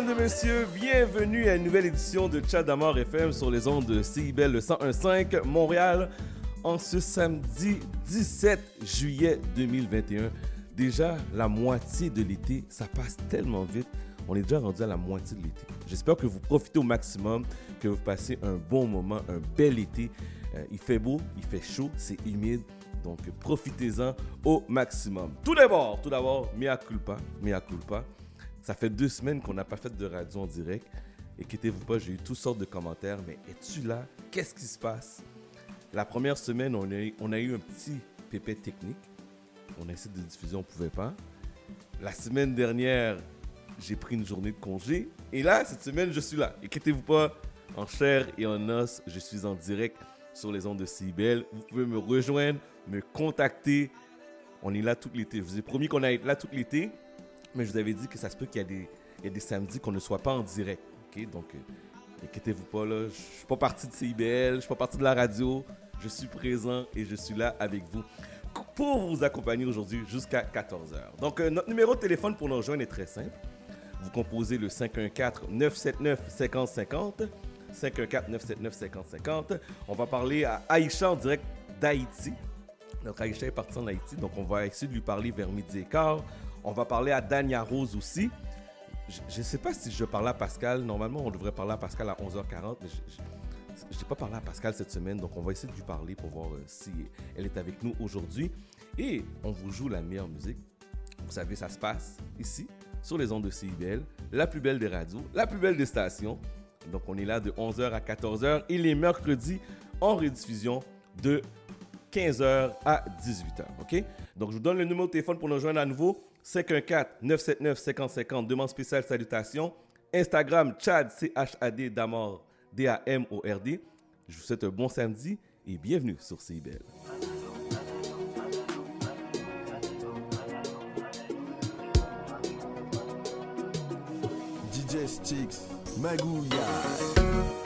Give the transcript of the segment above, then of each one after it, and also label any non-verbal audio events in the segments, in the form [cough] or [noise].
mesdames et messieurs, bienvenue à une nouvelle édition de Tchadamar FM sur les ondes de CIBEL le 101.5 Montréal en ce samedi 17 juillet 2021. Déjà la moitié de l'été, ça passe tellement vite. On est déjà rendu à la moitié de l'été. J'espère que vous profitez au maximum, que vous passez un bon moment, un bel été. Euh, il fait beau, il fait chaud, c'est humide. Donc profitez-en au maximum. Tout d'abord, tout d'abord, mea culpa, mea culpa. Ça fait deux semaines qu'on n'a pas fait de radio en direct. Inquiétez-vous pas, j'ai eu toutes sortes de commentaires, mais es-tu là? Qu'est-ce qui se passe? La première semaine, on a, eu, un petit pépé technique. On a essayé de diffuser, on ne pouvait pas. La semaine dernière, j'ai pris une journée de congé. Et là, cette semaine, je suis là. Inquiétez-vous pas, en chair et en os, je suis en direct sur les ondes de CIBEL. Vous pouvez me rejoindre, me contacter. On est là tout l'été. Je vous ai promis qu'on allait être là tout l'été. Mais je vous avais dit que ça se peut qu'il y, a des- samedis qu'on ne soit pas en direct. Donc, euh, inquiétez-vous pas, là. Je suis pas parti de CIBL, je suis pas parti de la radio. Je suis présent et je suis là avec vous pour vous accompagner aujourd'hui jusqu'à 14h. Donc, euh, notre numéro de téléphone pour nous rejoindre est très simple. Vous composez le 514-979-5050. 514-979-5050. On va parler à Aïcha en direct d'Haïti. Notre Aïcha est partie en Haïti, donc on va essayer de lui parler vers midi et quart. On va parler à Dania Rose aussi. Je ne sais pas si je parlais à Pascal. Normalement, on devrait parler à Pascal à 11h40, mais je n'ai pas parlé à Pascal cette semaine, donc on va essayer de lui parler pour voir euh, si elle est avec nous aujourd'hui. Et on vous joue la meilleure musique. Vous savez, ça se passe ici, sur les ondes de CIBL, la plus belle des radios, la plus belle des stations. Donc on est là de 11h à 14h et les mercredis en rediffusion de 15h à 18h. OK? Donc je vous donne le numéro de téléphone pour nous rejoindre à nouveau 514-979-5050. Demande spéciale salutations. Instagram Chad C-H-A-D Damor D-A-M-O-R-D. Je vous souhaite un bon samedi et bienvenue sur CIBL. DJ Sticks, Magouya.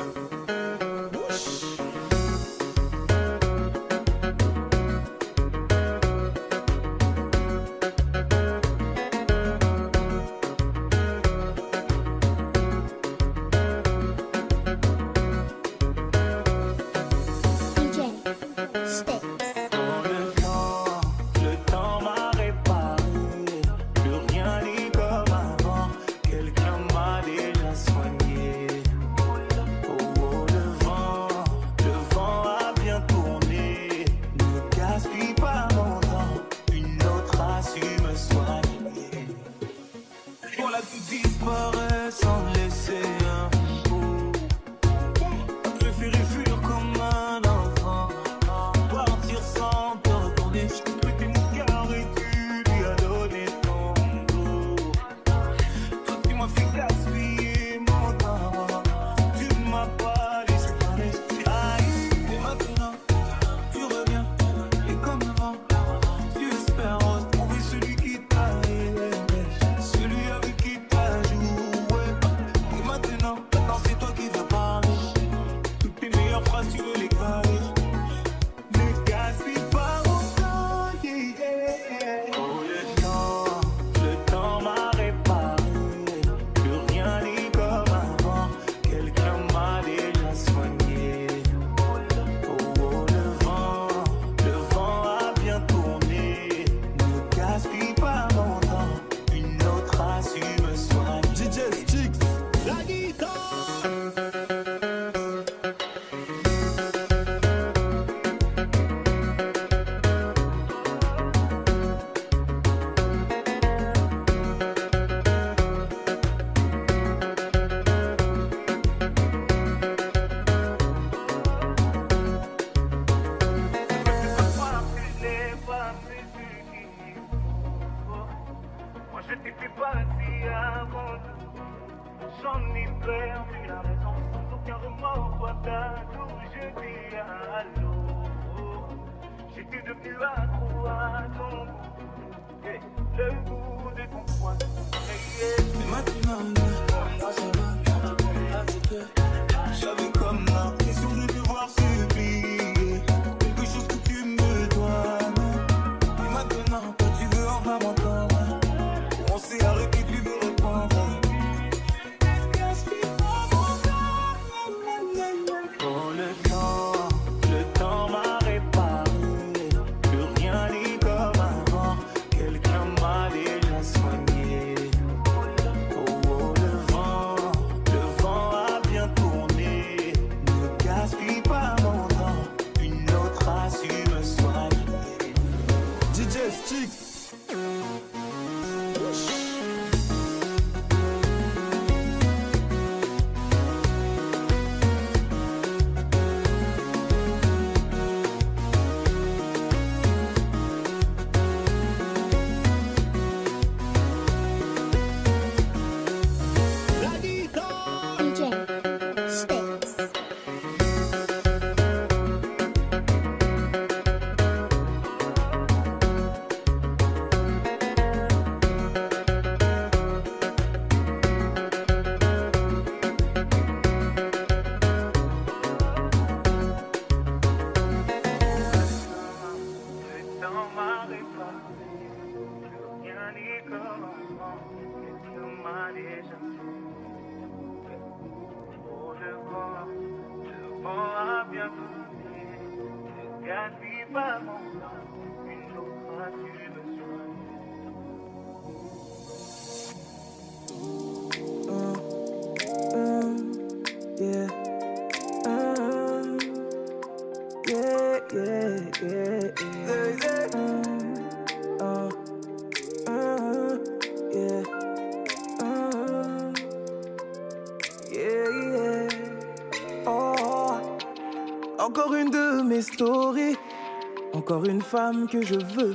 Encore une femme que je veux.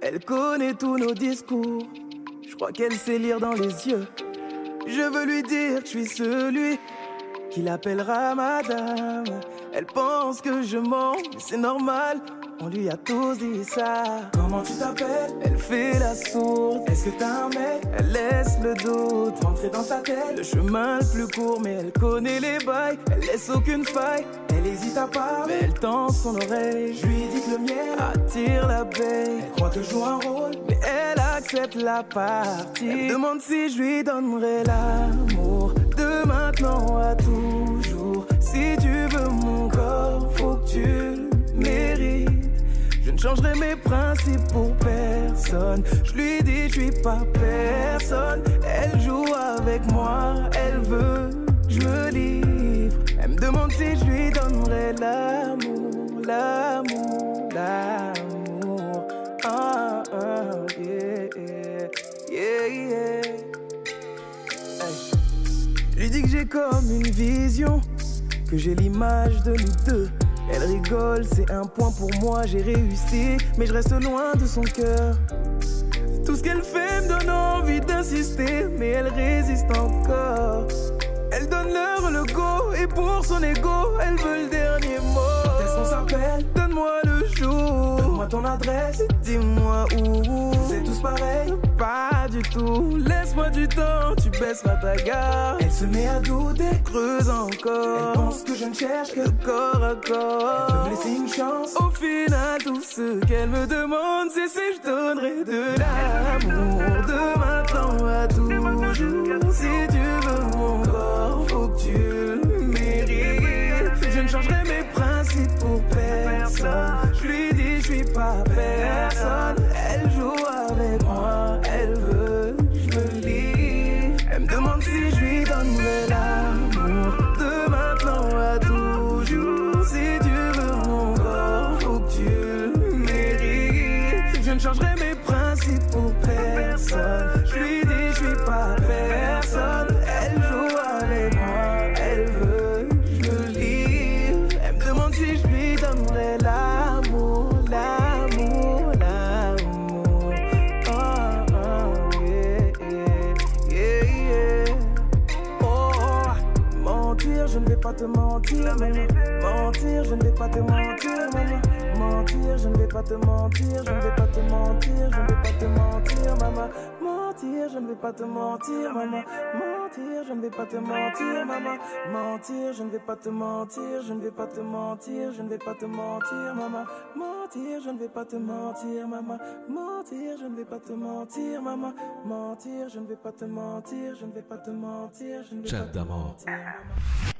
Elle connaît tous nos discours. Je crois qu'elle sait lire dans les yeux. Je veux lui dire que je suis celui qui l'appellera madame. Elle pense que je mens, mais c'est normal. On lui a tous dit ça. Comment tu t'appelles? Elle fait la sourde. Est-ce que t'as un mec? Elle laisse le doute rentrer dans sa tête. Le chemin le plus court, mais elle connaît les bails. Elle laisse aucune faille. Elle hésite à part, mais elle tend son oreille. Je lui dis que le mien attire l'abeille. Elle croit que je joue un rôle, mais elle accepte la partie. Elle demande si je lui donnerai l'amour de maintenant à toujours. Si tu veux mon corps, faut que tu ne changerai mes principes pour personne. Je lui dis, je suis pas personne. Elle joue avec moi, elle veut que je me livre. Elle me demande si je lui donnerai l'amour, l'amour, l'amour. Ah, ah, yeah, yeah, yeah. Je lui dis que j'ai comme une vision, que j'ai l'image de nous deux. Elle rigole, c'est un point pour moi, j'ai réussi, mais je reste loin de son cœur. Tout ce qu'elle fait me donne envie d'insister, mais elle résiste encore. Elle donne leur le go, et pour son ego, elle veut le dernier mot. Est-ce qu'on s'appelle Donne-moi le jour. Donne-moi ton adresse, dis-moi où. C'est tous pareil Pas du tout. Laisse-moi du temps, tu baisseras ta garde. Elle se met à douter, creuse encore. Elle pense que je ne cherche que corps à corps. Elle veut me laisser une chance. Au final, tout ce qu'elle me demande, c'est si je donnerai de l'amour. De maintenant à toujours. Si tu veux tu te mentir, maman. Mentir, je ne vais pas te mentir, maman. Mentir, je ne vais pas te mentir, je ne vais pas te mentir, je ne vais pas te mentir, maman. Mentir, je ne vais pas te mentir, maman. Mentir, je ne vais pas te mentir, maman. Mentir, je ne vais pas te mentir, je ne vais pas te mentir, je ne vais pas te mentir, maman. Mentir, je ne vais pas te mentir, maman. Mentir, je ne vais pas te mentir, maman. Mentir, je ne vais pas te mentir, je ne vais pas te mentir, je ne vais pas te mentir,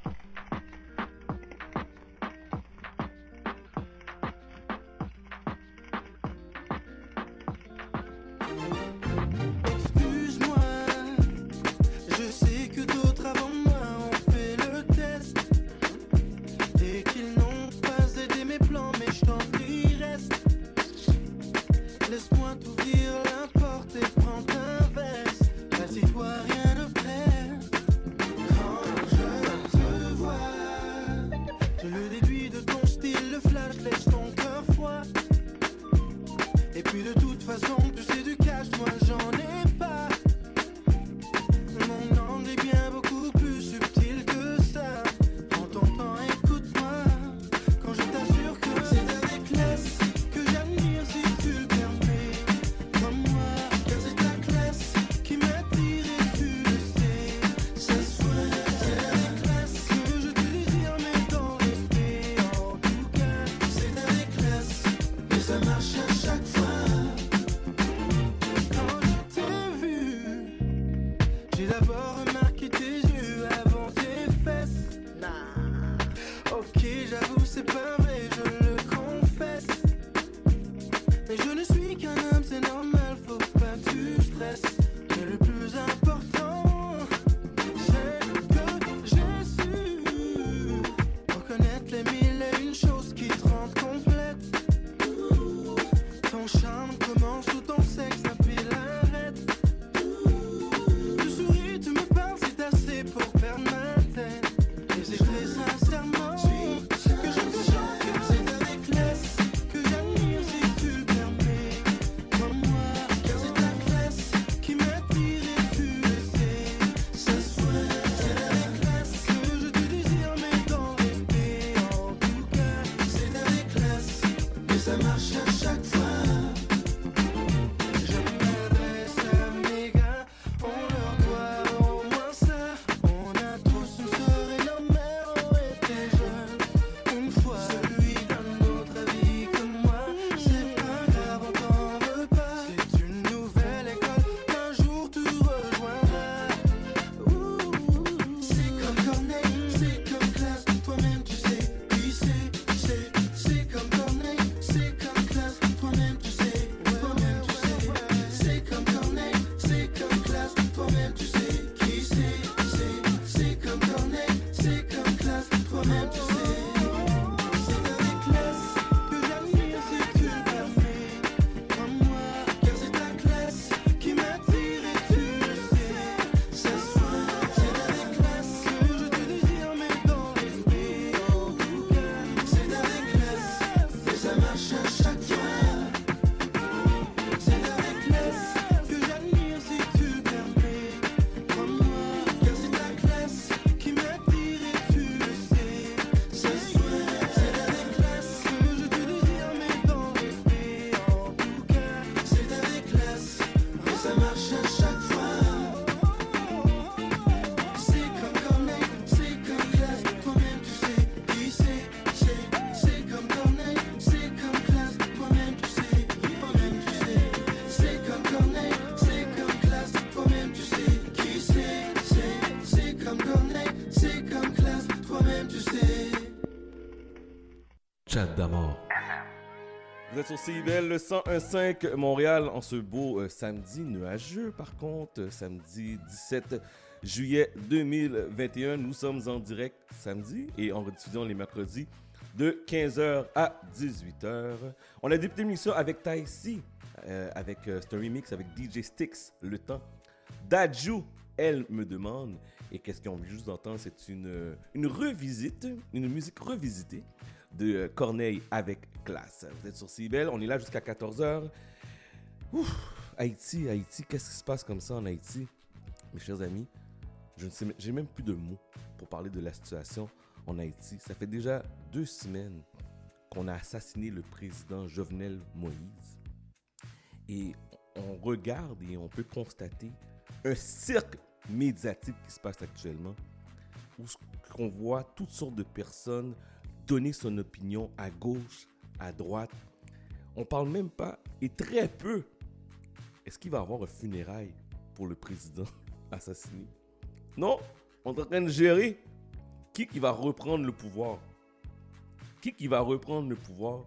Vous êtes sur CIBL le 101.5 Montréal en ce beau euh, samedi nuageux par contre, euh, samedi 17 juillet 2021. Nous sommes en direct samedi et en rediffusion les mercredis de 15h à 18h. On a débuté l'émission avec Taïsi, euh, avec euh, c'est un remix avec DJ Sticks, Le Temps. Daju, elle me demande, et qu'est-ce qu'on vient juste d'entendre, c'est une, une revisite, une musique revisitée de Corneille avec classe. Vous êtes sur CIBEL, on est là jusqu'à 14h. Ouf, Haïti, Haïti, qu'est-ce qui se passe comme ça en Haïti Mes chers amis, je ne sais, j'ai même plus de mots pour parler de la situation en Haïti. Ça fait déjà deux semaines qu'on a assassiné le président Jovenel Moïse. Et on regarde et on peut constater un cirque médiatique qui se passe actuellement où qu'on voit toutes sortes de personnes donner son opinion à gauche, à droite. On parle même pas, et très peu, est-ce qu'il va avoir un funérail pour le président [laughs] assassiné? Non, on est en train de gérer qui qui va reprendre le pouvoir. Qui qui va reprendre le pouvoir?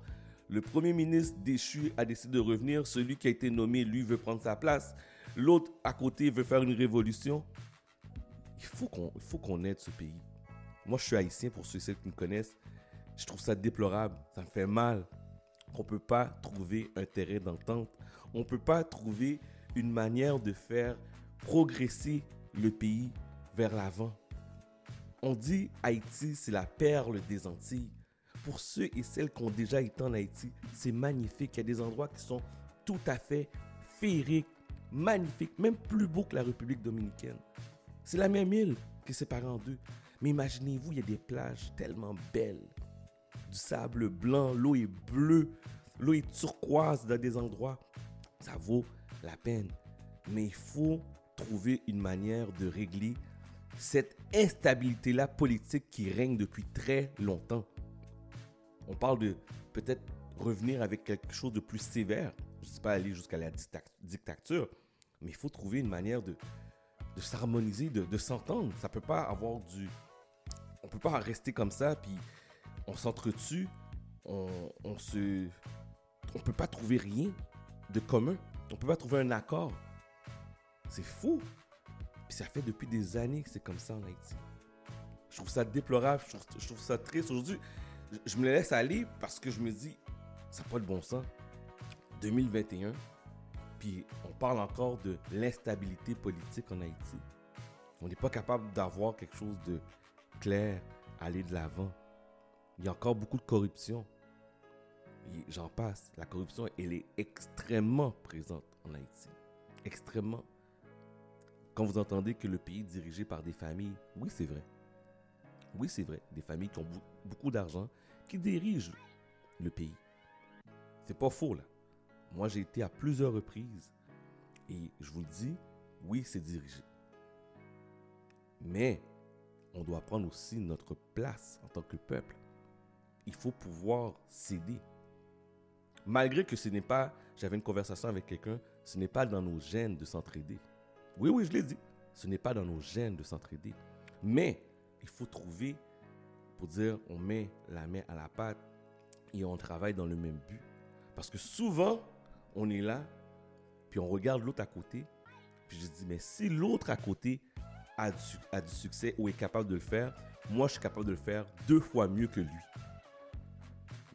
Le premier ministre déchu a décidé de revenir. Celui qui a été nommé, lui, veut prendre sa place. L'autre à côté veut faire une révolution. Il faut qu'on qu'on aide ce pays. Moi, je suis haïtien pour ceux et celles qui me connaissent. Je trouve ça déplorable. Ça me fait mal qu'on ne peut pas trouver un terrain d'entente. On ne peut pas trouver une manière de faire progresser le pays vers l'avant. On dit Haïti, c'est la perle des Antilles. Pour ceux et celles qui ont déjà été en Haïti, c'est magnifique. Il y a des endroits qui sont tout à fait féeriques, magnifiques, même plus beaux que la République dominicaine. C'est la même île qui est séparée en deux. Mais imaginez-vous, il y a des plages tellement belles. Du sable blanc, l'eau est bleue, l'eau est turquoise dans des endroits. Ça vaut la peine. Mais il faut trouver une manière de régler cette instabilité-là politique qui règne depuis très longtemps. On parle de peut-être revenir avec quelque chose de plus sévère. Je ne sais pas aller jusqu'à la dicta- dictature, mais il faut trouver une manière de, de s'harmoniser, de, de s'entendre. Ça peut pas avoir du... On peut pas rester comme ça, puis on s'entretue, on, on se... On peut pas trouver rien de commun. On peut pas trouver un accord. C'est fou. Ça fait depuis des années que c'est comme ça en Haïti. Je trouve ça déplorable, je trouve, ça triste. Aujourd'hui, je, je me laisse aller parce que je me dis, ça n'a pas de bon sens. 2021, puis on parle encore de l'instabilité politique en Haïti. On n'est pas capable d'avoir quelque chose de clair, aller de l'avant. Il y a encore beaucoup de corruption. J'en passe. La corruption, elle est extrêmement présente en Haïti. Extrêmement. Quand vous entendez que le pays est dirigé par des familles, oui, c'est vrai. Oui, c'est vrai. Des familles qui ont beaucoup d'argent, qui dirigent le pays. C'est pas faux, là. Moi, j'ai été à plusieurs reprises et je vous le dis, oui, c'est dirigé. Mais on doit prendre aussi notre place en tant que peuple. Il faut pouvoir céder. Malgré que ce n'est pas, j'avais une conversation avec quelqu'un, ce n'est pas dans nos gènes de s'entraider. Oui, oui, je l'ai dit. Ce n'est pas dans nos gènes de s'entraider. Mais il faut trouver, pour dire, on met la main à la pâte et on travaille dans le même but. Parce que souvent, on est là, puis on regarde l'autre à côté, puis je dis, mais si l'autre à côté a du, a du succès ou est capable de le faire, moi, je suis capable de le faire deux fois mieux que lui.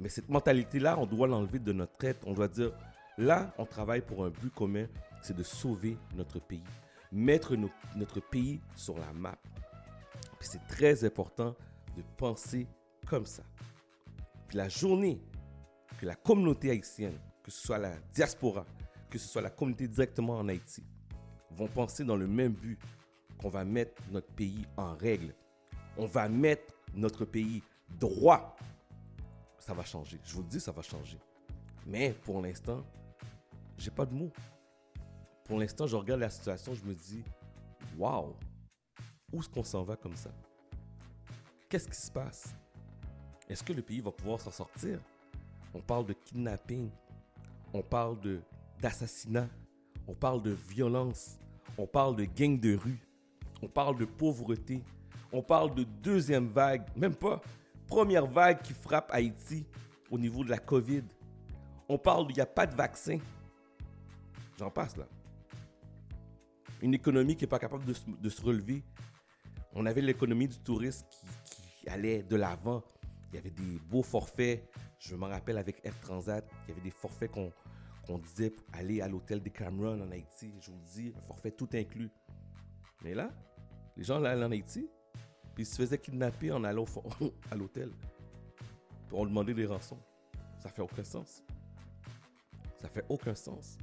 Mais cette mentalité-là, on doit l'enlever de notre tête. On doit dire, là, on travaille pour un but commun, c'est de sauver notre pays. Mettre no- notre pays sur la map. Puis c'est très important de penser comme ça. Puis la journée que la communauté haïtienne, que ce soit la diaspora, que ce soit la communauté directement en Haïti, vont penser dans le même but qu'on va mettre notre pays en règle. On va mettre notre pays droit. Ça va changer. Je vous le dis, ça va changer. Mais pour l'instant, j'ai pas de mots. Pour l'instant, je regarde la situation, je me dis, waouh, où est-ce qu'on s'en va comme ça? Qu'est-ce qui se passe? Est-ce que le pays va pouvoir s'en sortir? On parle de kidnapping, on parle d'assassinat, on parle de violence, on parle de gangs de rue, on parle de pauvreté, on parle de deuxième vague, même pas première vague qui frappe Haïti au niveau de la COVID. On parle qu'il n'y a pas de vaccin. J'en passe là. Une économie qui n'est pas capable de, se- relever. On avait l'économie du tourisme qui, allait de l'avant. Il y avait des beaux forfaits. Je me rappelle avec Air Transat, il y avait des forfaits qu'on disait pour aller à l'hôtel des Cameron en Haïti. Je vous le dis, un forfait tout inclus. Mais là, les gens là, en Haïti, puis ils se faisaient kidnapper en allant [laughs] à l'hôtel. On demandait des rançons. Ça fait aucun sens. Ça fait aucun sens.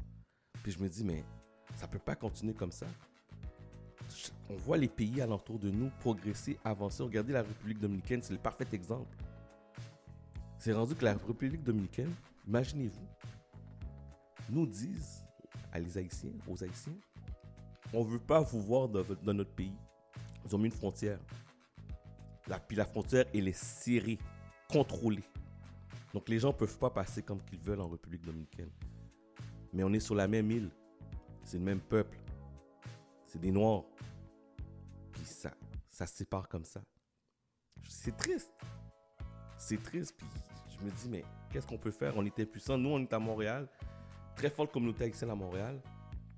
Puis je me dis, mais ça peut pas continuer comme ça. On voit les pays alentour de nous progresser, avancer. Regardez la République dominicaine, c'est le parfait exemple. C'est rendu que la République dominicaine, imaginez-vous, nous disent à les Haïtiens, aux Haïtiens, on veut pas vous voir dans, dans notre pays. Ils ont mis une frontière. La, puis la frontière, elle est serrée, contrôlée. Donc les gens peuvent pas passer comme qu'ils veulent en République dominicaine. Mais on est sur la même île. C'est le même peuple. C'est des Noirs. Puis ça, ça sépare comme ça. C'est triste. C'est triste. Puis je me dis, mais qu'est-ce qu'on peut faire? On était puissants. Nous, on est à Montréal. Très forte communauté haïtienne à Montréal.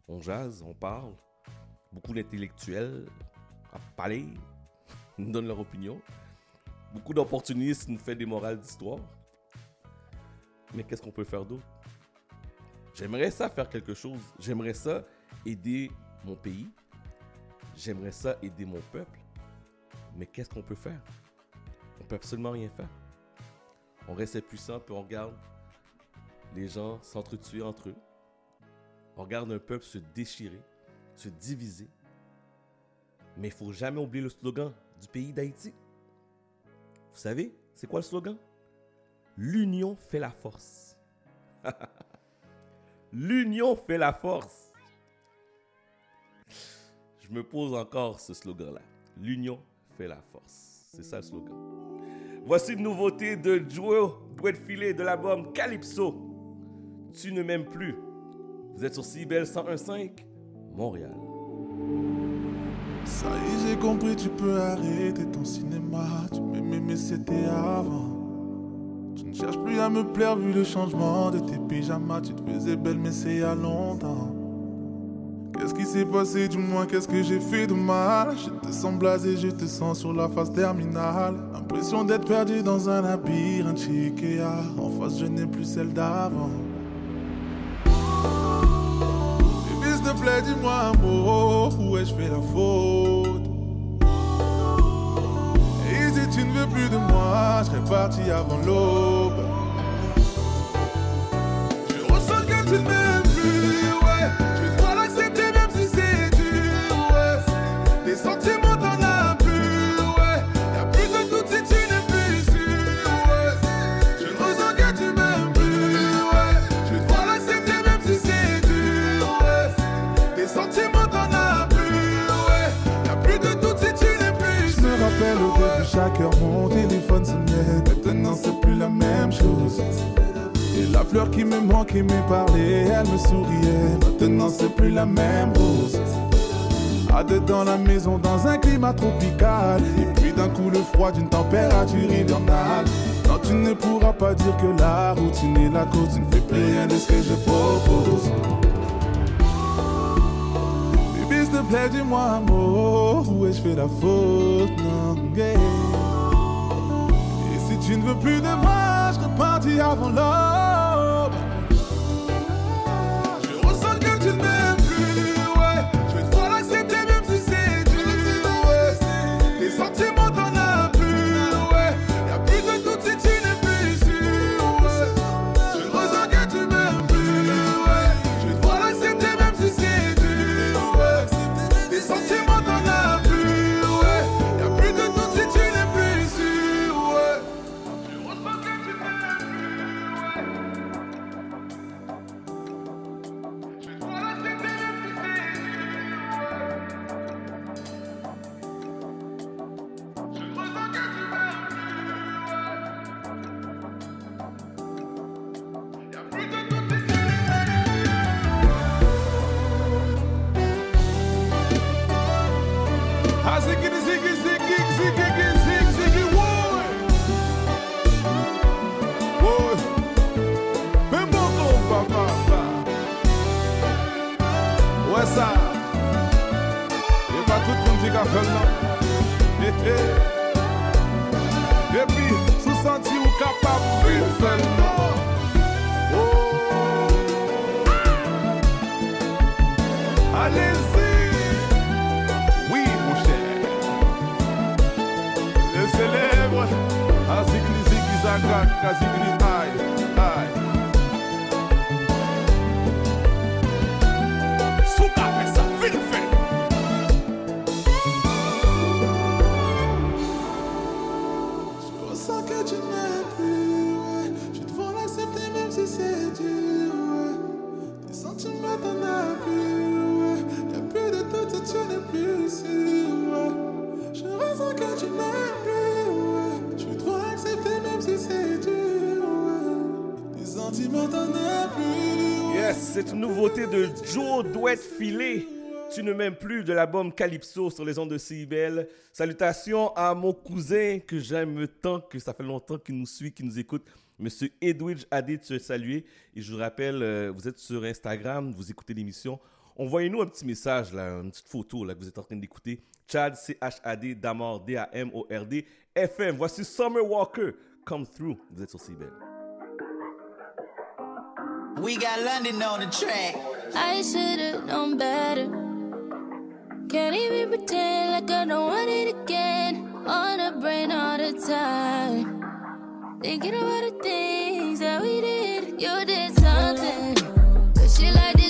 On jase, on parle. Beaucoup d'intellectuels à parler, nous donnent leur opinion. Beaucoup d'opportunistes nous font des morales d'histoire. Mais qu'est-ce qu'on peut faire d'autre? J'aimerais ça faire quelque chose. J'aimerais ça aider mon pays. J'aimerais ça aider mon peuple. Mais qu'est-ce qu'on peut faire? On peut absolument rien faire. On reste puissant puis on regarde les gens s'entretuer entre eux. On regarde un peuple se déchirer, se diviser. Mais il faut jamais oublier le slogan du pays d'Haïti. Vous savez, c'est quoi le slogan? L'union fait la force. [laughs] L'union fait la force. Je me pose encore ce slogan-là. L'union fait la force. C'est ça le slogan. Voici une nouveauté de Joe Filet de l'album Calypso. Tu ne m'aimes plus. Vous êtes sur CIBEL 101.5, Montréal. Ça y est, j'ai compris, tu peux arrêter ton cinéma. Tu m'aimais, mais c'était avant. Tu ne cherches plus à me plaire vu le changement de tes pyjamas. Tu te faisais belle, mais c'est il y a longtemps. Qu'est-ce qui s'est passé, du moins qu'est-ce que j'ai fait de mal? Je te sens blasé, je te sens sur la phase terminale L'impression d'être perdu dans un labyrinthe Ikea En face je n'ai plus celle d'avant dis-moi un mot Où ai-je fait la faute? Et si tu ne veux plus de moi Je serais parti avant l'aube. Je ressens que tu ne m'aimes plus, ouais. Je devoir l'accepter même si c'est dur, ouais. Des sentiments chaque heure mon téléphone sonnait Maintenant c'est plus la même chose et la fleur qui me manquait me parlait, elle me souriait. Maintenant c'est plus la même rose. À deux dans la maison dans un climat tropical. Et puis d'un coup le froid d'une température hivernale. Non, tu ne pourras pas dire que la routine est la cause. Tu ne fais plus rien de ce que je propose. Bébé, s'il te plaît, dis-moi un mot. Où ai-je fait la faute? Non, yeah. Tu ne veux plus de moi, je repartis avant l'aube. Ne m'aimes plus de l'album Calypso sur les ondes de CIBL. Salutations à mon cousin que j'aime tant, que ça fait longtemps qu'il nous suit, qu'il nous écoute. Monsieur Edwidge Adé, te saluer. Et je vous rappelle, euh, vous êtes sur Instagram, vous écoutez l'émission. Envoyez-nous un petit message, là, une petite photo là, que vous êtes en train d'écouter. Chad, C-H-A-D, Damord, D-A-M-O-R-D, FM. Voici Summer Walker, Come Through. Vous êtes sur CIBL. We got London on the track. I should've known better. Can't even pretend like I don't want it again. On the brain all the time. Thinking about the things that we did. You did something. But shit like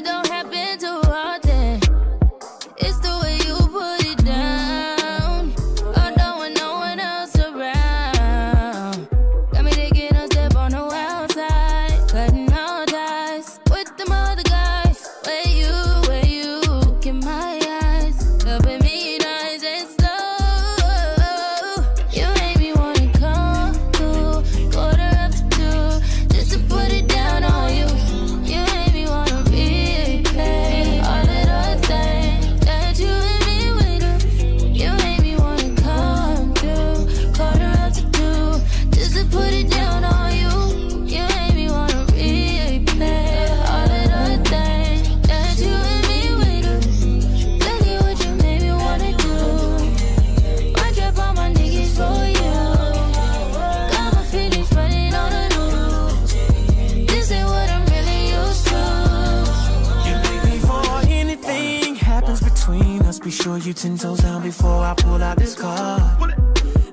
sure you ten toes down before I pull out this card.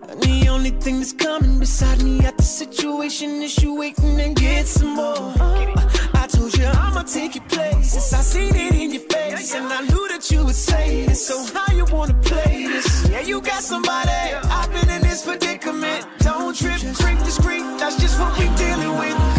And the only thing that's coming beside me at the situation is you waiting and get some more. I told you I'ma take your places. I seen it in your face, and I knew that you would say this. So how you wanna play this? Yeah, you got somebody. I've been in this predicament. Don't trip, creep discreet. That's just what we dealing with.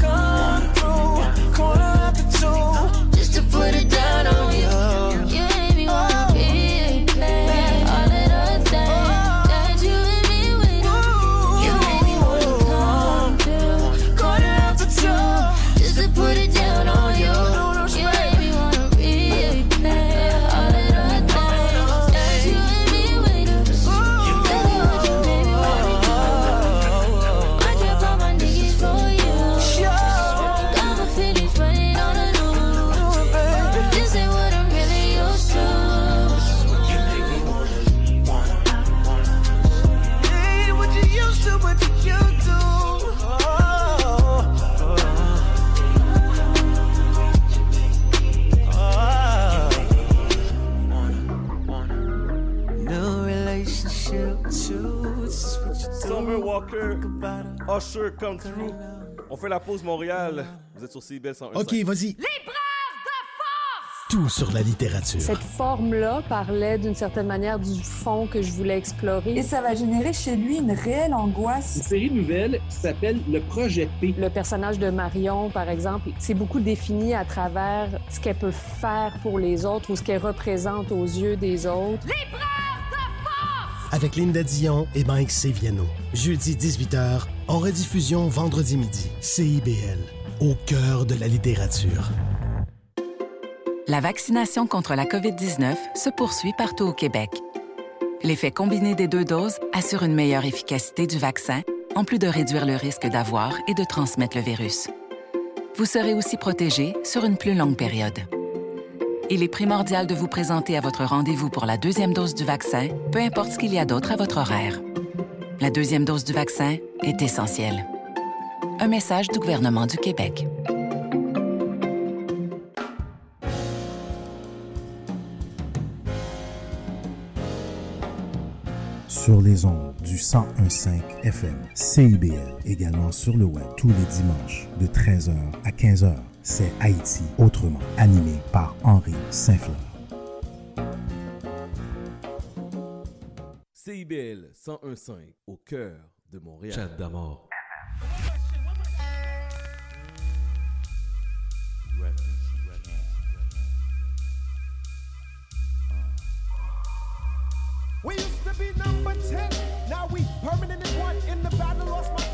Usher, Come Through. On fait la pause Montréal. Vous êtes sur CBL 101. OK, vas-y. Tout sur la littérature. Cette forme-là parlait d'une certaine manière du fond que je voulais explorer. Et ça va générer chez lui une réelle angoisse. Une série nouvelle qui s'appelle Le Projet P. Le personnage de Marion, par exemple, c'est beaucoup défini à travers ce qu'elle peut faire pour les autres ou ce qu'elle représente aux yeux des autres. Avec Linda Dion et Mike Seviano. Jeudi 18h, en rediffusion vendredi midi. CIBL, au cœur de la littérature. La vaccination contre la COVID-19 se poursuit partout au Québec. L'effet combiné des deux doses assure une meilleure efficacité du vaccin, en plus de réduire le risque d'avoir et de transmettre le virus. Vous serez aussi protégé sur une plus longue période. Il est primordial de vous présenter à votre rendez-vous pour la deuxième dose du vaccin, peu importe ce qu'il y a d'autre à votre horaire. La deuxième dose du vaccin est essentielle. Un message du gouvernement du Québec. sur les ondes du 1015 FM CIBL, également sur le web tous les dimanches de 13h à 15h. C'est Haïti autrement, animé par Henri Saint-Fleur. CIBL 101.5 au cœur de Montréal. Chat d'amour. We used to be number 10, now we permanent in one. In the battle, lost my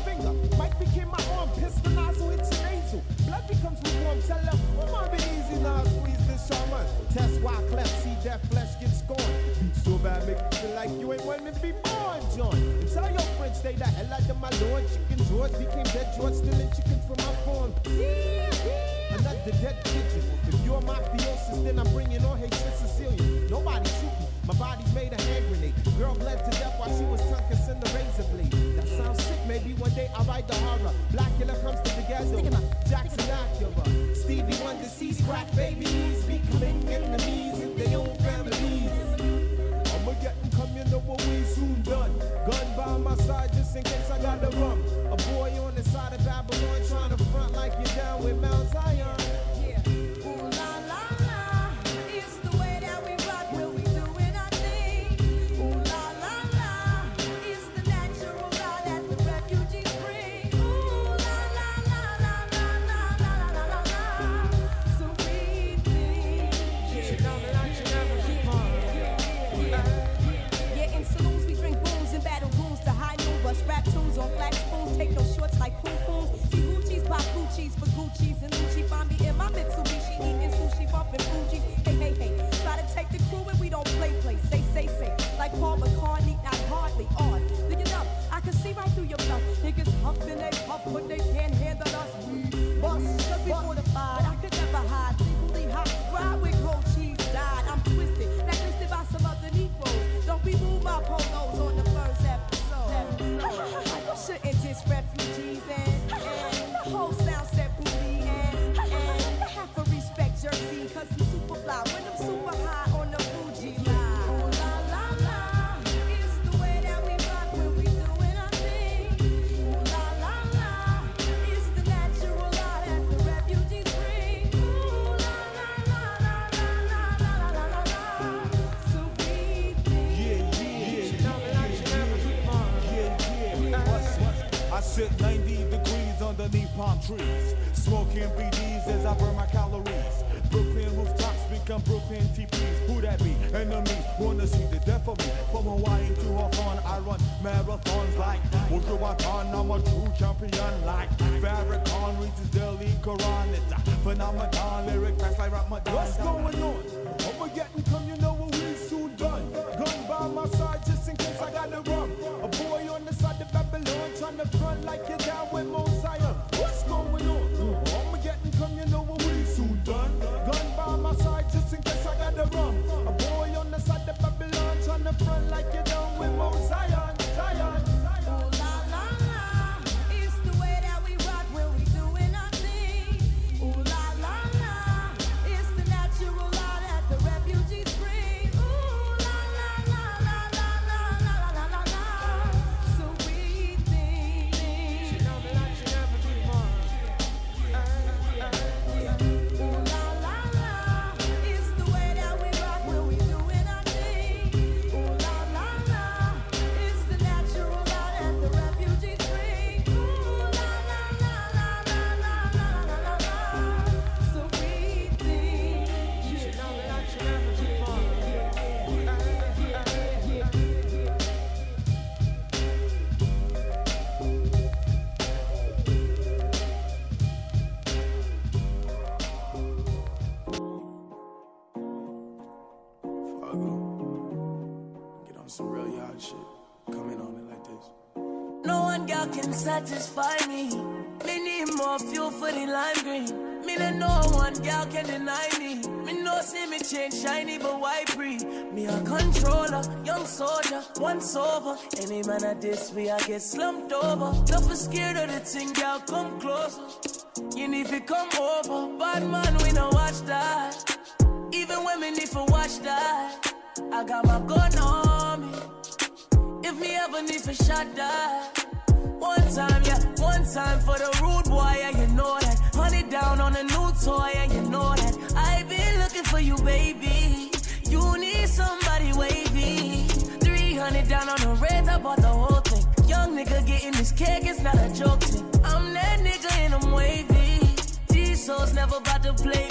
them, oh, my be easy now, squeeze this shaman. Test why cleft, see that flesh get scorned. So bad, make you feel like you ain't wanting to be born, John. Tell your friends, stay the hell out of my lord. Chicken George became dead George, stealing chickens from my farm. Another dead pigeon. If you're mafiosis, then I'm bringing on hatred Sicilian. Nobody shoot me. My body's made a hand grenade. Girl bled to death while she was tongue kissing the razor blade. That sounds sick. Maybe one day I'll write the horror. Blackula comes to the ghetto. Jackson Acura. Stevie Wonder sees crack babies becoming enemies in their own families. I'ma get them come, you know what we soon done. Gun by my side just in case I got to run. A boy on the side of Babylon trying to front like you're down with Mount Zion. Huffing they puff, but they can't palm trees. Smoking BDs as I burn my calories. Brooklyn rooftops become Brooklyn TPs. Who that be? Enemy wanna see the death of me. From Hawaii to Hawthorne, I run marathons like Buju Banton. I'm a true champion like Farrakhan reads his daily Quran. It's a phenomenon, lyric fast like Ramadan. What's going on? And come, you know satisfy me. Me need more fuel for the lime green. Me that no one girl can deny me. Me no see me change shiny, but why pre? Me a controller, young soldier, once over. Any man at this way, I get slumped over. Don't scared of the thing, girl, come closer. You need to come over. Bad man, we no watch that. Even me need to watch that. I got my gun on me. If me ever need for shot that One time, yeah, one time for the rude boy, yeah, you know that. Honey down on a new toy, yeah, you know that. I've been looking for you, baby. You need somebody wavy. 300 down on the red, I bought the whole thing. Young nigga getting this cake, it's not a joke thing. I'm that nigga and I'm wavy. These souls never about to play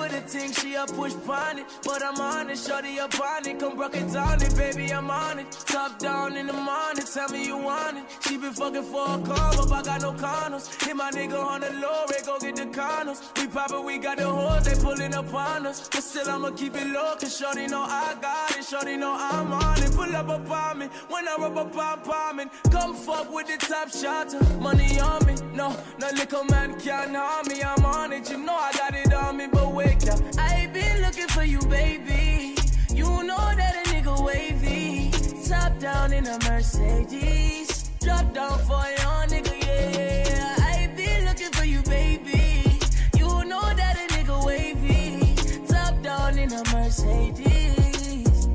for the thing, she a push pon it. But I'm on it, shorty up on it. Come broke it down it, baby, I'm on it. Top down in the morning, tell me you want it. She been fucking for a come up, I got no condoms. Hit my nigga on the low, rate, go get the condoms. We poppin', we got the hoes, they pullin' up on us. But still I'ma keep it low, cause shorty know I got it. Shorty know I'm on it, pull up upon me When I rub up on palming Come fuck with the top shot, money on me. No, no little man can't harm me, I'm on it. You know I got it on me, but wake up I been looking for you, baby. You know that a nigga wavy. Top down in a Mercedes. Drop down for your nigga, yeah. I been looking for you, baby. You know that a nigga wavy. Top down in a Mercedes.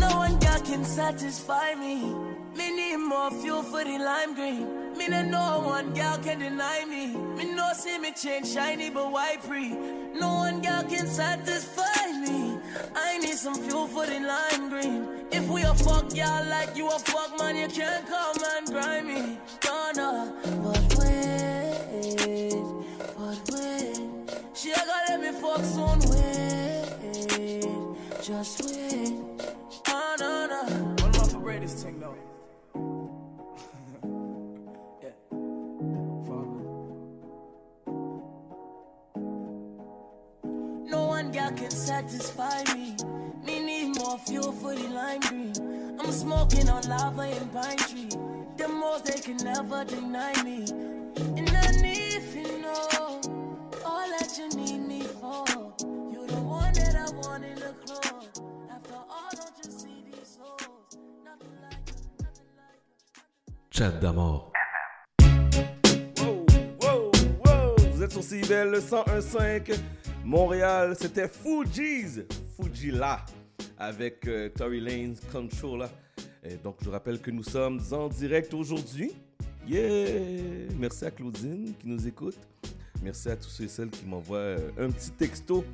No one girl can satisfy me. Me need more fuel for the lime green. Me no one girl can deny me. Me no see me change shiny, but why pre? No one girl can satisfy me. I need some fuel for the lime green. If we a fuck y'all like you a fuck man, you can't come and grind me. No, no, but wait, but wait. She gonna let me fuck soon, wait, just wait. Oh, no, no. One of my favorite thing though. One girl can satisfy me. Me need more fuel for the lime green. I'm smoking on lava and pine tree. The most they can never deny me. And I need if you know all that you need me for. You're the one that I want in the club. After all, don't you see these souls? Nothing like Chat d'amour. Vous êtes sur CIBL le 101.5 Montréal. C'était Fuji's, Fujila, avec euh, Tory Lanez Controller. Et donc, je rappelle que nous sommes en direct aujourd'hui. Yeah! Merci à Claudine qui nous écoute. Merci à tous ceux et celles qui m'envoient euh, un petit texto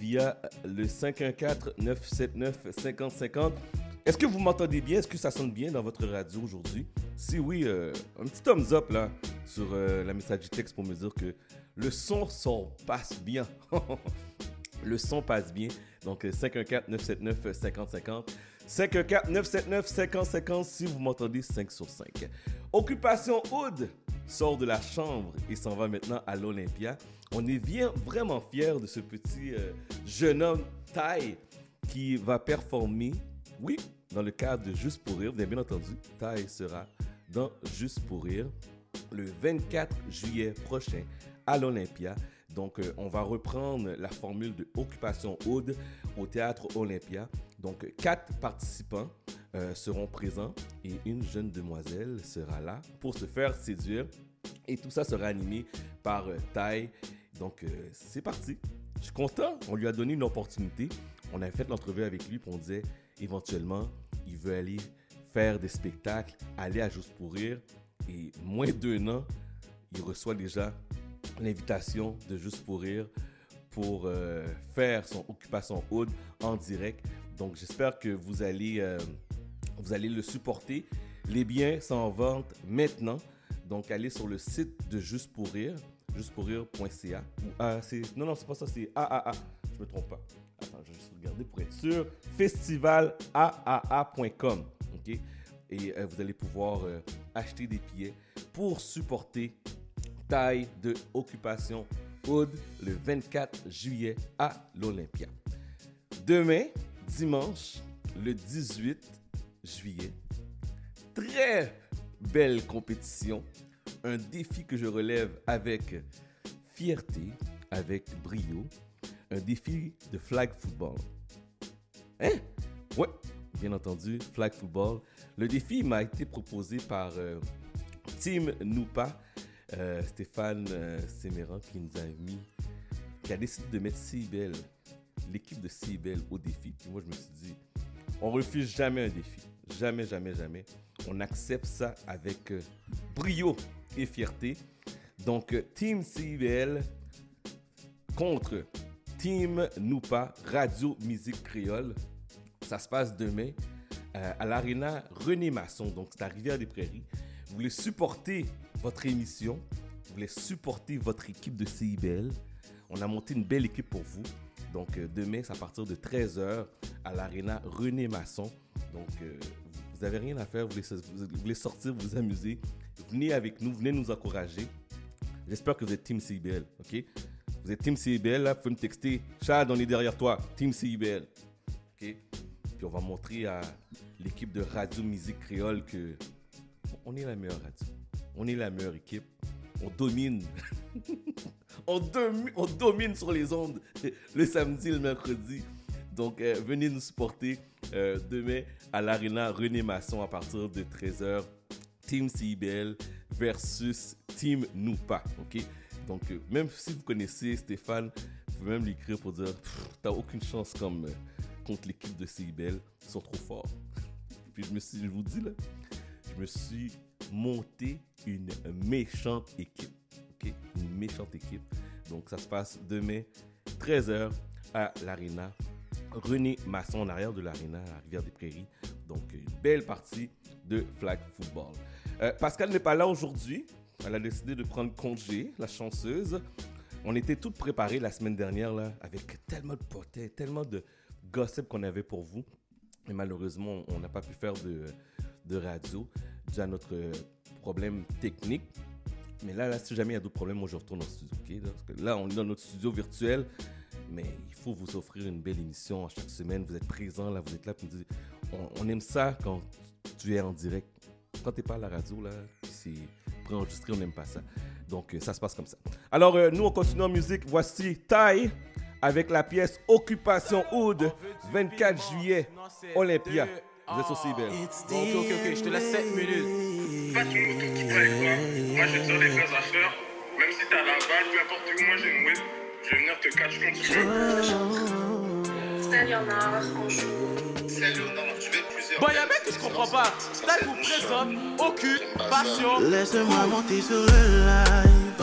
via le 514-979-5050. Est-ce que vous m'entendez bien? Est-ce que ça sonne bien dans votre radio aujourd'hui? Si oui, euh, un petit thumbs up là sur la message du texte pour me dire que le son, son passe bien. [laughs] le son passe bien. Donc euh, 514-979-5050. 514-979-5050 si vous m'entendez 5 sur 5. Occupation Oud sort de la chambre et s'en va maintenant à l'Olympia. On est bien vraiment fiers de ce petit euh, jeune homme Ty qui va performer, oui, dans le cadre de Juste pour rire. Vous bien entendu, Ty sera dans Juste pour rire le 24 juillet prochain à l'Olympia. Donc, euh, on va reprendre la formule de Occupation Aude au théâtre Olympia. Donc, quatre participants euh, seront présents et une jeune demoiselle sera là pour se faire séduire. Et tout ça sera animé par euh. Donc, euh, c'est parti. Je suis content. On lui a donné une opportunité. On a fait l'entrevue avec lui pour on disait éventuellement, il veut aller faire des spectacles, aller à Juste pour rire. Et moins d'un an, il reçoit déjà l'invitation de Juste pour rire pour euh, faire son occupation Hood en direct. Donc j'espère que vous allez, euh, vous allez le supporter. Les biens sont en vente maintenant. Donc allez sur le site de Juste pour rire, justepourrire.ca. Ou c'est non non c'est pas ça, c'est AAA. Je me trompe pas. Attends, je vais juste regarder pour être sûr. Festivalaaa.com. Ok? Et euh, vous allez pouvoir euh, acheter des billets pour supporter taille de Occupation Hood le 24 juillet à l'Olympia. Demain, dimanche, le 18 juillet, très belle compétition. Un défi que je relève avec fierté, avec brio. Un défi de flag football. Hein? Ouais, bien entendu, flag football. Le défi m'a été proposé par euh, Team Noupa, euh, Stéphane euh, Séméran qui nous a mis, qui a décidé de mettre CIBEL, l'équipe de CIBEL au défi. Puis moi, je me suis dit, on refuse jamais un défi. Jamais, jamais, jamais. On accepte ça avec euh, brio et fierté. Donc, euh, Team CIBL contre Team Noupa, Radio Musique Créole. Ça se passe demain à l'Arena René Masson. Donc, c'est à Rivière-des-Prairies. Vous voulez supporter votre émission, vous voulez supporter votre équipe de CIBL. On a monté une belle équipe pour vous. Donc, euh, demain, c'est à partir de 13h à l'Arena René Masson. Donc, euh, vous n'avez rien à faire, vous voulez, vous sortir, vous amuser. Venez avec nous, venez nous encourager. J'espère que vous êtes Team CIBL, ok? Vous êtes Team CIBL, là, vous pouvez me texter. Chad, on est derrière toi, Team CIBL. Ok? Puis on va montrer à l'équipe de Radio Musique Créole que on est la meilleure radio. On est la meilleure équipe. On domine. [laughs] on, domi- on domine sur les ondes le samedi et le mercredi. Donc, euh, venez nous supporter euh, demain à l'Arena René Masson à partir de 13h. Team CIBL versus Team Noupa. OK? Donc, euh, même si vous connaissez Stéphane, vous pouvez même lui écrire pour dire T'as aucune chance comme, contre l'équipe de CIBL. Ils sont trop forts. [laughs] Puis je me suis, je vous dis là, je me suis monté une méchante équipe. Une méchante équipe. Donc, ça se passe demain, 13h, à l'Arena. René Masson, en arrière de l'Arena, à Rivière-des-Prairies. Donc, une belle partie de flag football. Euh, Pascal n'est pas là aujourd'hui. Elle a décidé de prendre congé, la chanceuse. On était toutes préparées la semaine dernière, là, avec tellement de potets, tellement de gossip qu'on avait pour vous. Mais malheureusement, on n'a pas pu faire de, de radio dû à notre euh, problème technique. Mais là, là, si jamais il y a d'autres problèmes, moi je retourne au studio. Là, Parce que là, on est dans notre studio virtuel, mais il faut vous offrir une belle émission à chaque semaine. Vous êtes présents, là, vous êtes là, puis on, on aime ça quand tu es en direct. Quand tu n'es pas à la radio, là, c'est préenregistré, on n'aime pas ça. Donc, euh, ça se passe comme ça. Alors, euh, nous, on continue en musique. Voici Tai avec la pièce Occupation Oud, 24 juillet, Olympia. Vous êtes sur CBL. Bon, ok, ok, ok, je te laisse 7 minutes. Moi, je vais te dire des vraies affaires. Même si t'as la balle, peu importe où, moi j'ai une whip. Je vais venir te catch quand tu veux. C'est Léonard, on joue. C'est Léonard, tu veux plusieurs. Bon, y'a un mec que je comprends pas. Là, il vous présente Occupation. Laisse-moi monter sur le live.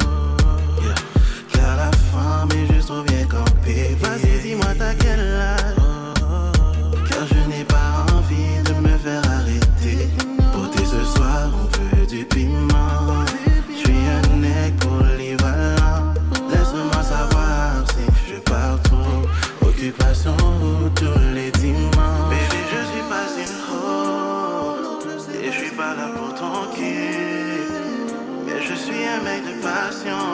Car la femme est juste trop bien campée. Vas-y, dis-moi t'as quel âge? Je suis un nec. Laisse-moi savoir si je pars trop. Occupation tous les dimanches. Baby, je suis pas une rose. Et je suis pas là pour ton cul. Mais je suis un mec de passion.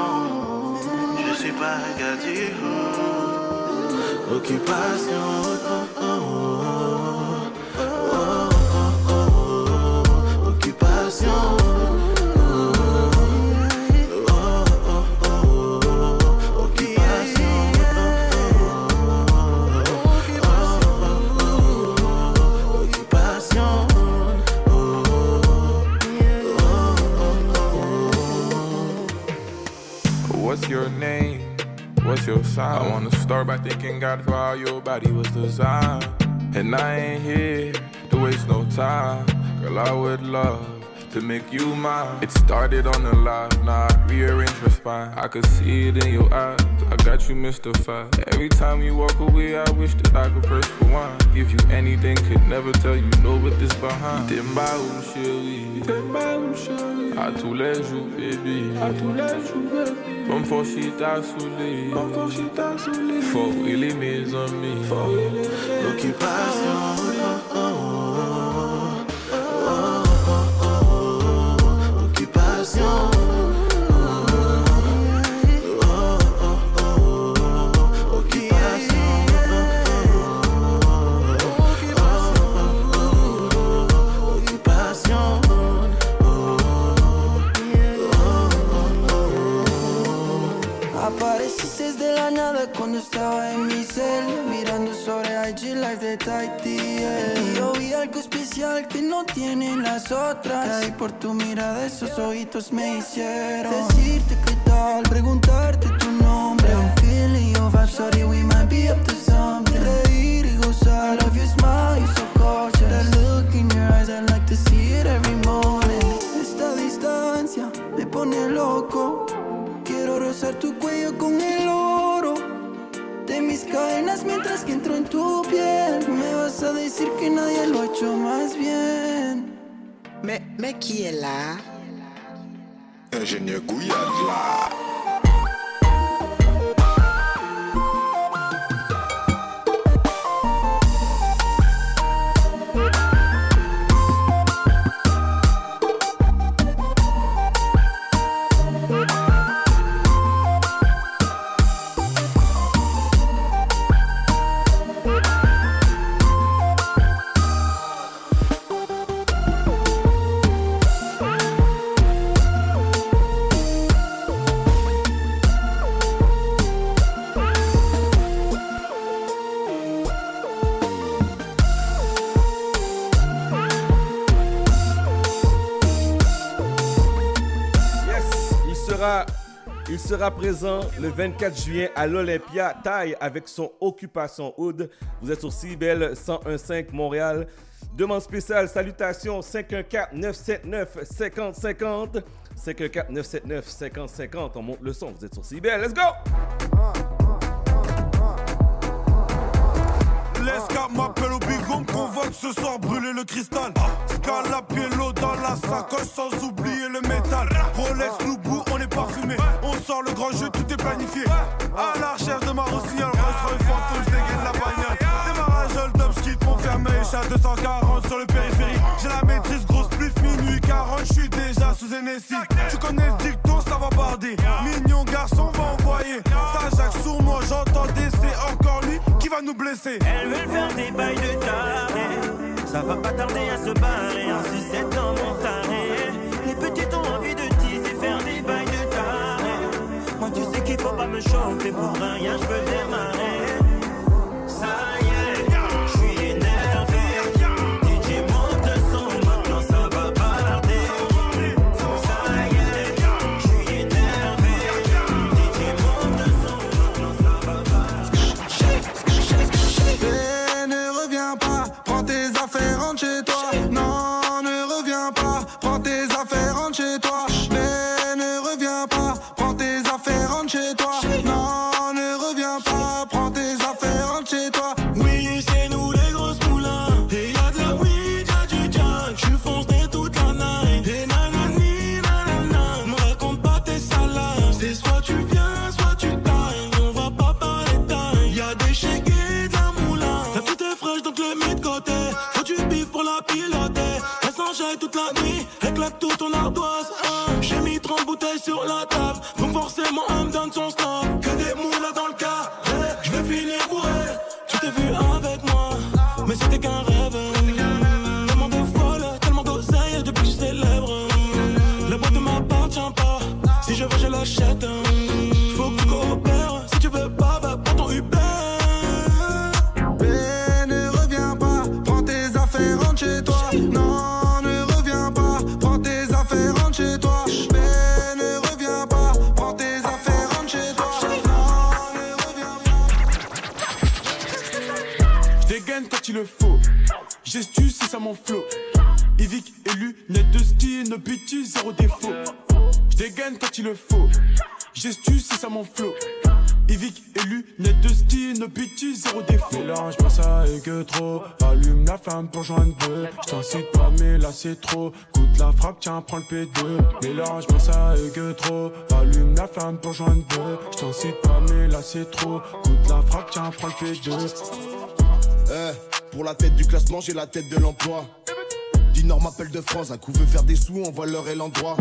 Je suis pas un gars du haut. Occupation your name? What's your sign? I wanna start by thanking God for how your body was designed. And I ain't here to waste no time. Girl, I would love to make you mine. It started on the live, now I rearrange her spine. I could see it in your eyes. I got you mystified. Every time you walk away, I wish that I could press rewind. Give you anything, could never tell you no, but this behind. T'es ma ou chérie, t'es ma ou chérie. À tous les jours, baby. À tous les jours, baby. Comme faut si t'as saoulé. Comme faut si t'as saoulé. Faut really mes amis. Faut really Occupation. Oh, oh, oh. Occupation. Apareciste de nada cuando estaba en mi cel Mirando sobre IG Live de Taiti Y yo vi algo especial que no tienen las otras. Caí por tu mirada, esos ojitos me hicieron Decirte qué tal, preguntarte tu nombre. I'm feeling your vibe, sorry we might be up to something. Reír y gozar, love your smile, you so gorgeous. That look in your eyes, I like to see it every morning. Esta distancia me pone loco. Quiero rozar tu cuello con el oro de mis cadenas mientras que entro en tu piel. Me vas a decir que nadie lo ha hecho más bien. Mais, mais qui est là sera présent le 24 juillet à l'Olympia Taille avec son Occupation Hood. Vous êtes sur CIBEL 1015 Montréal. Demande spéciale, salutations 514-979-5050. 514-979-5050. On monte le son, vous êtes sur CIBEL. Let's go! M'appelle au bigon, me convoque ce soir, brûler le cristal. Scala dans la sacoche sans oublier le métal. Rolex, est On sort le grand jeu, tout est planifié. À la recherche de ma rossignol, Rolls fantôme, je dégaine la bagnole. Démarrage hold up, skitte mon fermé, chat 240 sur le périphérique. J'ai la maîtrise, grosse plus minuit 40, je suis déjà sous NSI. Tu connais le dicton, ça va barder. Mignon garçon, va envoyer. Ça, Jacques, sur moi, j'entends des c'est encore lui qui va nous blesser. Elles veulent faire des bails de taré. Ça va pas tarder à se barrer. Un sucette dans mon taré. Les petites ont envie de teaser, faire des bails. Moi, tu sais qu'il faut pas me chauffer pour rien, je veux démarrer. Toute la nuit. Claque tout ton ardoise. hein. J'ai mis 30 bouteilles sur la table. Donc forcément, elle me donne son snap. Gestu, c'est ça mon flow. Evic élu, net de ski, no zéro défaut. Je dégaine quand il le faut. Gestu, c'est ça mon flow. Evic élu, net de ski, no zéro défaut. Mélange pas ça et que trop. Allume la flamme pour joindre deux. Je t'incite pas, mais là c'est trop. Coûte la frappe, tiens, prends le P2. Mélange pas ça et que trop. Allume la flamme pour joindre deux. Je t'incite pas, mais là c'est trop. Coûte la frappe, tiens, prends le P2. Eh, pour la tête du classement, j'ai la tête de l'emploi. Dinor m'appelle de France, un coup veut faire des sous, on voit l'heure et l'endroit.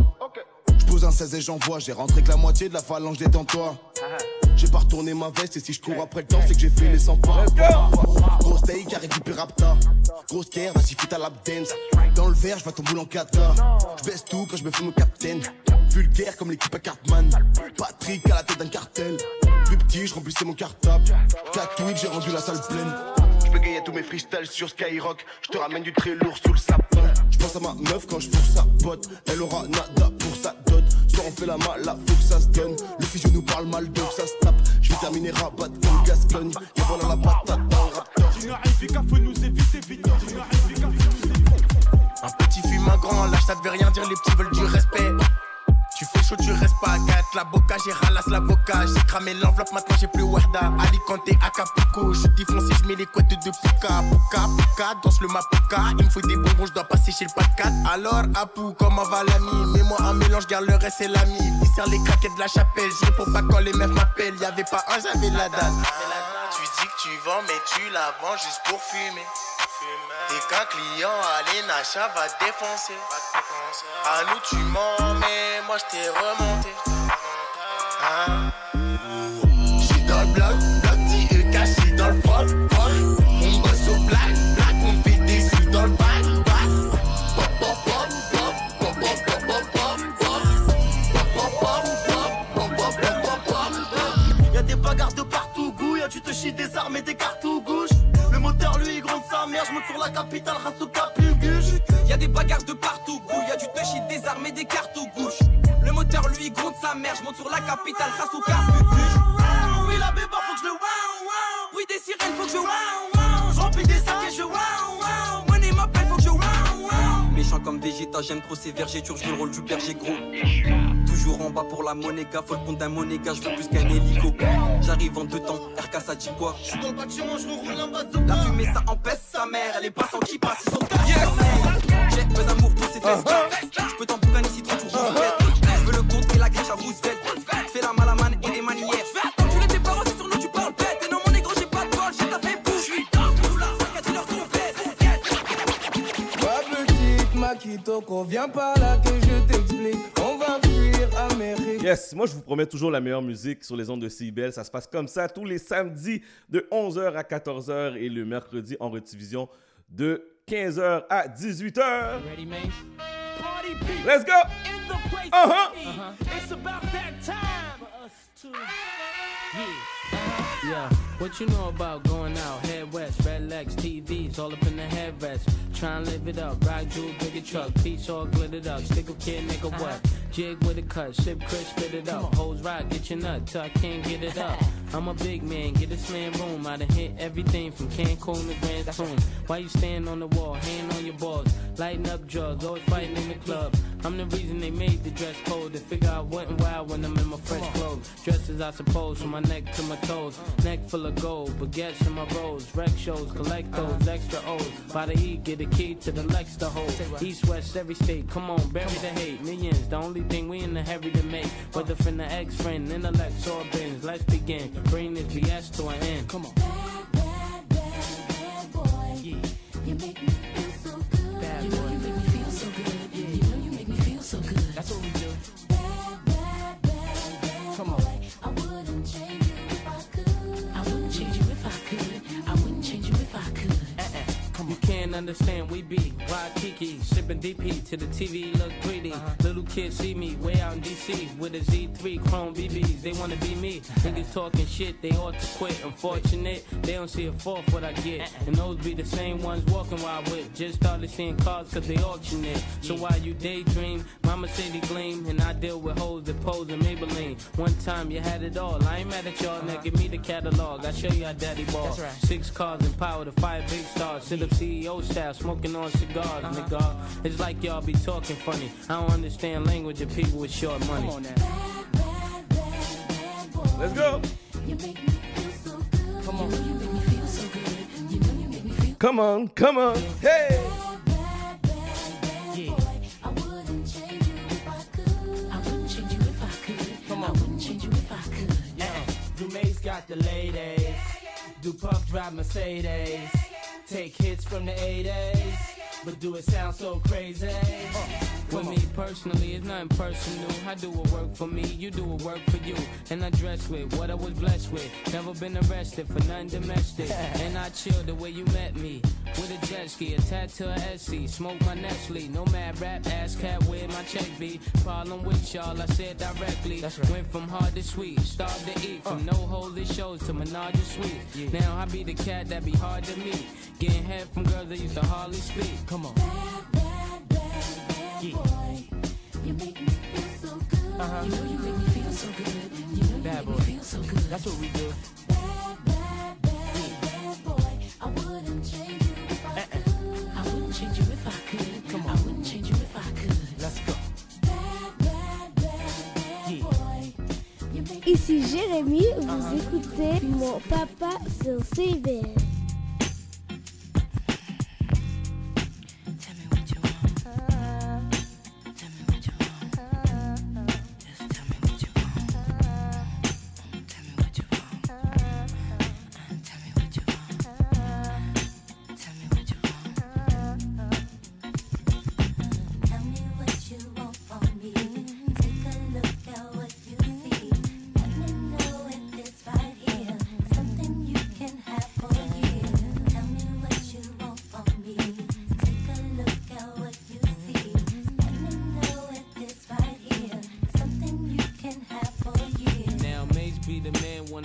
Je pose un 16 et j'envoie, j'ai rentré que la moitié de la phalange détends-toi. J'ai pas retourné ma veste et si je cours après le temps, c'est que j'ai fait les 100 pas. Grosse qui a récupéré Rapta. Grosse care, vas-y fais ta lap dance. Dans le verre, je vais ton boule en kata. Je baisse tout quand je me fais mon capitaine. Vulgaire comme l'équipe à Cartman. Patrick à la tête d'un cartel. Plus petit, je remplissais mon cartable. 4 tweets, j'ai rendu la salle pleine. Je peux gagner tous mes freestyles sur Skyrock. Je te ramène du très lourd sous le sapin. Je pense à ma meuf quand je sa pote. Elle aura nada pour sa dot. Soit on fait la mala, faut que ça se donne. Le physio nous parle mal, donc ça se tape. Je vais terminer rabat comme Gascogne. Y'a voilà la patate dans le raptor. faut nous éviter, vite. Un petit fume un grand, lâche ça veut rien dire, les petits veulent du respect. Tu fais chaud, tu restes pas à 4, la boca, j'ai ralasse l'avocat, j'ai cramé l'enveloppe, maintenant j'ai plus Warda, Alicante, Acapulco, je défonce et je mets les couettes de Puka, Puka, Puka, danse le Mapuka, il me faut des bonbons, je dois passer chez le pas de 4. Alors, Apu, comment va l'ami? Mets-moi un mélange, garde le reste, c'est l'ami. Il sert les craquettes de la chapelle, je réponds pas quand les meufs m'appellent, y'avait pas un, j'avais la date. Tu dis que tu vends, mais tu la vends juste pour fumer. Et qu'un client à l'Enacha va défoncer. À nous tu mens, mais moi je t'ai remonté. Hein? J'suis dans le bloc, bloc dans le. On bosse au black, black, on fait des sous dans le bac. Y'a des bagarres de partout, gouille, tu te chies des armes et des cartouches. Le moteur lui il gronde sa mère, je monte sur la capitale, race au capuguche. Y'a des bagarres de partout, Gronde sa mère, je monte sur la capitale, grâce au capuguche. Oui, la béba, faut que je le wow, wow. Oui, des sirènes, faut que je wow, wow. Je remplis des sacs et je wow, wow. Money m'appelle, faut que je wow, wow. Méchant comme Vegeta, j'aime trop ces vergétures, je le rôle du berger gros. Toujours en bas pour la monéga, faut le compte d'un monéga, je veux plus qu'un hélico. J'arrive en deux temps, RK ça dit quoi? J'suis dans le bâtiment, je roule en bas de La fumée ça empêche sa mère, elle est passant qui passe, ils sont yes. J'ai peu d'amour pour ses fesses. Je peux t'en si trop toujours Je et la crèche à Roosevelt. Fais la malaman et les manières. Je vais attendre, tu les tes parents, c'est sur nous, tu parles bête. Et non, mon négro, j'ai pas de bol, j'ai ta fait bouffe. Je suis dans tout là, regarde, tu leur Ma petite Makitoko, viens par là que je t'explique. On va fuir Amérique. Yes, moi je vous promets toujours la meilleure musique sur les ondes de CIBL. Ça se passe comme ça tous les samedis de 11h à 14h et le mercredi en rediffusion de 15h à 18h. Let's go! Uh-huh. It's about that time for us to. Yeah. What you know about going out? Head west, red legs, TVs, all up in the headrest. Try and live it up. Rock jewel, bigger truck, piece all glittered up. Stick a kid, nigga, what? Jig with a cut, sip Chris, spit it up. Hoes rock, get your nut till I can't get it up. [laughs] I'm a big man, get this man room. I done hit everything from Cancun to Grand Tune. Why you stand on the wall, hand on your balls, lighting up drugs, always fighting in the club. I'm the reason they made the dress code. They figure out what and why when I'm in my fresh clothes. Dresses, I suppose, from my neck to my toes. Neck full of gold, baguettes in my rolls. Rec shows, collect those extra O's. By the E, get a key to the Lex to hold. East, west, every state, come on, bury the hate. Millions, the only thing we in the hurry to make. Whether from the ex friend, intellect, or bins. Let's begin. Bring this BS to an end. Come on. Good boy you make me understand we be Waikiki, sipping DP to the TV look greedy. Uh-huh. Little kids see me way out in DC with a Z3 Chrome BBs. They wanna be me. [laughs] Niggas talking shit, they ought to quit. Unfortunate, they don't see a fourth what I get. Uh-uh. And those be the same ones walking while I whip. Just started seeing cars cause they auction it. So while you daydream, mama city gleam, and I deal with hoes that pose in Maybelline. One time you had it all. I ain't mad at y'all, now uh-huh. give me the catalog. I show you how daddy ball. Right. Six cars and power to five big stars. Sit up CEO style, smoking on cigars, uh-huh. nigga. It's like y'all be talking funny. I don't understand language of people with short money. Come on now. Let's go. Come on. Come on, come on. Hey. Come on. Yeah. Do Mace got the ladies. Do Puff drive Mercedes. Take hits from the 80s. But do it sound so crazy? For me personally, it's nothing personal. I do what work for me, you do what work for you. And I dress with what I was blessed with. Never been arrested for nothing domestic. [laughs] And I chill the way you met me. With a jet ski, attached to a SC. Smoke my Nestle. No mad rap, ass cat where my check be. Problem with y'all, I said directly. that's Went from hard to sweet, starved to eat. From uh. no holy shows to menage a suite. Now I be the cat that be hard to meet. Getting head from girls that used to hardly speak. Come on. Yeah. Uh-huh. You know you make me feel so good. You know you Bad make boy. me feel so good. That's what we do. I wouldn't change you if I could. Come I wouldn't change you if I could. Let's go. Ici Jérémy, vous écoutez mon papa sur CBL.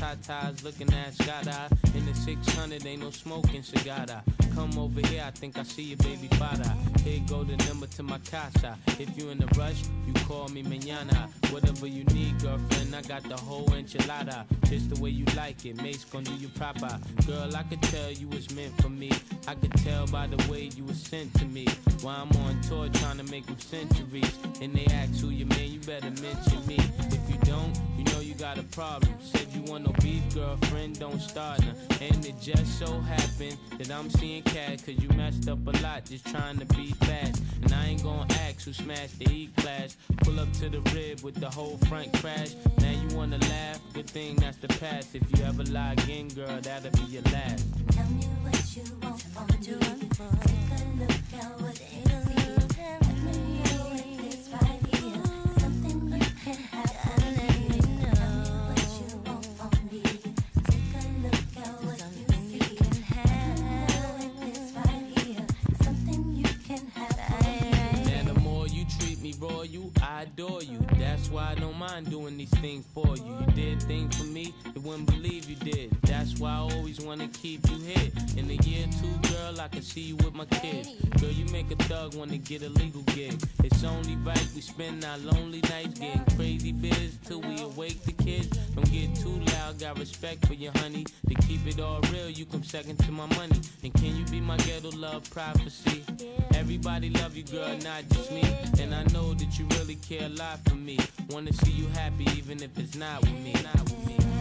tatas looking at eye. In the 600, ain't no smoking cigar. Come over here, I think I see your baby father. Here go the number to my casa. If you in a rush, you call me mañana. Whatever you need, girlfriend, I got the whole enchilada. Just the way you like it, Mace gon' do you proper. Girl, I could tell you was meant for me. I could tell by the way you was sent to me. While I'm on tour trying to make them centuries. And they ask who your man, you better mention me. If you don't, you know you got a problem. Said you want no beef, girlfriend, don't start now. And it just so happened that I'm seeing cat, cause you messed up a lot just trying to be fast. And I ain't gonna ask who smashed the E class. Pull up to the rib with the whole front crash. Now you wanna laugh, good thing that's the past. If you ever lie again, girl, that'll be your last. Tell me what you want more you I adore you. That's why I don't mind mind doing these things for you. You did things for me, you wouldn't believe you did. That's why I always wanna keep you here. In a year or two, girl, I can see you with my kids. Girl, you make a thug wanna get a legal gig. It's only right we spend our lonely nights getting crazy biz till we awake the kids. Don't get too loud, got respect for your honey. To keep it all real, you come second to my money. And can you be my ghetto love prophecy? Everybody love you, girl, not just me. And I know that you really care a lot for me. Wanna see you happy, even if it's not with me. Not with me.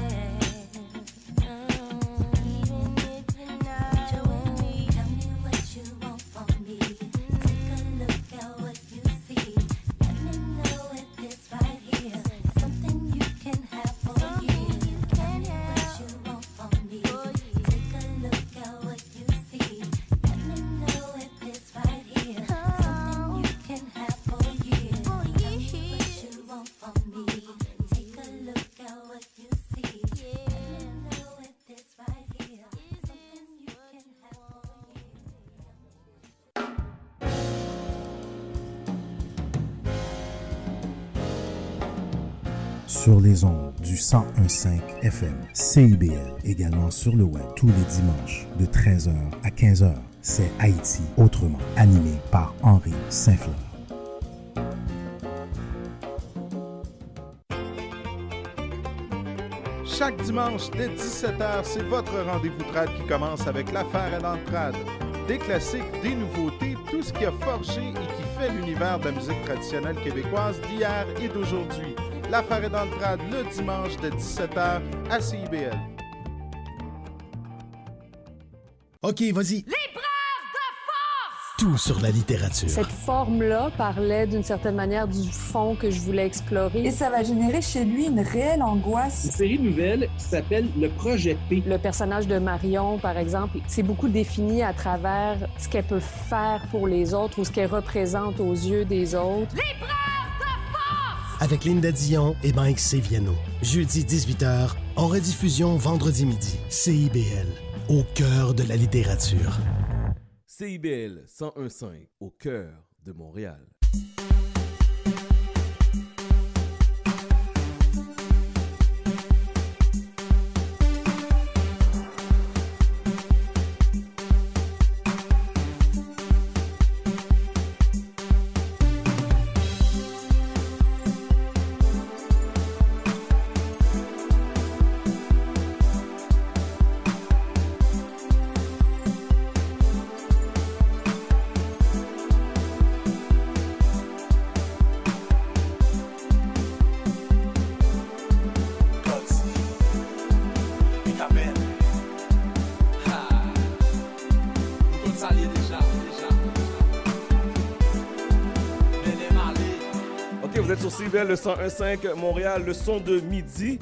1015 FM, CIBL, également sur le web tous les dimanches de 13h à 15h. C'est Haïti autrement, animé par Henri Saint-Fleur. Chaque dimanche dès 17h, c'est votre rendez-vous trad qui commence avec l'affaire à l'entrade. Des classiques, des nouveautés, tout ce qui a forgé et qui fait l'univers de la musique traditionnelle québécoise d'hier et d'aujourd'hui. L'affaire est dans le trad le dimanche de 17h à CIBL. OK, vas-y. Tout sur la littérature. Cette forme-là parlait d'une certaine manière du fond que je voulais explorer. Et ça va générer chez lui une réelle angoisse. Une série nouvelle qui s'appelle Le Projet P. Le personnage de Marion, par exemple, c'est beaucoup défini à travers ce qu'elle peut faire pour les autres ou ce qu'elle représente aux yeux des autres. Avec Linda Dion et Mike Seviano. Jeudi 18h, en rediffusion vendredi midi. CIBL, au cœur de la littérature. CIBL 1015 au cœur de Montréal. CIBL le 1015 Montréal, le son de midi.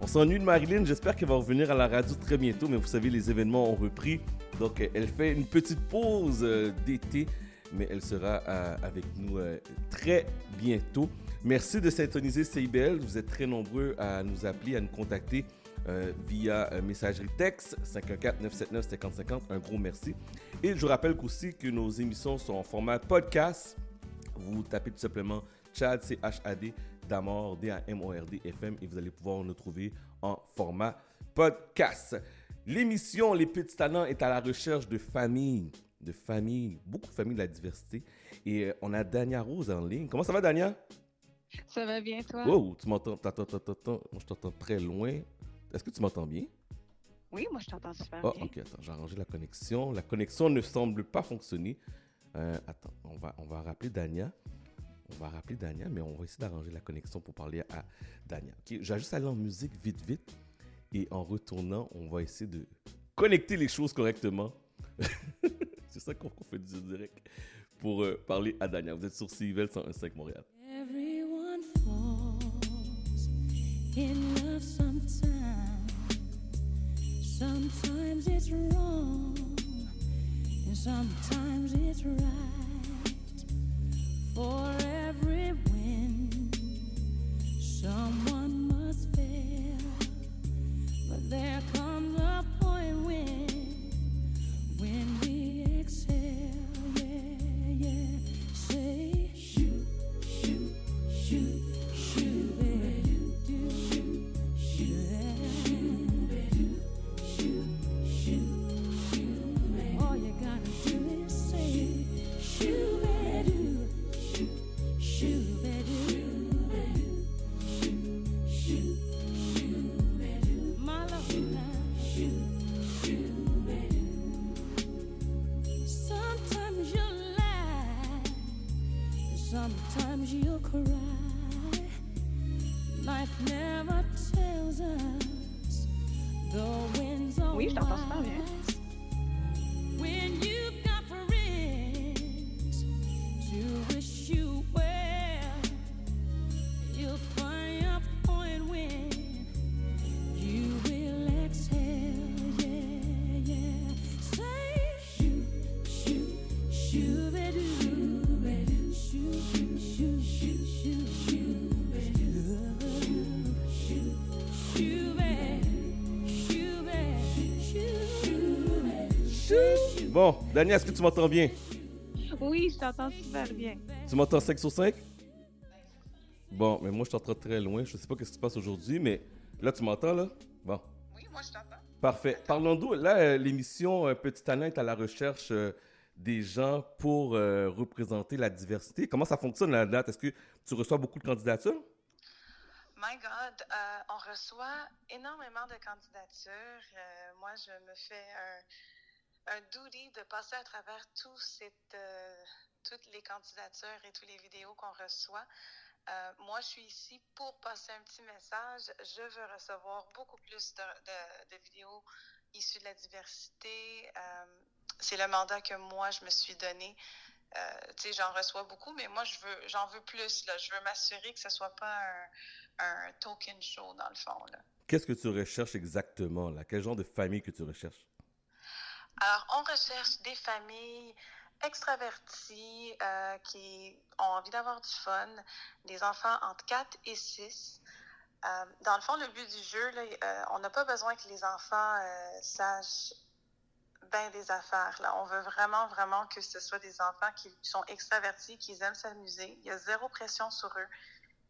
On s'ennuie de Marilyn, j'espère qu'elle va revenir à la radio très bientôt, mais vous savez, les événements ont repris. Donc, elle fait une petite pause euh, d'été, mais elle sera euh, avec nous euh, très bientôt. Merci de syntoniser CIBL. Vous êtes très nombreux à nous appeler, à nous contacter via messagerie texte 514-979-5050. Un gros merci. Et je vous rappelle aussi que nos émissions sont en format podcast. Vous tapez tout simplement Chad, C-H-A-D, Damord, D-A-M-O-R-D, FM, et vous allez pouvoir nous trouver en format podcast. L'émission Les Petits Talents est à la recherche de familles, de familles, beaucoup de familles de la diversité. Et euh, on a Dania Rose en ligne. Comment ça va, Dania? Ça va bien, toi? Wow, tu m'entends. Moi, je t'entends très loin. Est-ce que tu m'entends bien? Oui, moi, je t'entends super Ah, bien. ok, attends, j'ai arrangé la connexion. La connexion ne semble pas fonctionner. Euh, attends, on va, on va rappeler Dania. On va rappeler Dania, mais on va essayer d'arranger la connexion pour parler à Dania. Ok, je vais juste aller en musique vite, vite. Et en retournant, on va essayer de connecter les choses correctement. [laughs] C'est ça qu'on fait du direct pour euh, parler à Dania. Vous êtes sur CIVL 101.5 Montréal. Everyone falls in love sometimes. Sometimes it's wrong, sometimes it's right. For every win, someone must fail. But there comes a point Bon, Daniel, est-ce que tu m'entends bien? Oui, je t'entends super bien. Tu m'entends 5 sur 5? Bon, mais moi, je t'entends très loin. Je sais pas ce qui se passe aujourd'hui, mais là, tu m'entends, là? Bon. Oui, moi, je t'entends. Parfait. Parlons d'où? Là, euh, l'émission euh, Petit Talent est à la recherche euh, des gens pour euh, représenter la diversité. Comment ça fonctionne, la date? Est-ce que tu reçois beaucoup de candidatures? My God, euh, on reçoit énormément de candidatures. Euh, moi, je me fais un, un duty de passer à travers tout cette, euh, toutes les candidatures et toutes les vidéos qu'on reçoit. Euh, moi, je suis ici pour passer un petit message. Je veux recevoir beaucoup plus de, de- vidéos issues de la diversité. Euh, c'est le mandat que moi, je me suis donné. Tu sais, j'en reçois beaucoup, mais moi, je veux, j'en veux plus. Là. Je veux m'assurer que ce soit pas un, un token show, dans le fond. Qu'est-ce que tu recherches exactement, là? Quel genre de famille que tu recherches? Alors, on recherche des familles extraverties euh, qui ont envie d'avoir du fun, des enfants entre 4 et 6. Euh, dans le fond, le but du jeu, euh, on n'a pas besoin que les enfants sachent bien des affaires. On veut vraiment, vraiment que ce soit des enfants qui sont extravertis, qui aiment s'amuser. Il y a zéro pression sur eux.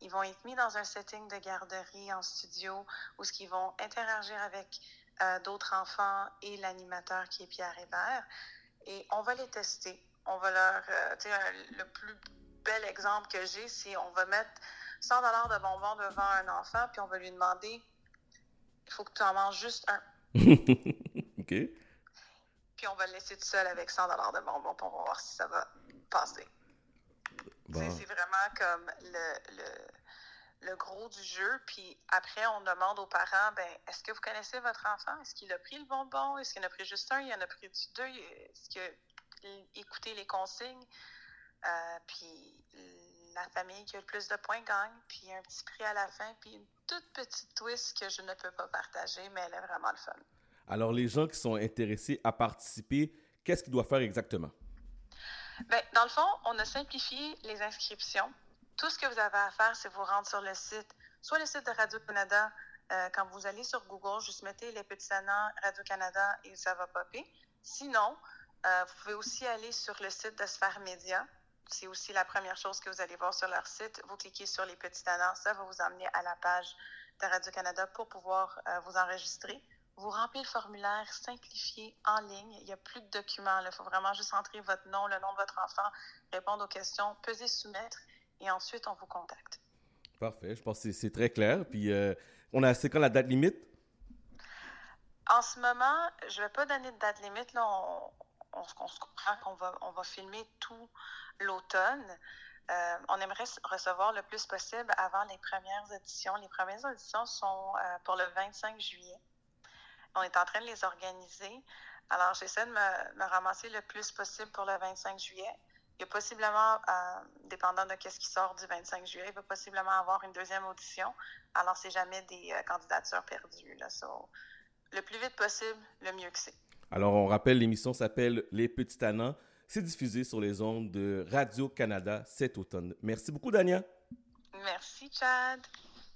Ils vont être mis dans un setting de garderie en studio où qu'ils vont interagir avec euh, d'autres enfants et l'animateur qui est Pierre Hébert. Et on va les tester. On va leur... euh, tu sais, un- le plus bel exemple que j'ai, c'est on va mettre 100 dollars de bonbons devant un enfant, puis on va lui demander, il faut que tu en manges juste un. [laughs] OK. Puis on va le laisser tout seul avec 100 dollars de bonbons pour voir si ça va passer. Bon. C'est vraiment comme le, le, le gros du jeu. Puis après, on demande aux parents, ben, est-ce que vous connaissez votre enfant? Est-ce qu'il a pris le bonbon? Est-ce qu'il en a pris juste un? Il en a pris du- deux? Est-ce qu'il a écouté les consignes? Euh, puis la famille qui a le plus de points gagne. Puis un petit prix à la fin. Puis une toute petite twist que je ne peux pas partager, mais elle est vraiment le fun. Alors, les gens qui sont intéressés à participer, qu'est-ce qu'ils doivent faire exactement? Ben, dans le fond, on a simplifié les inscriptions. Tout ce que vous avez à faire, c'est vous rendre sur le site, soit le site de Radio-Canada. euh, quand vous allez sur Google, juste mettez les petits annonces Radio-Canada et ça va popper. Sinon, euh, vous pouvez aussi aller sur le site de Sphère Média. C'est aussi la première chose que vous allez voir sur leur site. Vous cliquez sur les petits annonces, ça va vous emmener à la page de Radio-Canada pour pouvoir euh, vous enregistrer. Vous remplissez le formulaire simplifié en ligne. Il n'y a plus de documents. Il faut vraiment juste entrer votre nom, le nom de votre enfant, répondre aux questions, peser soumettre et ensuite on vous contacte. Parfait. Je pense que c'est- très clair. Puis, euh, on a, c'est quand la date limite? En ce moment, je ne vais pas donner de date limite. Là, on, on se on se comprend qu'on va, on va filmer tout l'automne. Euh, on aimerait recevoir le plus possible avant les premières auditions. Les premières auditions sont euh, pour le 25 juillet. On est en train de les organiser. Alors, j'essaie de me, me ramasser le plus possible pour le 25 juillet. Il y a possiblement, euh, dépendant de ce qui sort du 25 juillet, il va possiblement avoir une deuxième audition. Alors, c'est jamais des euh, candidatures perdues. Là, So, le plus vite possible, le mieux que c'est. Alors, on rappelle, l'émission s'appelle Les Petits Tannants. C'est diffusé sur les ondes de Radio-Canada cet automne. Merci beaucoup, Dania. Merci, Chad.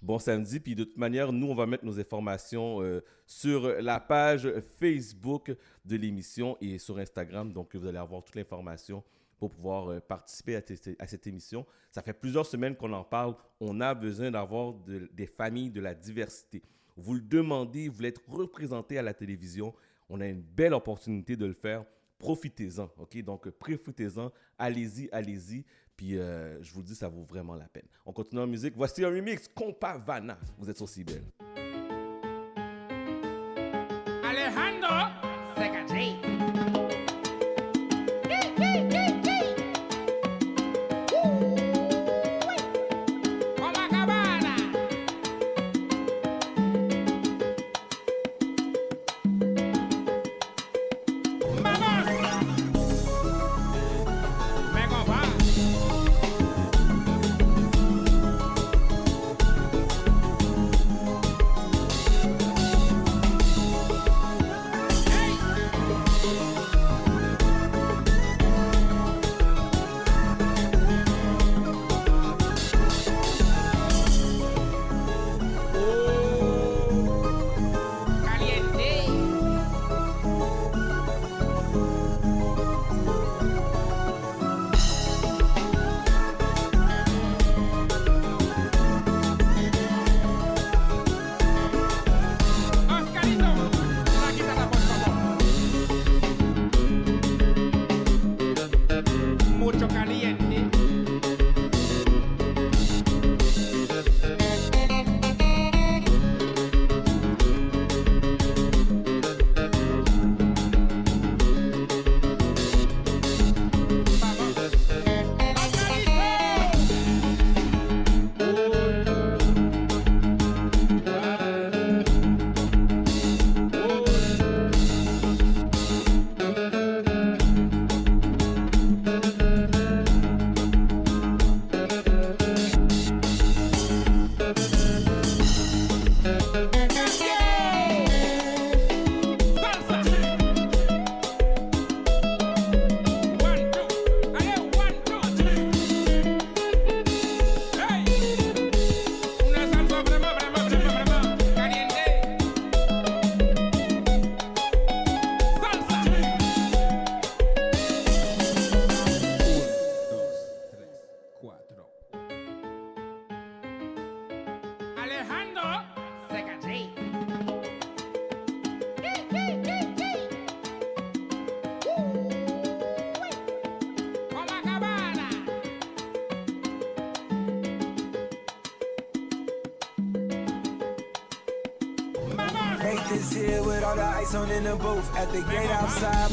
Bon samedi. Puis de toute manière, nous, on va mettre nos informations euh, sur la page Facebook de l'émission et sur Instagram. Donc, vous allez avoir toute l'information pour pouvoir euh, participer à, cette émission. Ça fait plusieurs semaines qu'on en parle. On a besoin d'avoir de- des familles de la diversité. Vous le demandez, vous voulez être représenté à la télévision. On a une belle opportunité de le faire. Profitez-en, OK? Donc, profitez-en. Allez-y, allez-y. Puis, euh, je vous dis, ça vaut vraiment la peine. On continue en musique. Voici un remix, Compavana. Vous êtes aussi belle.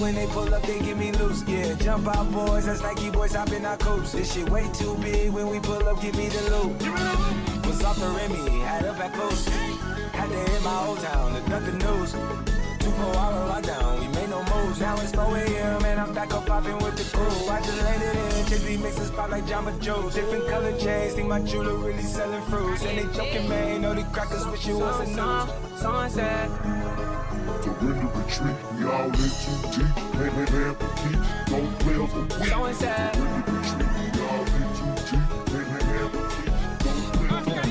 When they pull up, they give me loose. Yeah, jump out, boys. That's Nike boys hopping our coops. This shit way too big. When we pull up, give me the loot. Was off the Remy, had up at post. Had to hit my old town to duck the news. Two four hour lockdown, we made no moves. Now it's 4 a.m. and I'm back up popping with the crew. I just landed in, chase these mixes pop like Jamba Joe's. Different color chains, think my jeweler really selling fruits. And they joking, man, know the crackers wish it was a news. Someone said. Surrender retreat, we all in too deep. Play, play, play for keeps, don't play for weeks. Someone said. Surrender retreat, we all in too deep. For keeps, don't play for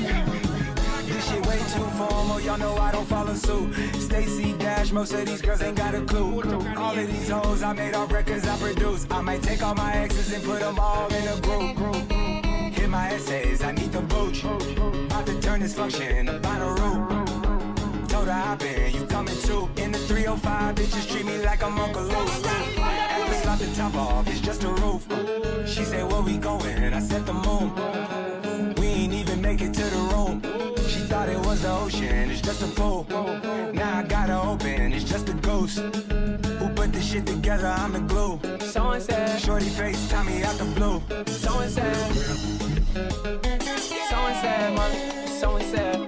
This shit way too formal, y'all know I don't follow suit. Stacy Dash, most of these girls ain't got a clue. All of these hoes I made off records I produce. I might take all my exes and put them all in a group. Hit my essays, I need the booch. About to turn this function to Bonnaroo. Told her hop in, you coming too. In the 305, bitches treat me like I'm Uncle Luke. To slap the top off, it's just a roof. She said, where we going? And I said the moon. We ain't even make it to the room. She thought it was the ocean, it's just a pool. Now I gotta open, it's just a ghost. Who put this shit together? I'm the glue. Someone said, Shorty face, Tommy out the blue. Someone said, Someone said, mother, someone said.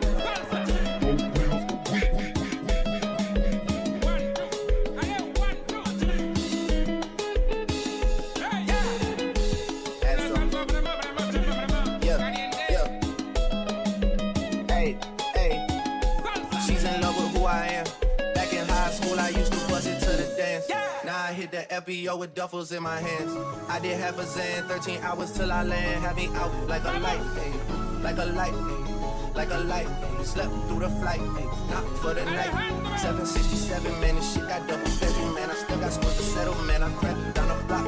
FBO with duffels in my hands. I did half a Zan, 13 hours till I land. Had me out like a light, hey, like a light, hey, like a light. Hey. Slept through the flight, hey, not for the night. 767, man, this shit got double bedroom, man. I still got scores to settle, man. I crept down the block.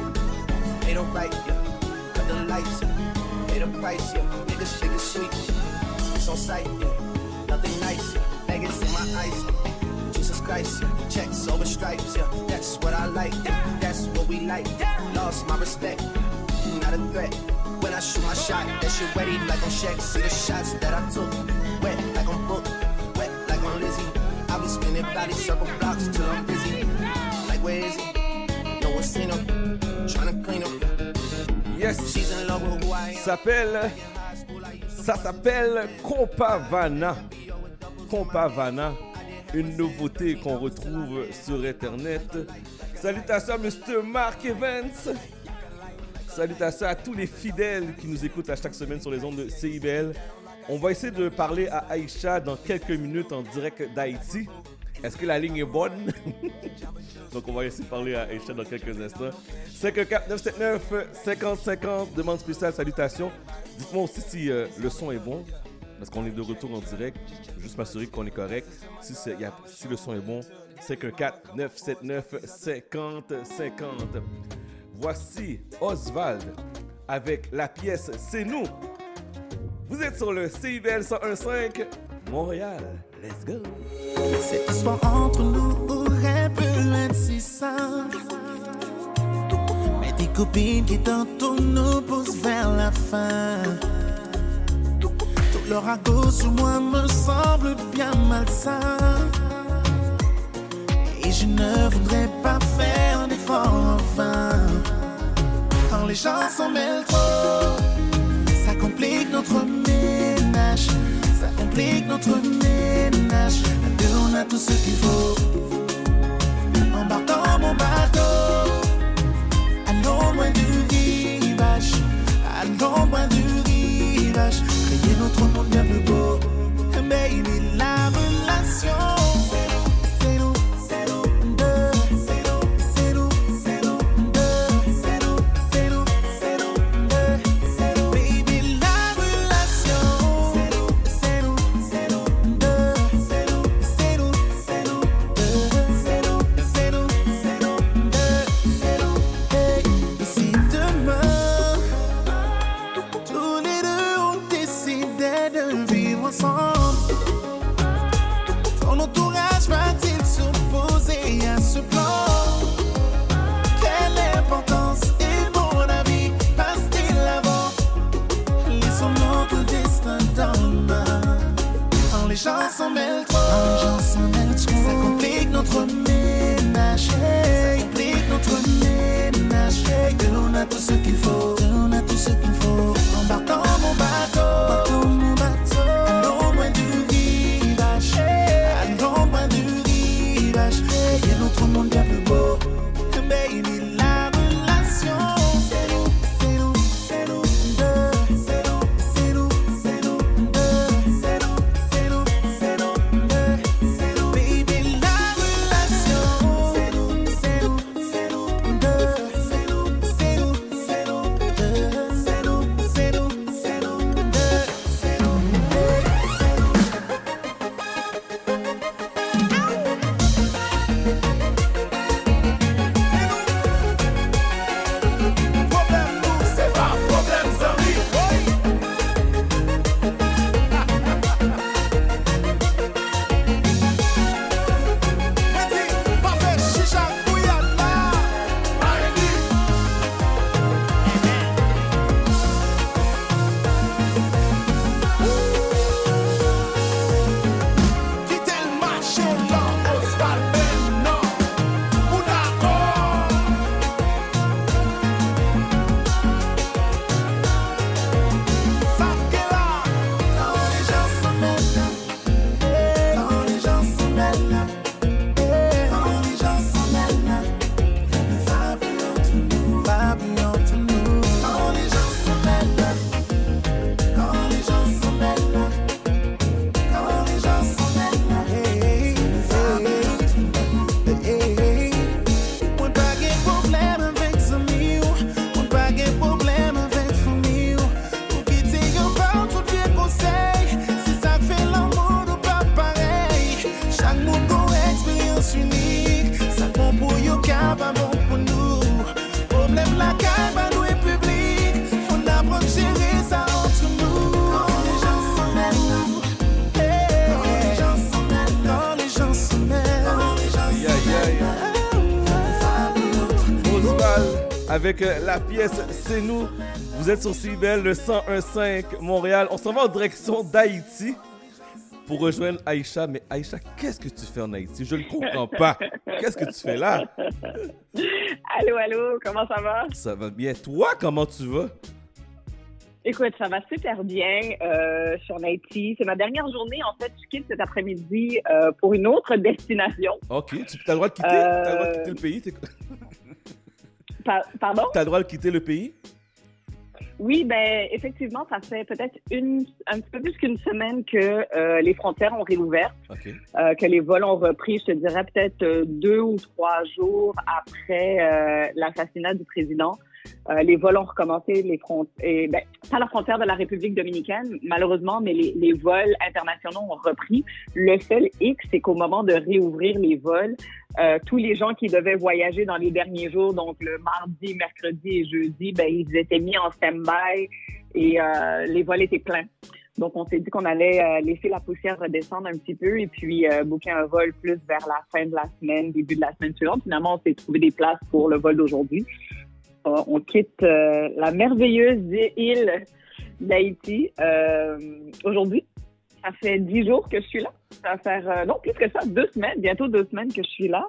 Ain't no right, yeah. Cut the lights, yeah. The price, yeah. Niggas it's sweet. It's on sight, yeah. Nothing nice, yeah. Vegas in my ice. Jesus Yeah. Checks over stripes, yeah. That's what I like, yeah. That's what we like. Lost my respect, not a threat. When I shoot my shot, that shit wetty like on Shaq. See the shots that I took, wet like on Book, wet like on Lizzie. I be spinning body circle blocks till I'm busy. Like where is he? No one seen him. Tryna clean him. Yes. She's in love with who I am. S'appelle. Ça s'appelle Compavana. Compavana. Une nouveauté qu'on retrouve sur Internet. Salutations à Mr. Mark Evans. Salutations à tous les fidèles qui nous écoutent à chaque semaine sur les ondes de CIBL. On va essayer de parler à Aïcha dans quelques minutes en direct d'Haïti. Est-ce que la ligne est bonne? [laughs] Donc on va essayer de parler à Aïcha dans quelques instants. 54 979 50 50, demande spéciale, salutations. Dites-moi aussi si euh, le son est bon, parce qu'on est de retour en direct. Juste m'assurer qu'on est correct. Si, c'est- le son est bon, 54 979 50 50. Voici Oswald avec la pièce C'est nous. Vous êtes sur le CIBL 1015 Montréal. Let's go. Cette histoire entre nous aurait pu être si. Mais des copines qui tantôt nous poussent vers la fin. Leur ragot sur moi me semble bien malsain. Et je ne voudrais pas faire d'efforts en vain. Quand les gens s'en mêlent trop, ça complique notre ménage. Ça complique notre ménage. À deux, on a tout ce qu'il faut. Embarque dans mon bateau. Notre monde bien plus beau. Baby, Que avec euh, la pièce C'est nous. Vous êtes sur CIBEL, le 101.5 Montréal. On s'en va en direction d'Haïti pour rejoindre Aïcha. Mais Aïcha, qu'est-ce que tu fais en Haïti? Je ne comprends pas. Qu'est-ce que tu fais là? Allô, allô, comment ça va? Ça va bien. Toi, comment tu vas? Écoute, ça va super bien. Euh, je suis en Haïti. C'est ma dernière journée. En fait, je quitte cet après-midi euh, pour une autre [laughs] destination. Ok, tu as le droit de quitter, Euh, t'as le droit de quitter le pays? [laughs] Pa- pardon? T'as le droit de quitter le pays? Oui, ben effectivement, ça fait peut-être une, un petit peu plus qu'une semaine que euh, les frontières ont réouvert, euh, que les vols ont repris, je te dirais peut-être euh, deux ou trois jours après euh, l'assassinat du président. Euh, les vols ont recommencé, les frontières, ben, pas la frontière de la République dominicaine, malheureusement, mais les, vols internationaux ont repris. Le seul hic, c'est qu'au moment de réouvrir les vols, euh, tous les gens qui devaient voyager dans les derniers jours, donc le mardi, mercredi et jeudi, ben, ils étaient mis en stand-by et euh, les vols étaient pleins. Donc, on s'est dit qu'on allait laisser la poussière redescendre un petit peu et puis euh, booker un vol plus vers la fin de la semaine, début de la semaine suivante. Finalement, on s'est trouvé des places pour le vol d'aujourd'hui. On quitte euh, la merveilleuse île d'Haïti euh, aujourd'hui. Ça fait dix jours que je suis là. Ça va faire, euh, non, plus que ça, deux semaines, bientôt deux semaines que je suis là.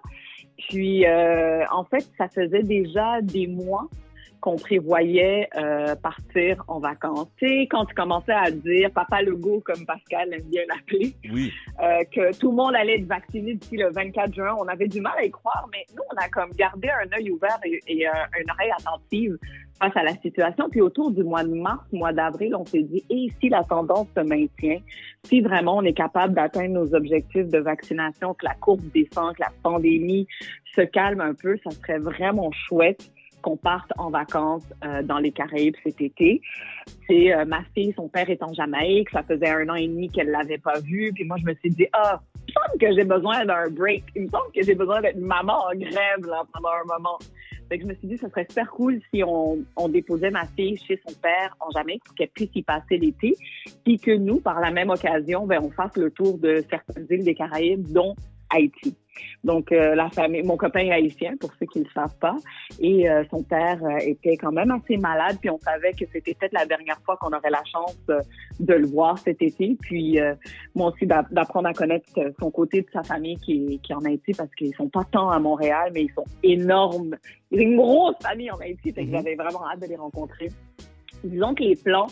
Puis, en fait, ça faisait déjà des mois qu'on prévoyait euh, partir en vacances. Sais, quand tu commençais à dire Papa Legault, comme Pascal aime bien l'appeler, Oui. euh, que tout le monde allait être vacciné d'ici le 24 juin. On avait du mal à y croire, mais nous, on a comme gardé un œil ouvert et, et, euh, une oreille attentive face à la situation. Puis autour du mois de mars, mois d'avril, on s'est dit, et si la tendance se maintient, si vraiment on est capable d'atteindre nos objectifs de vaccination, que la courbe descend, que la pandémie se calme un peu, ça serait vraiment chouette qu'on parte en vacances euh, dans les Caraïbes cet été. C'est euh, ma fille, son père est en Jamaïque, ça faisait un an et demi qu'elle l'avait pas vu, puis moi je me suis dit ah, il me semble que j'ai besoin d'un break, il me semble que j'ai besoin d'être maman en grève là pendant un moment. Fait que je me suis dit ça serait super cool si on, on déposait ma fille chez son père en Jamaïque pour qu'elle puisse y passer l'été, puis que nous par la même occasion, ben on fasse le tour de certaines îles des Caraïbes, dont Haïti. Donc, euh, la famille, mon copain est haïtien, pour ceux qui ne le savent pas, et euh, son père euh, était quand même assez malade, puis on savait que c'était peut-être la dernière fois qu'on aurait la chance de le voir cet été. Puis, moi aussi, d'a- d'apprendre à connaître son côté de sa famille qui est, qui est en Haïti, parce qu'ils sont pas tant à Montréal, mais ils sont énormes. Ils ont une grosse famille en Haïti, que Mhm. j'avais vraiment hâte de les rencontrer. Disons que les plans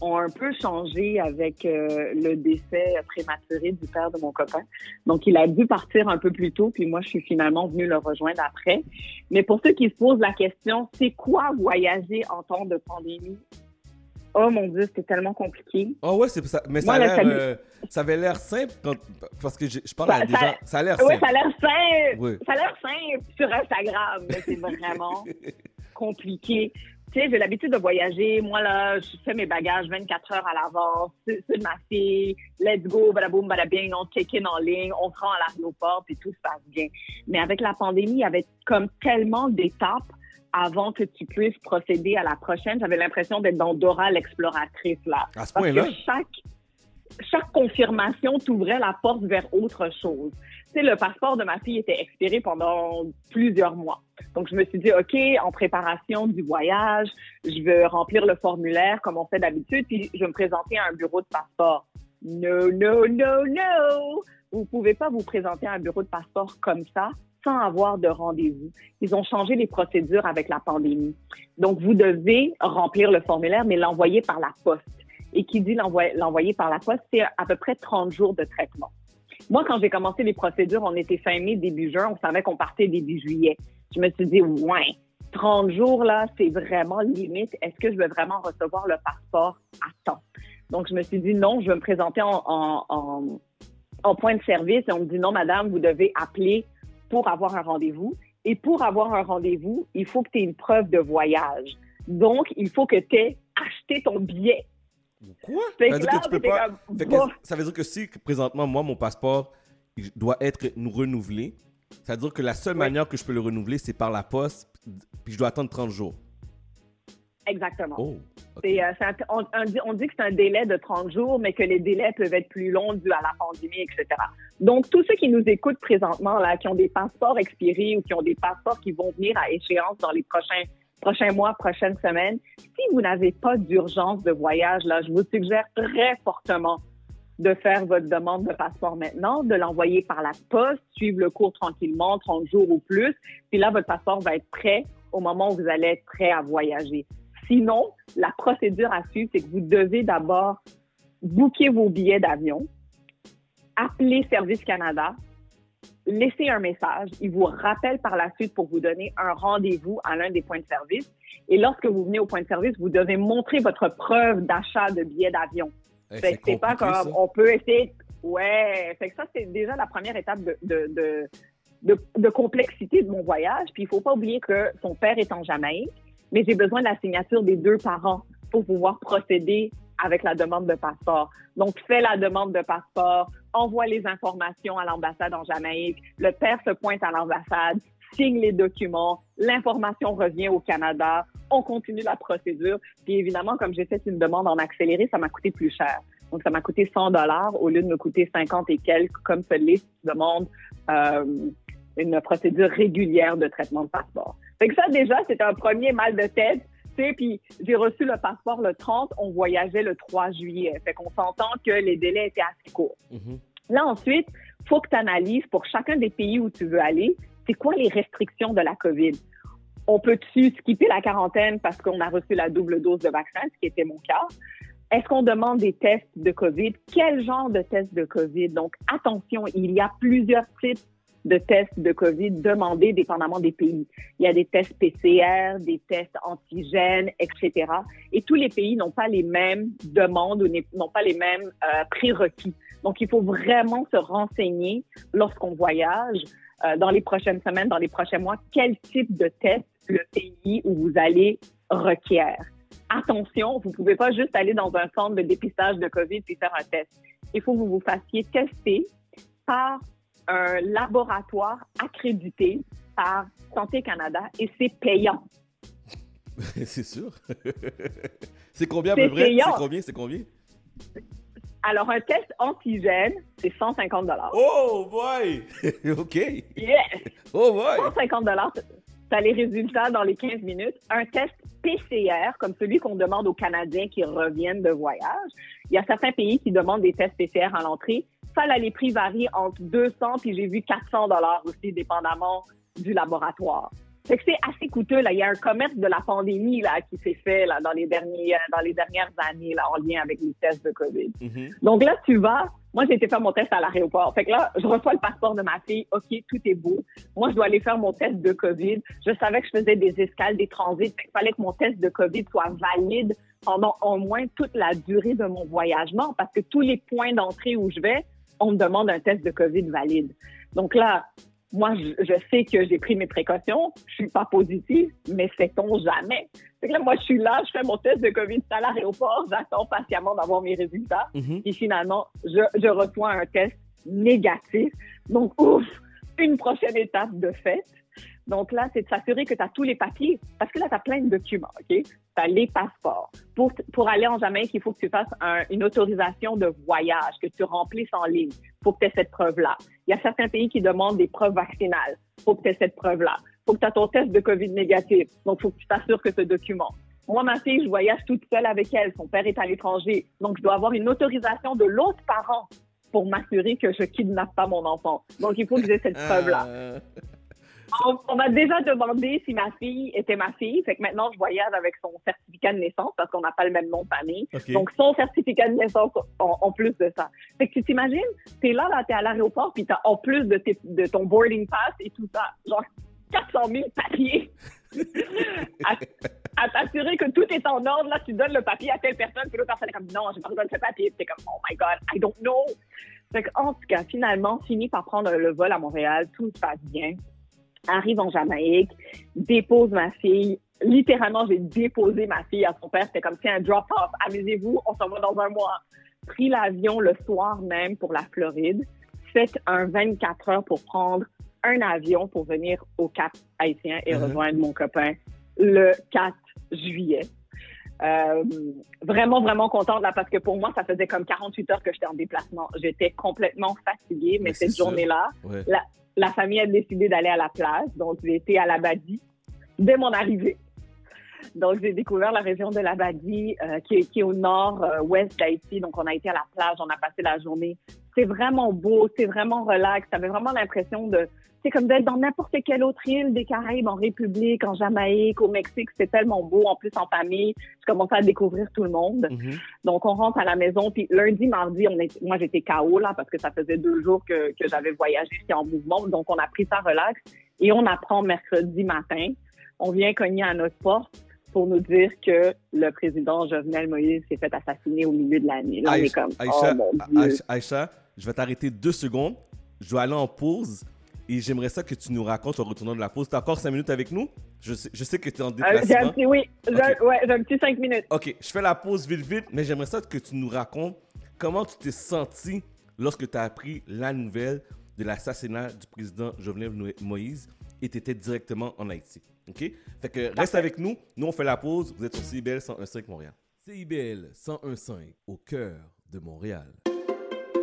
ont un peu changé avec euh, le décès prématuré du père de mon copain. Donc, il a dû partir un peu plus tôt, puis moi, je suis finalement venue le rejoindre après. Mais pour ceux qui se posent la question, c'est quoi voyager en temps de pandémie? Oh mon Dieu, c'était tellement compliqué. Ah ouais, c'est ça. Mais ça, Moi, a là, l'air, ça me- euh, ça avait l'air simple quand, parce que je, je parle à des Ça- gens. Ça a l'air Oui, simple. ça a l'air simple. Oui. Ça a l'air simple sur Instagram, mais c'est vraiment [laughs] compliqué. Tu sais, j'ai l'habitude de voyager. Moi, là, je fais mes bagages 24 heures à l'avance. C'est de ma fille. Let's go, badaboum, badabing. On check-in en ligne. On se rend à l'aéroport, puis tout se passe bien. Mais avec la pandémie, il y avait comme tellement d'étapes avant que tu puisses procéder à la prochaine. J'avais l'impression d'être dans Dora l'exploratrice, là. À ce Parce point-là? que chaque, chaque confirmation t'ouvrait la porte vers autre chose. Le passeport de ma fille était expiré pendant plusieurs mois. Donc, je me suis dit, OK, en préparation du voyage, je veux remplir le formulaire comme on fait d'habitude, puis je vais me présenter à un bureau de passeport. No, no, no, no! Vous pouvez pas vous présenter à un bureau de passeport comme ça sans avoir de rendez-vous. Ils ont changé les procédures avec la pandémie. Donc, vous devez remplir le formulaire, mais l'envoyer par la poste. Et qui dit l'envoyer par la poste, c'est à peu près 30 jours de traitement. Moi, quand j'ai commencé les procédures, on était fin mai, début juin, on savait qu'on partait début juillet. Je me suis dit, ouais, 30 jours, là, c'est vraiment limite. Est-ce que je vais vraiment recevoir le passeport à temps? Donc, je me suis dit, non, je vais me présenter en, en, en, en point de service et on me dit, non, madame, vous devez appeler pour avoir un rendez-vous. Et pour avoir un rendez-vous, il faut que tu aies une preuve de voyage. Donc, il faut que tu aies acheté ton billet. Quoi? Ça veut que dire là, que tu peux t'es pas- comme, Fait que bon. ça veut dire que si présentement, moi, mon passeport il doit être nous renouvelé, ça veut dire que la seule manière que je peux le renouveler, c'est par la poste, puis je dois attendre 30 jours. Exactement. Oh. C'est, euh, c'est un- on, on dit, on dit que c'est un délai de 30 jours, mais que les délais peuvent être plus longs dû à la pandémie, etc. Donc, tous ceux qui nous écoutent présentement, là, qui ont des passeports expirés ou qui ont des passeports qui vont venir à échéance dans les prochains, prochains mois, prochaines semaines, si vous n'avez pas d'urgence de voyage, là, je vous suggère très fortement de faire votre demande de passeport maintenant, de l'envoyer par la poste, suivre le cours tranquillement, 30 jours ou plus, puis là, votre passeport va être prêt au moment où vous allez être prêt à voyager. Sinon, la procédure à suivre, c'est que vous devez d'abord booker vos billets d'avion, appeler Service Canada, laisser un message. Ils vous rappellent par la suite pour vous donner un rendez-vous à l'un des points de service. Et lorsque vous venez au point de service, vous devez montrer votre preuve d'achat de billets d'avion. Fait c'est que c'est pas comme ça. on peut essayer. Ouais, fait que ça c'est déjà la première étape de de, de, de, de complexité de mon voyage. Puis il faut pas oublier que son père est en Jamaïque, mais j'ai besoin de la signature des deux parents pour pouvoir procéder avec la demande de passeport. Donc fais la demande de passeport, envoie les informations à l'ambassade en Jamaïque. Le père se pointe à l'ambassade, signe les documents, l'information revient au Canada, on continue la procédure. Puis évidemment, comme j'ai fait une demande en accéléré, ça m'a coûté plus cher. Donc ça m'a coûté 100 dollars au lieu de me coûter 50 et quelques, comme ce liste demande euh, une procédure régulière de traitement de passeport. Fait que ça déjà, c'était un premier mal de tête. Sais, puis j'ai reçu le passeport le 30, on voyageait le 3 juillet. Fait qu'on s'entend que les délais étaient assez courts. Là, ensuite, faut que tu analyses pour chacun des pays où tu veux aller, c'est quoi les restrictions de la COVID? On peut-tu skipper la quarantaine parce qu'on a reçu la double dose de vaccin, ce qui était mon cas? Est-ce qu'on demande des tests de COVID? Quel genre de tests de COVID? Donc, attention, il y a plusieurs types de tests de COVID demandés dépendamment des pays. Il y a des tests PCR, des tests antigènes, etc. Et tous les pays n'ont pas les mêmes demandes ou n'ont pas les mêmes euh, prérequis. Donc, il faut vraiment se renseigner lorsqu'on voyage euh, dans les prochaines semaines, dans les prochains mois, quel type de test le pays où vous allez requiert. Attention, vous pouvez pas juste aller dans un centre de dépistage de COVID puis faire un test. Il faut que vous vous fassiez tester par un laboratoire accrédité par Santé Canada et c'est payant. [laughs] c'est sûr. [laughs] c'est combien à peu C'est près? payant. C'est combien? C'est combien? Alors, un test antigène, c'est 150 Oh boy! [laughs] OK. Yeah! Oh boy! 150 tu as les résultats dans les 15 minutes. Un test PCR, comme celui qu'on demande aux Canadiens qui reviennent de voyage. Il y a certains pays qui demandent des tests PCR à l'entrée. Ça, là, les prix varient entre 200 puis j'ai vu 400 dollars aussi, dépendamment du laboratoire. Fait que c'est assez coûteux. Là. Il y a un commerce de la pandémie là, qui s'est fait là, dans, les derniers, dans les dernières années là, en lien avec les tests de COVID. Donc là, tu vas. Moi, j'ai été faire mon test à l'aéroport. Fait que là, je reçois le passeport de ma fille. OK, tout est beau. Moi, je dois aller faire mon test de COVID. Je savais que je faisais des escales, des transits. Fait qu'il fallait que mon test de COVID soit valide pendant au moins toute la durée de mon voyagement parce que tous les points d'entrée où je vais, on me demande un test de COVID valide. Donc là, moi, je, je sais que j'ai pris mes précautions. Je suis pas positive, mais sait-on jamais? Fait que là, moi, je suis là, je fais mon test de COVID à l'aéroport, j'attends patiemment d'avoir mes résultats. Et finalement, je, je reçois un test négatif. Donc, ouf, une prochaine étape de fait. Donc là, c'est de s'assurer que tu as tous les papiers. Parce que là, tu as plein de documents, OK? Tu as les passeports. Pour, pour aller en Jamaïque, il faut que tu fasses un- une autorisation de voyage, que tu remplisses en ligne. Il faut que tu aies cette preuve-là. Il y a certains pays qui demandent des preuves vaccinales. Il faut que tu aies cette preuve-là. Il faut que tu aies ton test de COVID négatif. Donc, il faut que tu t'assures que ce document. Moi, ma fille, je voyage toute seule avec elle. Son père est à l'étranger. Donc, je dois avoir une autorisation de l'autre parent pour m'assurer que je kidnappe pas mon enfant. Donc, il faut que j'ai cette preuve-là. [laughs] On, on m'a déjà demandé si ma fille était ma fille. Fait que maintenant, je voyage avec son certificat de naissance parce qu'on n'a pas le même nom de famille. Donc, son certificat de naissance en, en plus de ça. Fait que tu t'imagines, t'es là, là, t'es à l'aéroport, puis t'as en plus de, tes- de ton boarding pass et tout ça, genre 400 000 papiers. [laughs] à à t'assurer que tout est en ordre, là, tu donnes le papier à telle personne, puis l'autre personne est comme, non, j'ai pas besoin de ce papier. Puis t'es comme, oh my God, I don't know. Fait que, en tout cas, finalement, fini par prendre le vol à Montréal, tout se passe bien. Arrive en Jamaïque, dépose ma fille. Littéralement, j'ai déposé ma fille à son père. C'était comme, tiens, drop off, amusez-vous, on s'en va dans un mois. Pris l'avion le soir même pour la Floride. Fait un 24 heures pour prendre un avion pour venir au Cap haïtien et Mhm. rejoindre mon copain le 4 juillet. Euh, vraiment, vraiment contente là parce que pour moi, ça faisait comme 48 heures que j'étais en déplacement. J'étais complètement fatiguée, mais, cette journée-là, Ouais. la, la famille a décidé d'aller à la plage. Donc, j'ai été à l'Abadie dès mon arrivée. Donc, j'ai découvert la région de l'Abadie euh, qui, est, qui est au nord-ouest d'Haïti. Donc, on a été à la plage, on a passé la journée. C'est vraiment beau, c'est vraiment relax. T'avais vraiment l'impression de, c'est comme d'être dans n'importe quelle autre île des Caraïbes, en République, en Jamaïque, au Mexique. C'est tellement beau. En plus, en famille, je commençais à découvrir tout le monde. Donc, on rentre à la maison. Puis lundi, mardi, on est, moi, j'étais KO là parce que ça faisait deux jours que, que j'avais voyagé, j'étais en mouvement. Donc, on a pris ça relax. Et on apprend mercredi matin. On vient cogner à notre porte pour nous dire que le président Jovenel Moïse s'est fait assassiner au milieu de l'année. Là, on est comme, oh mon Dieu. Je vais t'arrêter deux secondes. Je dois aller en pause. Et j'aimerais ça que tu nous racontes en retournant de la pause. Tu as encore cinq minutes avec nous? Je sais, je sais que tu es en Euh, j'ai un déplacement. petit, oui, j'ai un- Ok. ouais, j'ai un petit cinq minutes. OK, je fais la pause vite, vite, mais j'aimerais ça que tu nous racontes comment tu t'es senti lorsque tu as appris la nouvelle de l'assassinat du président Jovenel Mo- Moïse et tu étais directement en Haïti. OK? Fait que reste avec nous. Nous, on fait la pause. Vous êtes sur CIBL 101.5 Montréal. CIBL 101.5 au cœur de Montréal.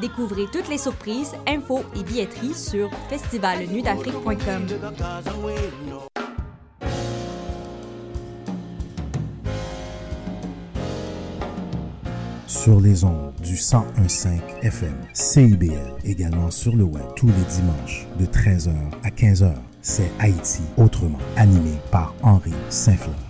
Découvrez toutes les surprises, infos et billetteries sur festivalnuitdafrique.com. sur les ondes du 1015 FM CIBL, également sur le web tous les dimanches de 13h à 15h. c'est Haïti autrement, animé par Henri Saint-Fleur.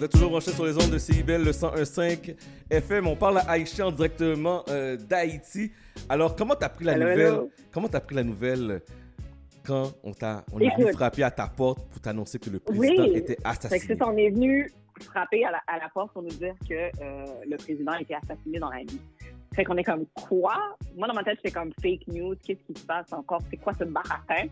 Vous êtes toujours branchés sur les ondes de CIBL, le 101.5 FM. On parle à Aïcha directement euh, d'Haïti. Alors, comment t'as pris la nouvelle? Comment t'as pris la nouvelle quand on t'a on est venu frapper à ta porte pour t'annoncer que le président Oui, était assassiné? C'est ça, on est venu frapper à la, à la porte pour nous dire que euh, le président était assassiné dans la nuit. Fait qu'on est comme quoi? Moi, dans ma tête, c'est comme fake news. Qu'est-ce qui se passe encore? C'est quoi ce baratin?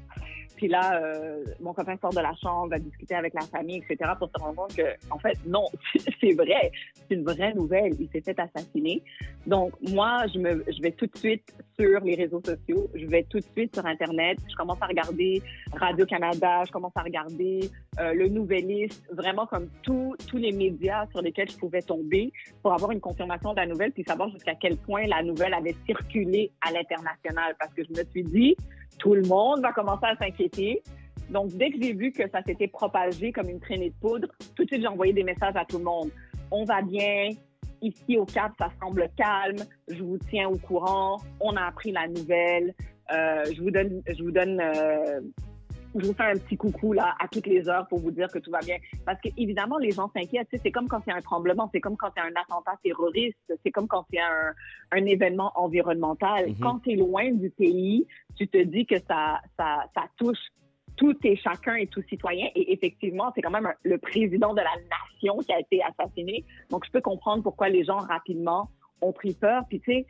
Puis là, euh, mon copain sort de la chambre, va discuter avec la famille, etc., pour se rendre compte que, en fait, non, [laughs] c'est vrai. C'est une vraie nouvelle. Il s'est fait assassiner. Donc, moi, je, me, je vais tout de suite sur les réseaux sociaux. Je vais tout de suite sur Internet. Je commence à regarder Radio-Canada. Je commence à regarder euh, le Nouvelliste. Vraiment comme tous tous les médias sur lesquels je pouvais tomber pour avoir une confirmation de la nouvelle puis savoir jusqu'à quel point la nouvelle avait circulé à l'international. Parce que je me suis dit, tout le monde va commencer à s'inquiéter. Donc, dès que j'ai vu que ça s'était propagé comme une traînée de poudre, tout de suite, j'ai envoyé des messages à tout le monde. On va bien. Ici, au Cap, ça semble calme. Je vous tiens au courant. On a appris la nouvelle. Euh, je vous donne, je vous donne, euh, je vous fais un petit coucou là à toutes les heures pour vous dire que tout va bien. Parce que évidemment, les gens s'inquiètent. C'est comme quand il y a un tremblement, c'est comme quand il y a un attentat terroriste, c'est comme quand il y a un, un événement environnemental. Mhm. Quand tu es loin du pays, tu te dis que ça, ça, ça touche tout et chacun et tout citoyen. Et effectivement, c'est quand même un- le président de la nation qui a été assassiné. Donc, je peux comprendre pourquoi les gens rapidement ont pris peur. Puis, tu sais,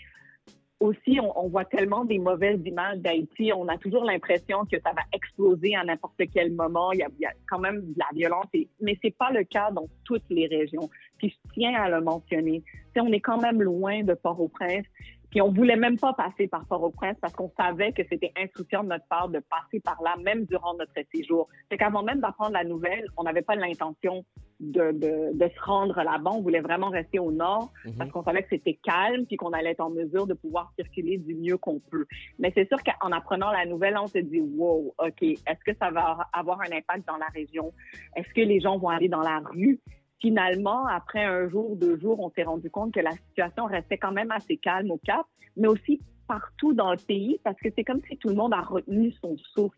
aussi, on, on voit tellement des mauvaises images d'Haïti. On a toujours l'impression que ça va exploser à n'importe quel moment. Il y, a, il y a quand même de la violence, et, mais c'est pas le cas dans toutes les régions. Puis je tiens à le mentionner. Tu sais, on est quand même loin de Port-au-Prince. Puis on voulait même pas passer par Port-au-Prince parce qu'on savait que c'était insouciant de notre part de passer par là, même durant notre séjour. Fait qu'avant même d'apprendre la nouvelle, on n'avait pas l'intention de, de, de se rendre là-bas. On voulait vraiment rester au nord Mhm. parce qu'on savait que c'était calme puis qu'on allait être en mesure de pouvoir circuler du mieux qu'on peut. Mais c'est sûr qu'en apprenant la nouvelle, on s'est dit, wow, OK, est-ce que ça va avoir un impact dans la région? Est-ce que les gens vont aller dans la rue? Finalement, après un jour, deux jours, on s'est rendu compte que la situation restait quand même assez calme au Cap, mais aussi partout dans le pays parce que c'est comme si tout le monde a retenu son souffle.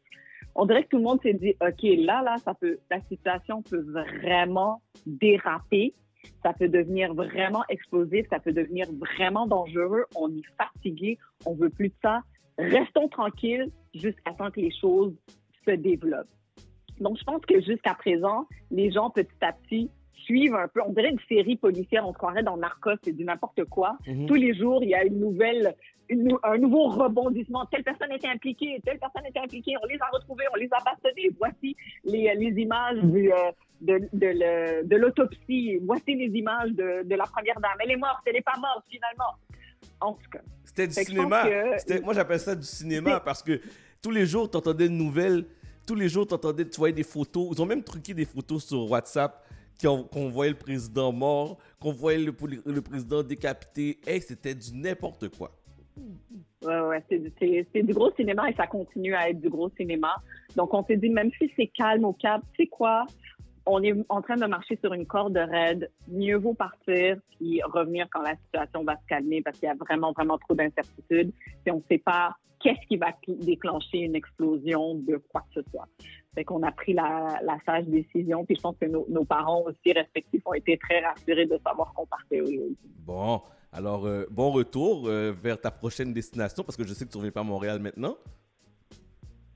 On dirait que tout le monde s'est dit, OK, là, là, ça peut, la situation peut vraiment déraper. Ça peut devenir vraiment explosif, ça peut devenir vraiment dangereux. On est fatigué, on veut plus de ça. Restons tranquilles jusqu'à temps que les choses se développent. Donc, je pense que jusqu'à présent, les gens, petit à petit, suivent un peu. On dirait une série policière. On se croirait dans Narcos, c'est du n'importe quoi. Mhm. Tous les jours, il y a une nouvelle, une un nouveau rebondissement. Telle personne était impliquée, telle personne était impliquée. On les a retrouvés, on les a bastonnés. Voici les, les images du, euh, de, de, l'autopsie. Voici les images de, de la première dame. Elle est morte, elle n'est pas morte finalement. En tout cas. C'était du cinéma. que- Moi, j'appelle ça du cinéma parce que tous les jours, tu entendais une nouvelle. Tous les jours, t'entendais, tu voyais des photos. Ils ont même truqué des photos sur WhatsApp qu'on voyait le président mort, qu'on voyait le, président décapité. Hey, c'était du n'importe quoi. Ouais, ouais, c'est du, c'est- c'est gros cinéma et ça continue à être du gros cinéma. Donc, on s'est dit, même si c'est calme au Cap, sais quoi? On est en train de marcher sur une corde raide. Mieux vaut partir puis revenir quand la situation va se calmer parce qu'il y a vraiment, vraiment trop d'incertitudes. Et on ne sait pas qu'est-ce qui va cl- déclencher une explosion de quoi que ce soit. Fait qu'on a pris la, la sage décision. Puis je pense que nos, nos parents aussi respectifs ont été très rassurés de savoir qu'on partait aujourd'hui. Bon, alors, euh, bon retour euh, vers ta prochaine destination parce que je sais que tu reviens pas à Montréal maintenant.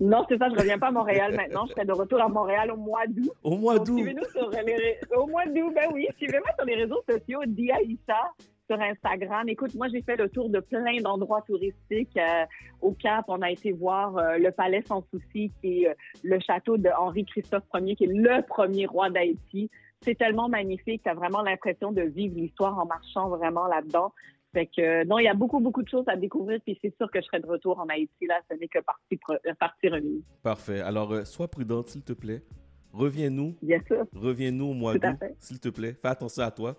Non, c'est ça, je reviens pas à Montréal [laughs] maintenant. Je serai de retour à Montréal au mois d'août. Au mois d'août. Suivez-nous sur les ré- Au mois d'août, ben oui. Suivez-moi sur les réseaux sociaux, Diaïssa sur Instagram. Écoute, moi, j'ai fait le tour de plein d'endroits touristiques. euh, au Cap, on a été voir euh, le Palais Sans Souci, qui est euh, le château de Henri-Christophe Ier, qui est le premier roi d'Haïti. C'est tellement magnifique. Tu as vraiment l'impression de vivre l'histoire en marchant vraiment là-dedans. Fait que, non, il y a beaucoup, beaucoup de choses à découvrir. Puis c'est sûr que je serai de retour en Haïti. Là, ce n'est que partie, partie remise. Parfait. Alors, sois prudente, s'il te plaît. reviens-nous. Bien sûr. Reviens-nous au mois d'août, s'il te plaît. Fais attention à toi.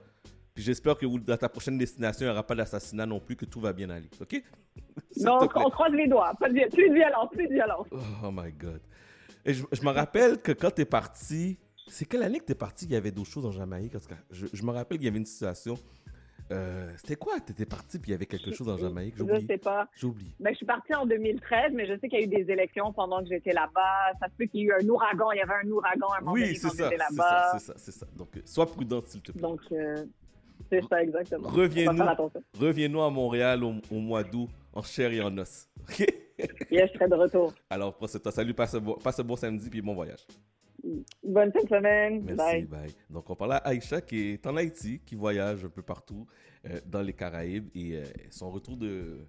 Puis j'espère que dans ta prochaine destination, il n'y aura pas d'assassinat non plus, que tout va bien aller. OK? [laughs] Non, on, croise les doigts. Pas de, vi- plus de violence, plus de violence. Oh my God. Et je, je me rappelle que quand tu es parti, c'est quelle année que tu es parti? Qu'il y avait d'autres choses en Jamaïque? Parce que je, je me rappelle qu'il y avait une situation. euh, C'était quoi? Tu étais parti puis il y avait quelque chose en Jamaïque? J'ai Je sais pas. J'ai oublié. Ben, je suis partie en 2013, mais je sais qu'il y a eu des élections pendant que j'étais là-bas. Ça se peut qu'il y ait eu un ouragan. Il y avait un ouragan à un moment donné Oui, quand c'est ça. j'étais C'est là-bas. ça, c'est ça, c'est ça. Donc, euh, sois prudente, s'il te plaît. Donc, euh, c'est ça exactement. Reviens-nous reviens-nous à Montréal au, au mois d'août, en chair et en os. [laughs] OK? Yes, je serai de retour. Alors, prends ce temps. Salut, passe un, bon, passe un bon samedi puis bon voyage. Bonne fin de semaine. Merci, Bye. bye. Donc, on parle à Aïcha qui est en Haïti, qui voyage un peu partout euh, dans les Caraïbes et euh, son retour de,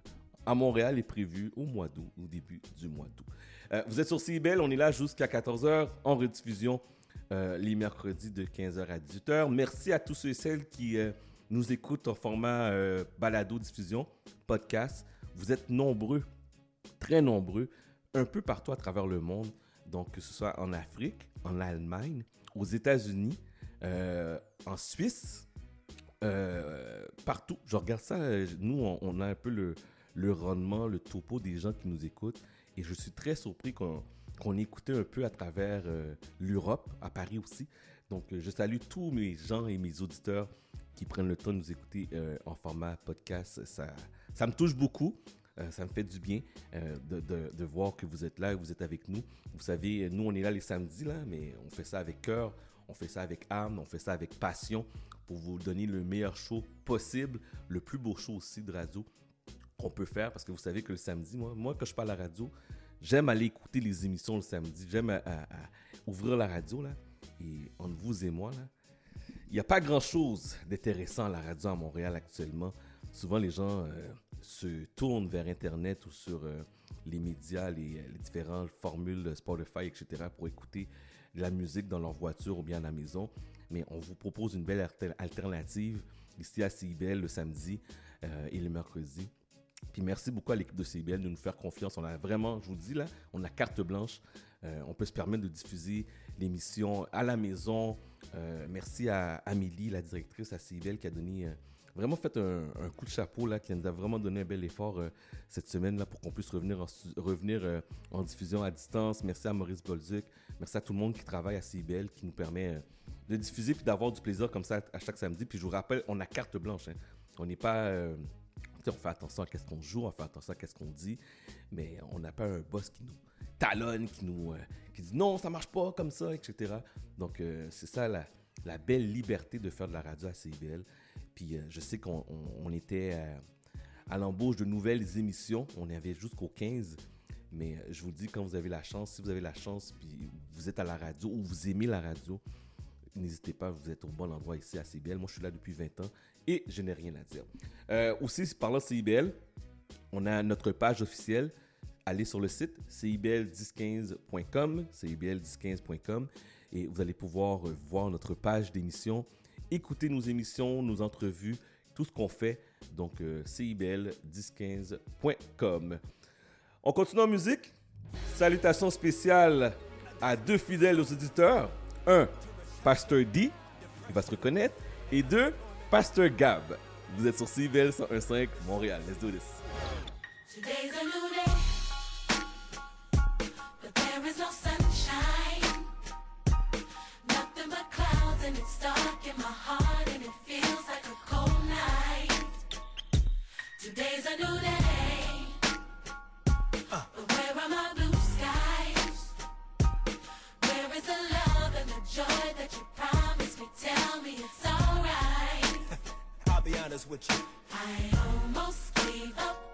à Montréal est prévu au mois d'août, au début du mois d'août. Euh, vous êtes sur CIBEL, on est là jusqu'à 14h en rediffusion euh, les mercredis de 15h à 18h. Merci à tous ceux et celles qui euh, nous écoutent en format euh, balado-diffusion, podcast. Vous êtes nombreux, très nombreux, un peu partout à travers le monde. Donc, que ce soit en Afrique, en Allemagne, aux États-Unis, en Suisse, partout. Je regarde ça, nous, on, on a un peu le, le rendement, le topo des gens qui nous écoutent. Et je suis très surpris qu'on qu'on ait écouté un peu à travers euh, l'Europe, à Paris aussi. Donc, euh, je salue tous mes gens et mes auditeurs qui prennent le temps de nous écouter euh, en format podcast. Ça, ça me touche beaucoup. Ça me fait du bien de voir que vous êtes là, que vous êtes avec nous. Vous savez, nous, on est là les samedis, là, mais on fait ça avec cœur, on fait ça avec âme, on fait ça avec passion pour vous donner le meilleur show possible, le plus beau show aussi de radio qu'on peut faire. Parce que vous savez que le samedi, moi, moi quand je parle à la radio, j'aime aller écouter les émissions le samedi. J'aime à- à ouvrir la radio, là, et entre vous et moi, là, il n'y a pas grand-chose d'intéressant à la radio à Montréal actuellement. Souvent, les gens euh, se tournent vers Internet ou sur euh, les médias, les, différentes formules Spotify, etc., pour écouter de la musique dans leur voiture ou bien à la maison. Mais on vous propose une belle alter- alternative ici à CIBL le samedi euh, et le mercredi. Puis merci beaucoup à l'équipe de CBL de nous faire confiance. On a vraiment, je vous dis là, on a carte blanche. Euh, on peut se permettre de diffuser l'émission à la maison. Euh, merci à Amélie, la directrice à CBL, qui a donné euh, vraiment fait un, coup de chapeau là, qui nous a vraiment donné un bel effort cette semaine là pour qu'on puisse revenir en, diffusion à distance. Merci à Maurice Bolduc. Merci à tout le monde qui travaille à CBL, qui nous permet de diffuser puis d'avoir du plaisir comme ça à chaque samedi. Puis je vous rappelle, on a carte blanche. hein. On n'est pas on fait attention à qu'est-ce qu'on joue, on fait attention à qu'est-ce qu'on dit, mais on n'a pas un boss qui nous talonne, qui nous euh, qui dit non, ça marche pas comme ça, etc. Donc euh, c'est ça la, belle liberté de faire de la radio à CIBL. Puis euh, je sais qu'on on- on était à l'embauche de nouvelles émissions, on y avait jusqu'au 15. Mais je vous dis, quand vous avez la chance, si vous avez la chance, puis vous êtes à la radio ou vous aimez la radio, n'hésitez pas, vous êtes au bon endroit ici à CIBL. Moi, je suis là depuis 20 ans et je n'ai rien à dire. Euh, aussi, parlant de CIBL, on a notre page officielle. Allez sur le site cibl1015.com, cibl1015.com, et vous allez pouvoir voir notre page d'émission, écouter nos émissions, nos entrevues, tout ce qu'on fait. Donc, euh, cibl1015.com. On continue en musique. Salutations spéciales à deux fidèles aux auditeurs. Un, Pasteur D, il va se reconnaître. Et deux, Pasteur Gab. Vous êtes sur CIBL 101.5 Montréal. Let's do this. Today's a new day, but there is no sunshine. Nothing but clouds, and it's dark in my heart, and it feels like a cold night. Today's a new day, joy that you promised me? Tell me it's alright. [laughs] I'll be honest with you. I almost gave up,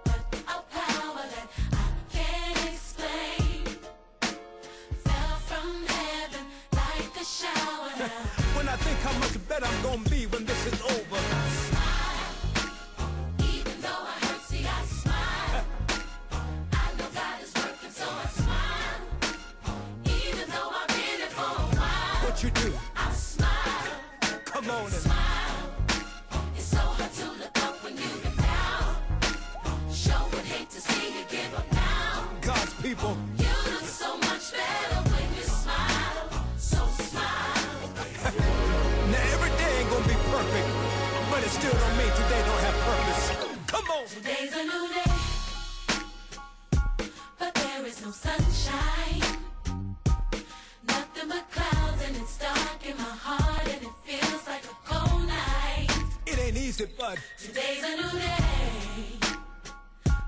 it ain't easy, but today's a new day.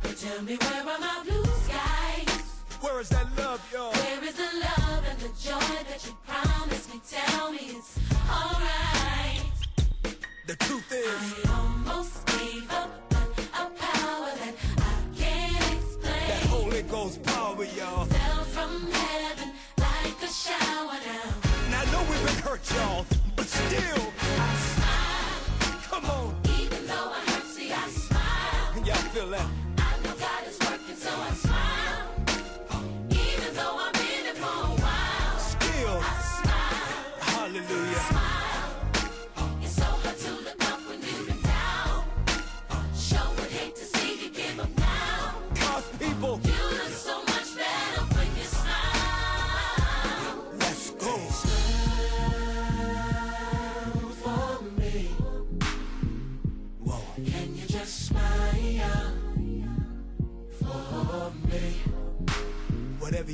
But tell me, where are my blue skies? Where is that love, y'all? Where is the love and the joy that you promised me? Tell me it's alright. The truth is, I almost gave up. shower now. Now I know we've been hurt, y'all, but still, I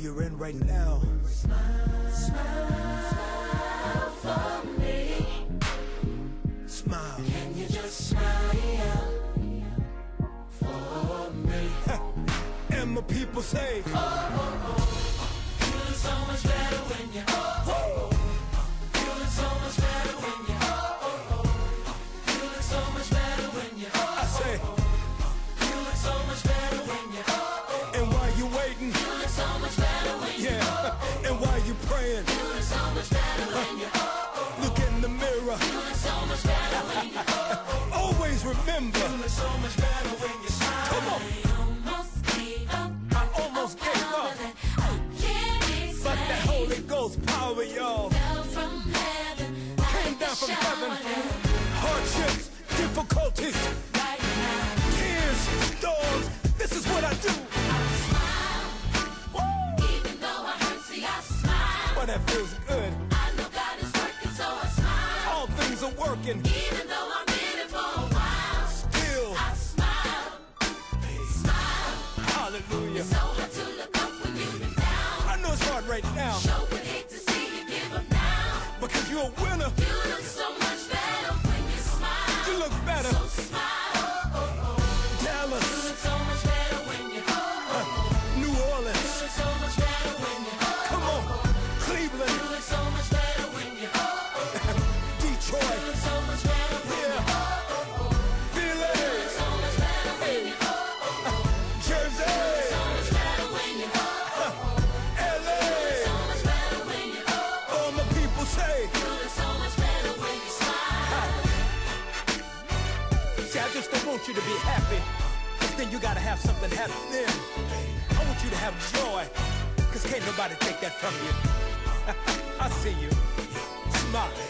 you're in right now. Smile, smile, smile for me. Smile. Can you just smile for me? [laughs] and my people say, Oh, oh, oh, you so much better when you're. rockin'.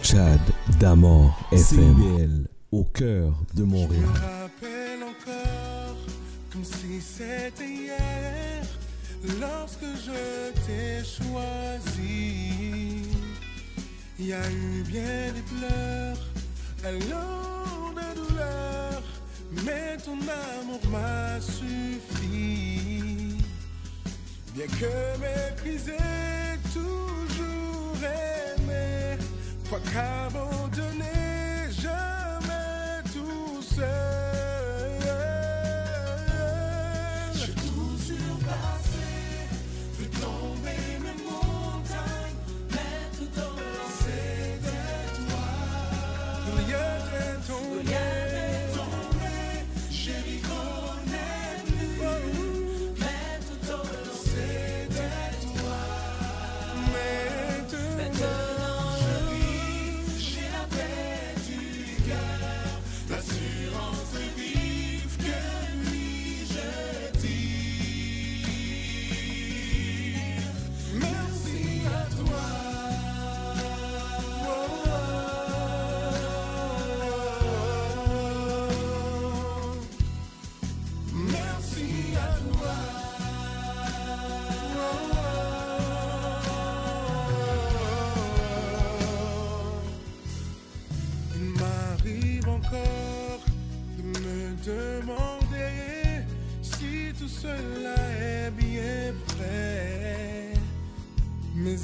Chad Damor FM. au cœur de Montréal. Je me rappelle encore, comme si c'était hier, lorsque je t'ai choisi. Il y a eu bien des pleurs mais ton amour m'a suffi. Bien que méprisé, toujours aimé, quoi qu'abandonné, jamais tout seul.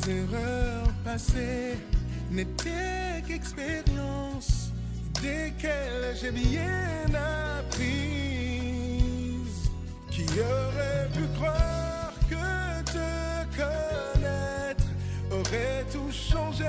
Mes erreurs passées n'étaient qu'expériences desquelles j'ai bien appris. Qui aurait pu croire que te connaître aurait tout changé,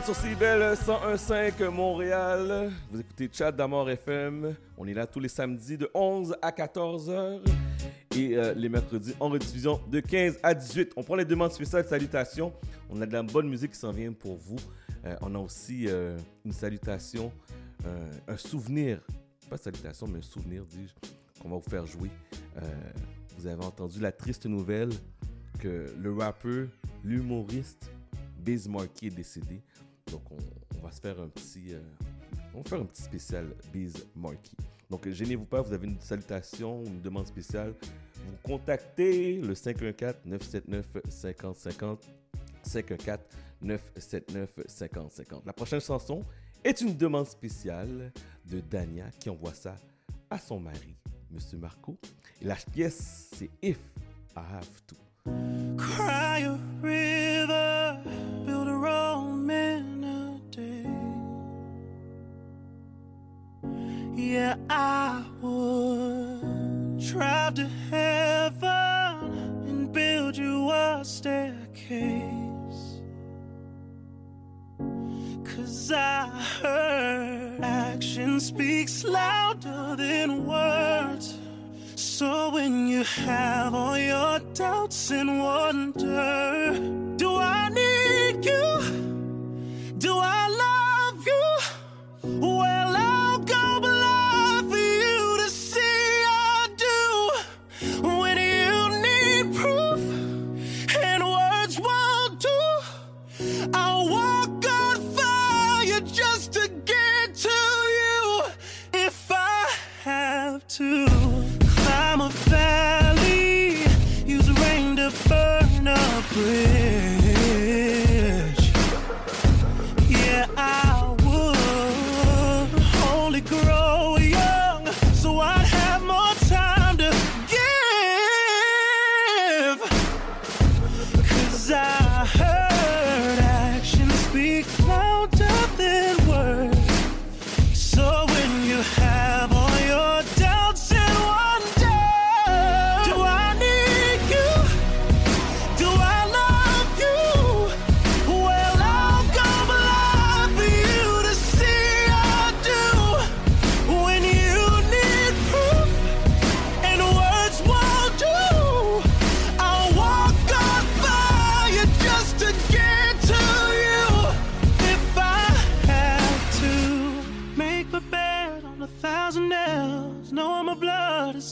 êtes sur CIBEL 101.5 Montréal. Vous écoutez Chat d'Amour FM. On est là tous les samedis de 11 à 14 heures et euh, les mercredis en rediffusion de 15 à 18. On prend les demandes spéciales salutations. On a de la bonne musique qui s'en vient pour vous. Euh, on a aussi euh, une salutation, un souvenir, pas salutation, mais un souvenir, dis-je, qu'on va vous faire jouer. Vous avez entendu la triste nouvelle que le rappeur, l'humoriste Biz Markie est décédé. Donc, on, va se faire un petit, euh, on va faire un petit spécial Biz Markie. Donc, gênez-vous pas, vous avez une salutation, une demande spéciale. Vous contactez le 514-979-5050. 514-979-5050. La prochaine chanson est une demande spéciale de Dania qui envoie ça à son mari, Monsieur Marco. Et la pièce, c'est If I Have To. Cry a river, build a Rome Yeah, I would drive to heaven and build you a staircase. Cause I heard action speaks louder than words. So when you have all your doubts and wonder, do I need you? Do I love you? Well,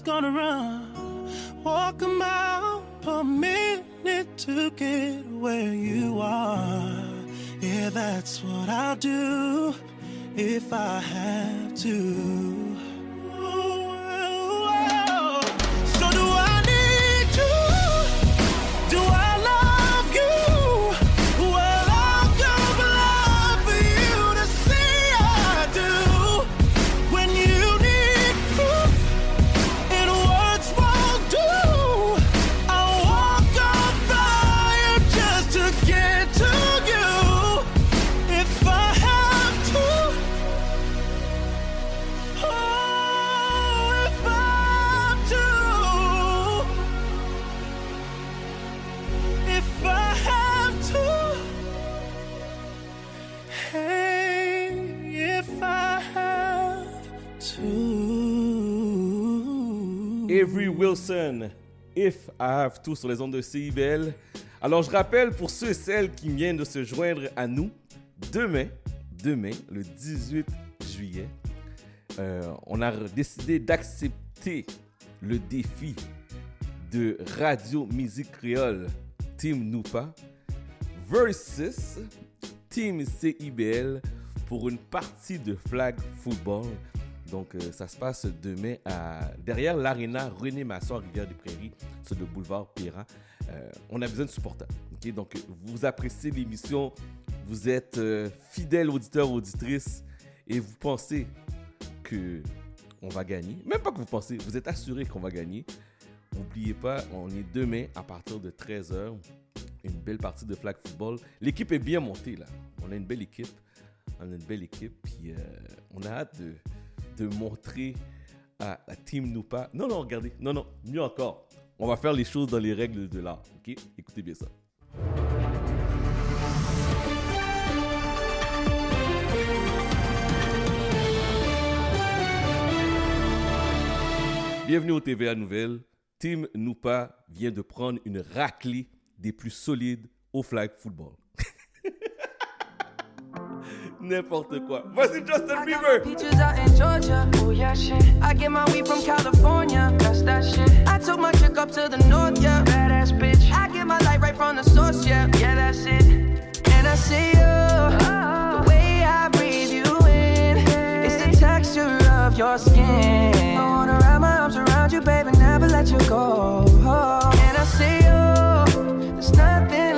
gonna run, walk a mile per minute to get where you are. Yeah, that's what I'll do if I have to. Avery Wilson, If I Have To sur les ondes de CIBL. Alors, je rappelle pour ceux et celles qui viennent de se joindre à nous, demain, demain, le 18 juillet, euh, on a décidé d'accepter le défi de Radio Musique Créole Team Noupa versus Team CIBL pour une partie de flag football. Donc, euh, ça se passe demain à, derrière l'Arena René Masson Rivière-des-Prairies, sur le boulevard Perrin. Euh, on a besoin de supporters. Donc, vous appréciez l'émission, vous êtes euh, fidèles auditeurs, auditrices, et vous pensez que on va gagner. Même pas que vous pensez, vous êtes assuré qu'on va gagner. N'oubliez pas, on est demain à partir de 13h. Une belle partie de flag football. L'équipe est bien montée là. On a une belle équipe. On a une belle équipe. Puis euh, on a hâte de, montrer à, à Team Noupa. Non, non, regardez. Non, non, mieux encore. On va faire les choses dans les règles de l'art. Ok? Écoutez bien ça. Bienvenue au TVA Nouvelle. Team Noupa vient de prendre une raclée des plus solides au flag football. N'importe quoi. Voici Justin Bieber. Peaches out in Georgia. Oh yeah, shit. I get my weed from California. That's that shit. I took my chick up to the north, yeah. Badass bitch. I get my light right from the source, yeah. Yeah, that's it. And I see you. The oh. way I breathe you in. It's the texture of your skin. I wanna wrap my arms around you, baby, never let you go. And I see you. There's nothing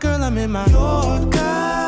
Girl, I'm in my Yorker.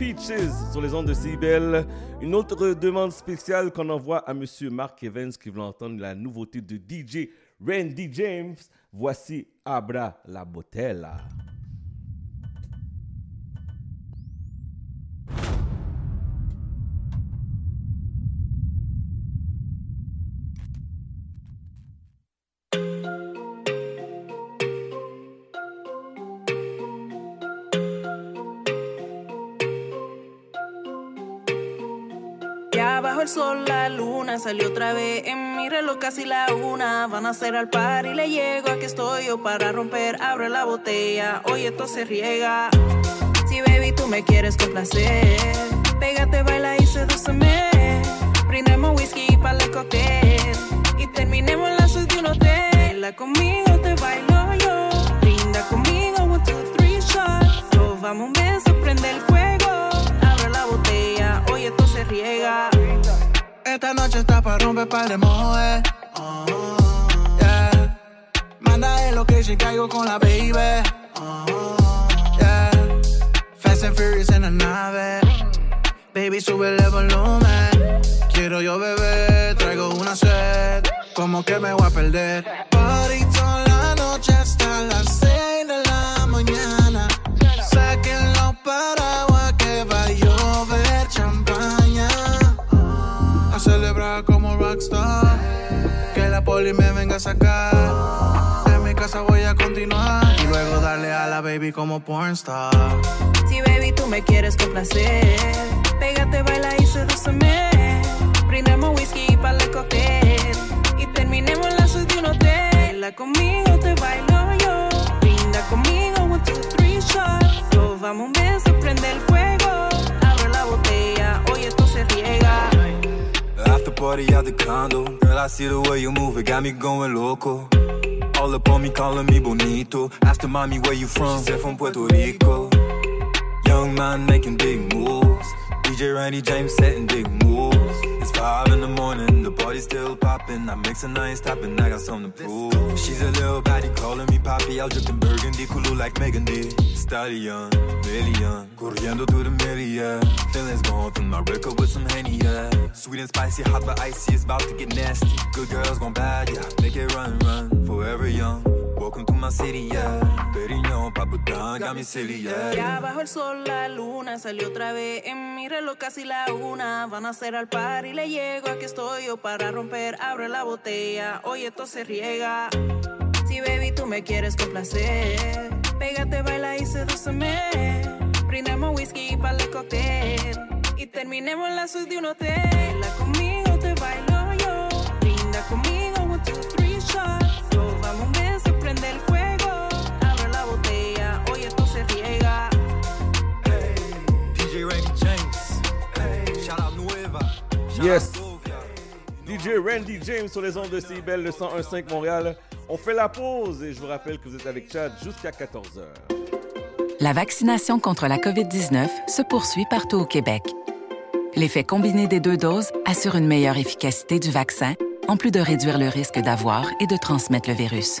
Peaches sur les ondes de CIBEL. Une autre demande spéciale qu'on envoie à Monsieur Mark Evans qui veut entendre la nouveauté de DJ Randy James. Voici Abra la Botella. Sol la luna salió otra vez en mi reloj casi la una. Van a hacer al par y le llego aquí estoy yo para romper abre la botella. Hoy esto se riega. Si baby tú me quieres complacer pégate baila y sedúceme. Brindemos whisky para el cóctel y terminemos la suite de un hotel. Baila conmigo te bailo yo. Brinda conmigo one two three shots. Nos vamos un beso prende el fuego. Abre la botella hoy esto se riega Esta noche está para romper par de mojes. Oh, yeah. Manda el location, caigo con la baby. Oh, yeah. Fast and Furious en la nave. Baby, sube el volumen. Quiero yo beber, traigo una sed. Como que me voy a perder. Party toda la noche hasta las 6 sacar. En mi casa voy a continuar. Y luego darle a la baby como pornstar. Si baby tú me quieres complacer, pégate, baila y sedúceme. Brindemos whisky para el cóctel y terminemos la suite de un hotel. Baila conmigo, party at the condo. Girl, I see the way you move, it got me going loco. All up on me, calling me bonito. Asked the mommy where you from. She said from Puerto Rico. Young man making big moves. DJ Randy James setting big moves. Five in the morning, the party's still popping. I'm mixing, I ain't stopping, I got something to prove. She's a little baddie calling me poppy. I'll dripping burgundy, cool like Megan D. Stallion, million. Corriendo to the million. Feelings gone from my record with some Henny, yeah. Sweet and spicy, hot but icy, it's about to get nasty. Good girls gone bad, yeah. Make it run, run. Forever young. Yeah. Perignon, Paputan, got me silly, yeah. Ya bajo el sol la luna salió otra vez. En mi reloj casi la una. Van a hacer al par y le llego. Aquí estoy yo para romper. Abre la botella. Hoy esto se riega. Si baby tú me quieres complacer pégate baila y sedúceme. Brindemos whisky para el cóctel. Y terminemos en la suite de un hotel. Baila conmigo te bailo yo. Brinda conmigo one two three shots nos vamos un prende el fuego abre la botella hoy esto se riega DJ Randy James. Hey, Nueva. Yes. DJ Randy James sur les ondes de CIBEL, le 101.5 Montréal. On fait la pause et je vous rappelle que vous êtes avec Chad jusqu'à 14h. La vaccination contre la COVID-19 se poursuit partout au Québec. L'effet combiné des deux doses assure une meilleure efficacité du vaccin, en plus de réduire le risque d'avoir et de transmettre le virus.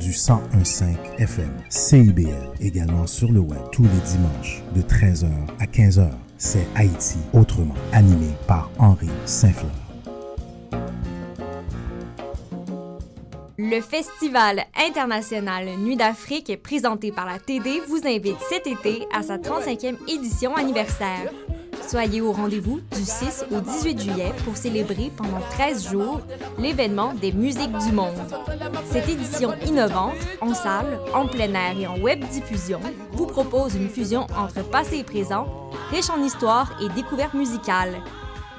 du 1015 FM, CIBL, également sur le web tous les dimanches de 13h à 15h. C'est Haïti autrement, animé par Henri Saint-Fleur. Le Festival international Nuit d'Afrique, présenté par la TD, vous invite cet été à sa 35e édition anniversaire. Soyez au rendez-vous du 6 au 18 juillet pour célébrer pendant 13 jours l'événement des musiques du monde. Cette édition innovante, en salle, en plein air et en web diffusion, vous propose une fusion entre passé et présent, riche en histoire et découvertes musicales.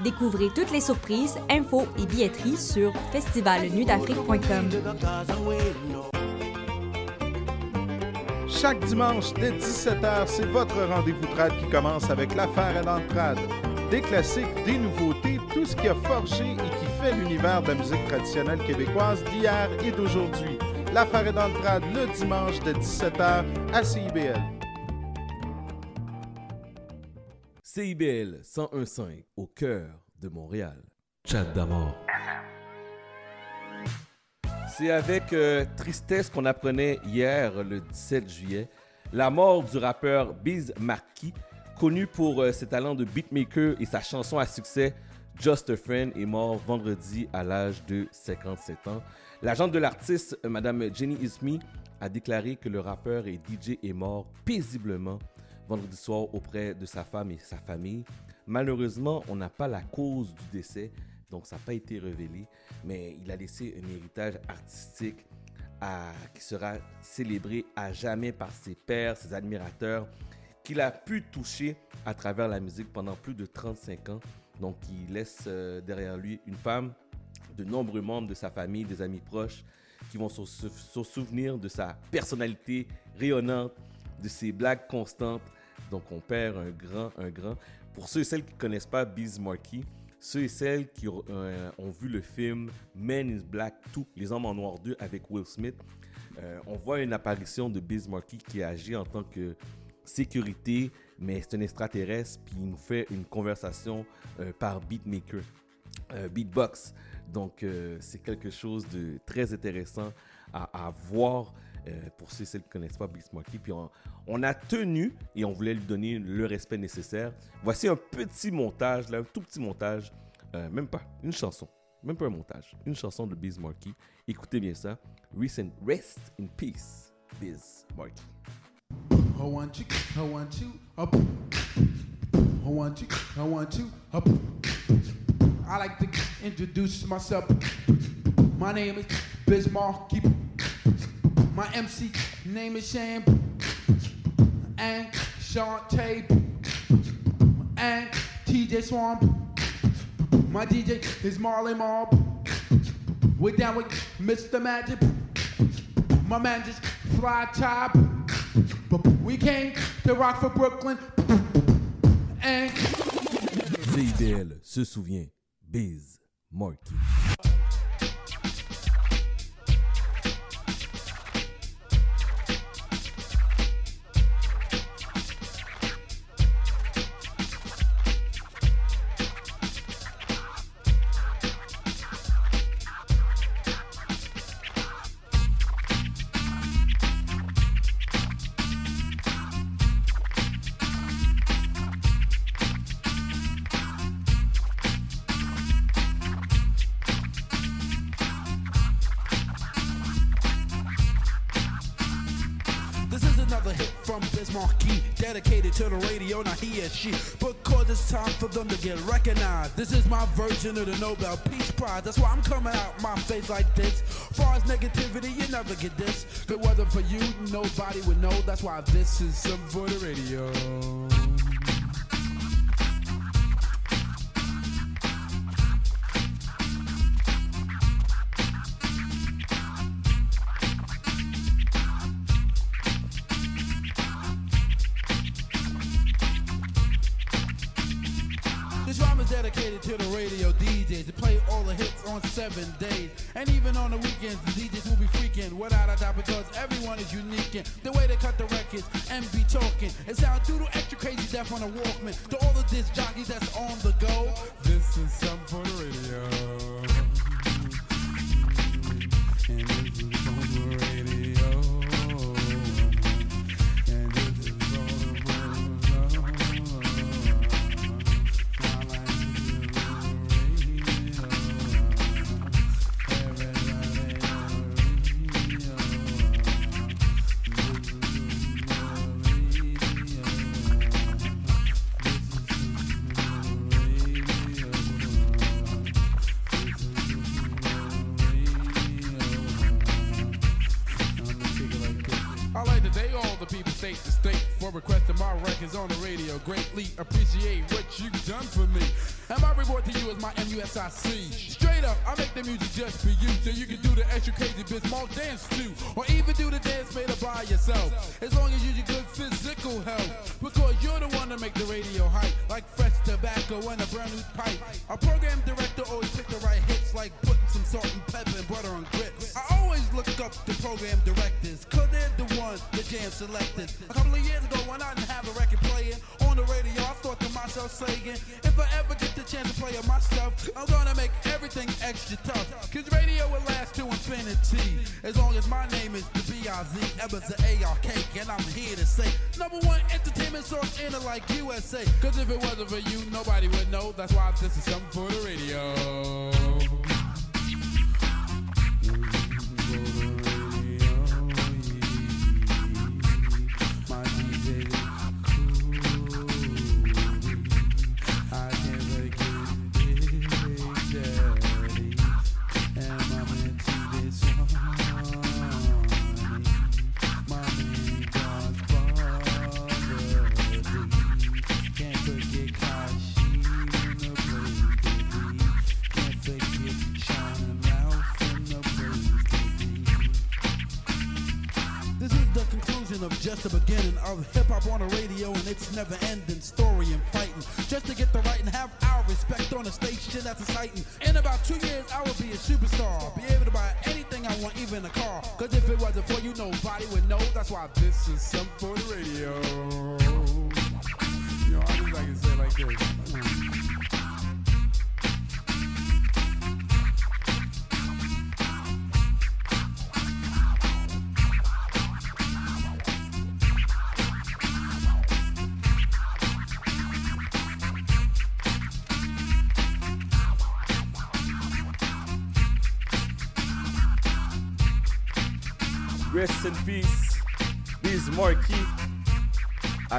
Découvrez toutes les surprises, infos et billetteries sur festivalnuitdafrique.com. Chaque dimanche dès 17h, c'est votre rendez-vous trad qui commence avec l'affaire à l'entrade. Des classiques, des nouveautés, tout ce qui a forgé et qui fait l'univers de la musique traditionnelle québécoise d'hier et d'aujourd'hui. L'affaire est dans le trad le dimanche de 17h à CIBL. CIBL 101.5 au cœur de Montréal. Chat d'amour. C'est avec euh, tristesse qu'on apprenait hier, le 17 juillet, la mort du rappeur Biz Marquis, connu pour euh, ses talents de beatmaker et sa chanson à succès Just a Friend, est mort vendredi à l'âge de 57 ans. L'agente de l'artiste, euh, Madame Jenny Ismi, a déclaré que le rappeur et DJ est mort paisiblement vendredi soir auprès de sa femme et sa famille. Malheureusement, on n'a pas la cause du décès, donc ça n'a pas été révélé, mais il a laissé un héritage artistique qui sera célébré à jamais par ses pairs, ses admirateurs, qu'il a pu toucher à travers la musique pendant plus de 35 ans. Donc, il laisse euh, derrière lui une femme, de nombreux membres de sa famille, des amis proches, qui vont se souvenir de sa personnalité rayonnante, de ses blagues constantes. Donc, on perd un grand, un grand. Pour ceux et celles qui ne connaissent pas Biz Markie, ceux et celles qui euh, ont vu le film Men in Black 2, Les Hommes en Noir 2 avec Will Smith, euh, on voit une apparition de Biz Markie qui agit en tant que sécurité, mais c'est un extraterrestre, puis il nous fait une conversation euh, par beatmaker, beatbox. Donc, c'est quelque chose de très intéressant à, voir pour ceux et celles qui ne connaissent pas Beats Markie. Puis on, on a tenu et on voulait lui donner le respect nécessaire. Voici un petit montage, là, un tout petit montage, euh, même pas une chanson, même pas un montage, une chanson de Biz Markie. Écoutez bien ça. Recent Rest in Peace, Biz Markie. I like to introduce myself. My name is Bismarck. My MC name is Sham. And Shantae. And TJ Swamp. My DJ is Marley Mob. We're down with Mr. Magic. My man just fly top. We came to rock for Brooklyn. And CIBL se souvient, Biz Markie. My version of the Nobel Peace Prize. That's why I'm coming out my face like this. Far as negativity, you never get this. If it wasn't for you, nobody would know. That's why this is some for the radio. On a Walkman.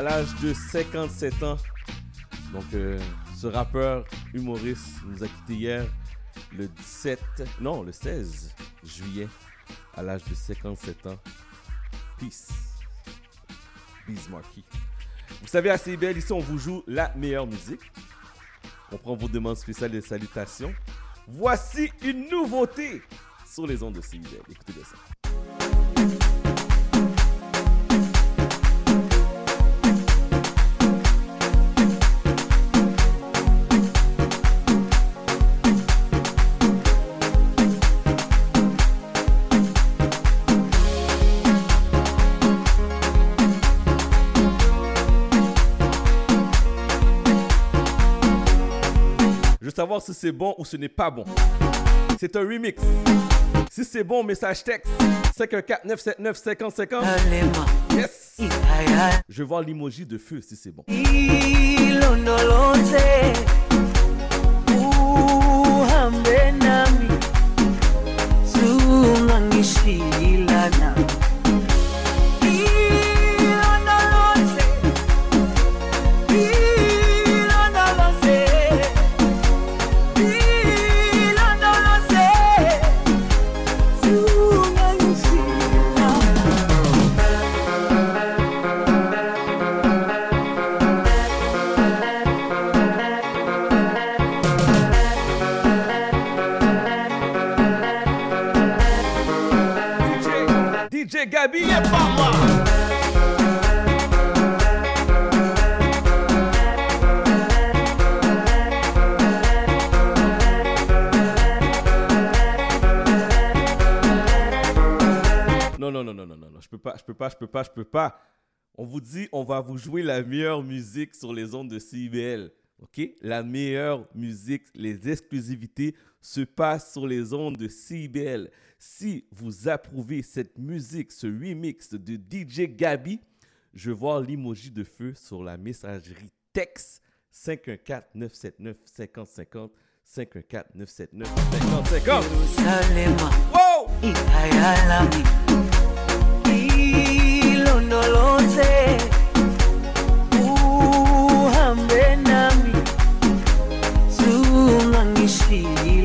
à l'âge de 57 ans. Donc, euh, ce rappeur humoriste nous a quitté hier le 17, non, le 16 juillet à l'âge de 57 ans. Peace. Bismarcky. Vous savez, assez belle, ici on vous joue la meilleure musique. On prend vos demandes spéciales et salutations. Voici une nouveauté sur les ondes de CIBEL. Écoutez bien ça. savoir si c'est bon ou ce n'est pas bon. C'est un remix. Si c'est bon, message texte 514 979 5050. Yes. Je vois l'emoji de feu si c'est bon. je peux pas, je peux pas. On vous dit, on va vous jouer la meilleure musique sur les ondes de CIBL. OK? La meilleure musique, les exclusivités se passent sur les ondes de CIBL. Si vous approuvez cette musique, ce remix de DJ Gabi, je vois l'emoji de feu sur la messagerie texte 514-979-5050. 514-979-5050. Wow! ulondoloze, uhambe nami, zungangishiye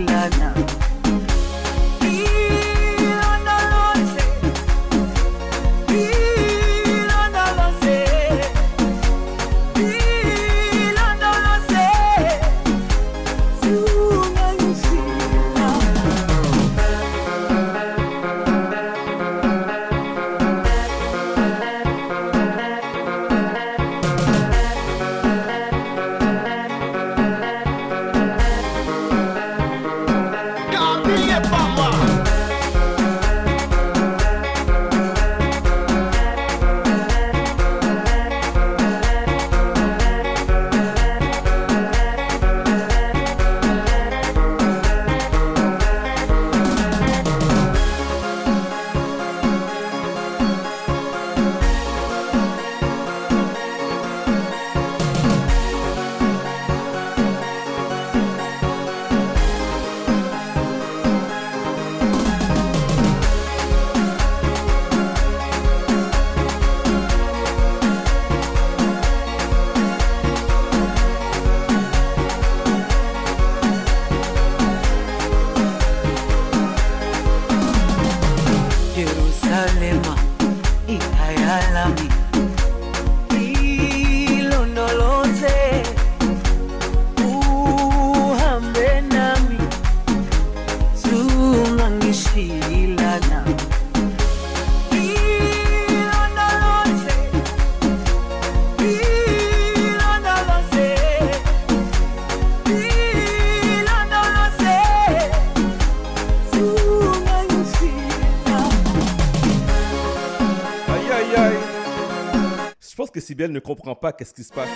Ne comprend pas qu'est-ce qui se passe.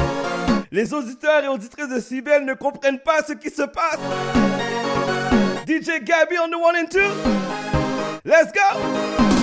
Les auditeurs et auditrices de Cybelle ne comprennent pas ce qui se passe. DJ Gabby on the one and two. Let's go!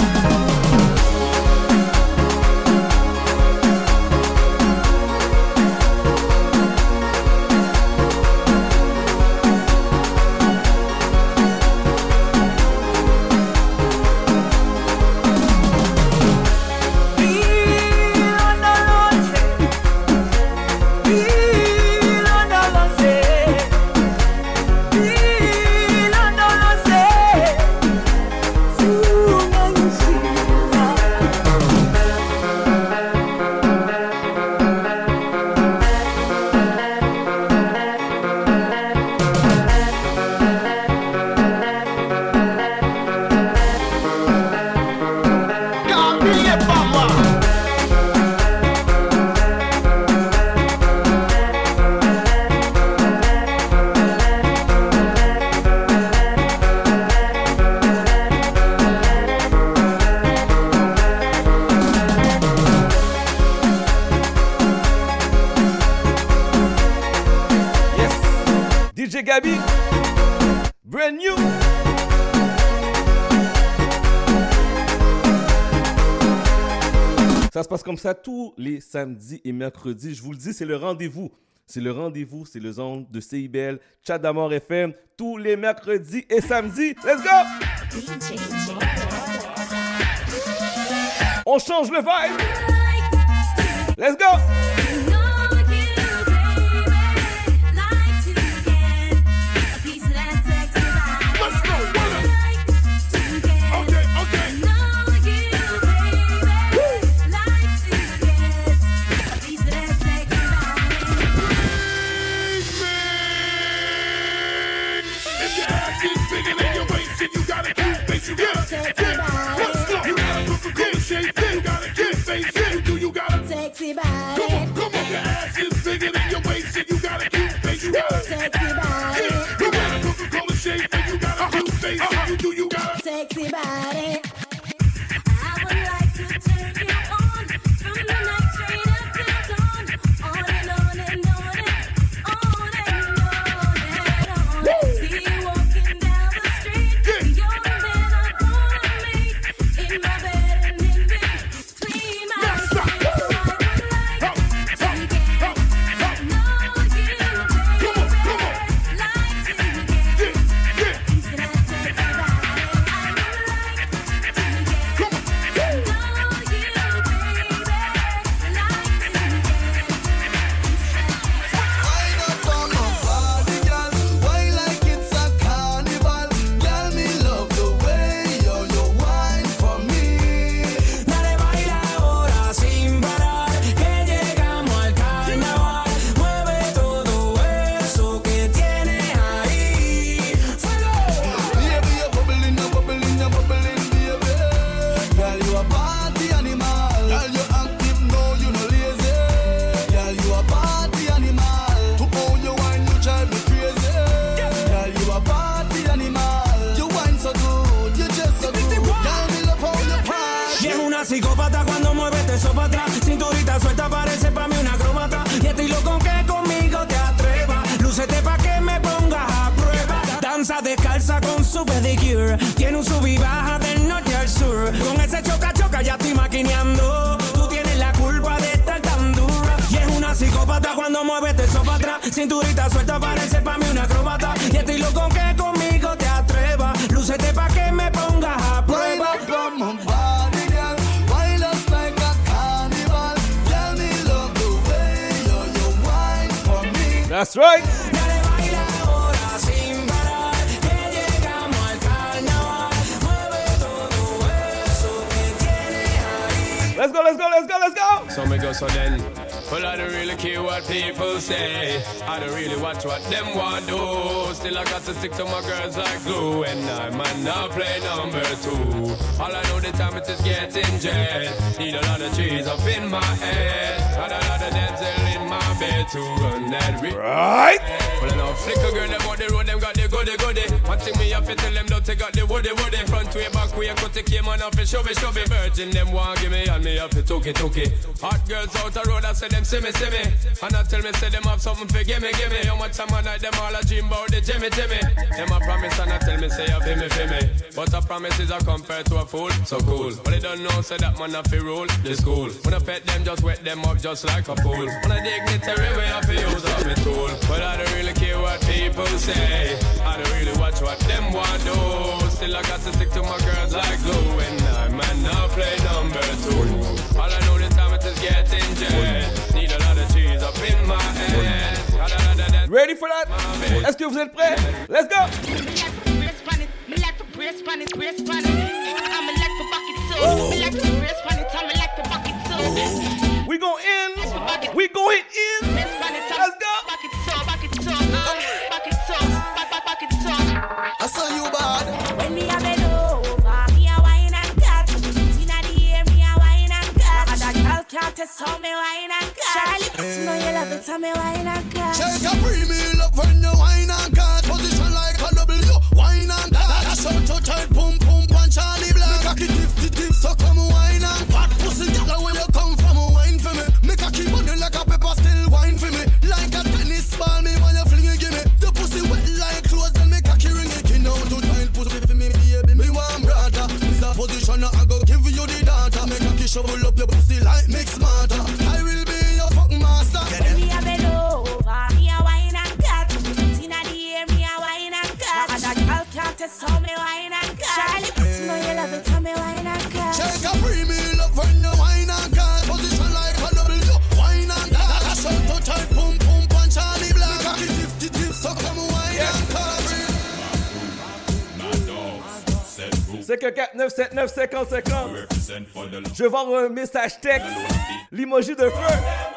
ça tous les samedis et mercredis. Je vous le dis, c'est le rendez-vous. C'est le rendez-vous, c'est le zone de CIBL, Chat d'Amour FM, tous les mercredis et samedis. Let's go! On change le vibe! Let's go! Show me, show me. Virgin, them want give me, and me have to took it, it. Hot girls out the road, I say them see me, see me. And I tell me, say them have something for give me, give me. How much time I night, them all a dream about the Jimmy, Jimmy. Them a promise, and I tell me, say you feel me, feel me. But a promise is a compared to a fool, so cool. But they don't know, say that man have to rule the school. When I pet them, just wet them up just like a pool. When I dignitary way, I feel use up me tool. But I don't really care what people say. I don't really watch what them want do. Still I got to stick to my girls like glue. And man now play number two. All I know this time it is getting jet. Need a lot of cheese up in my head. Ready for that? Est-ce que vous êtes prêts? Let's go! 4979 50 50. Je vais un message texte. L'emoji de feu.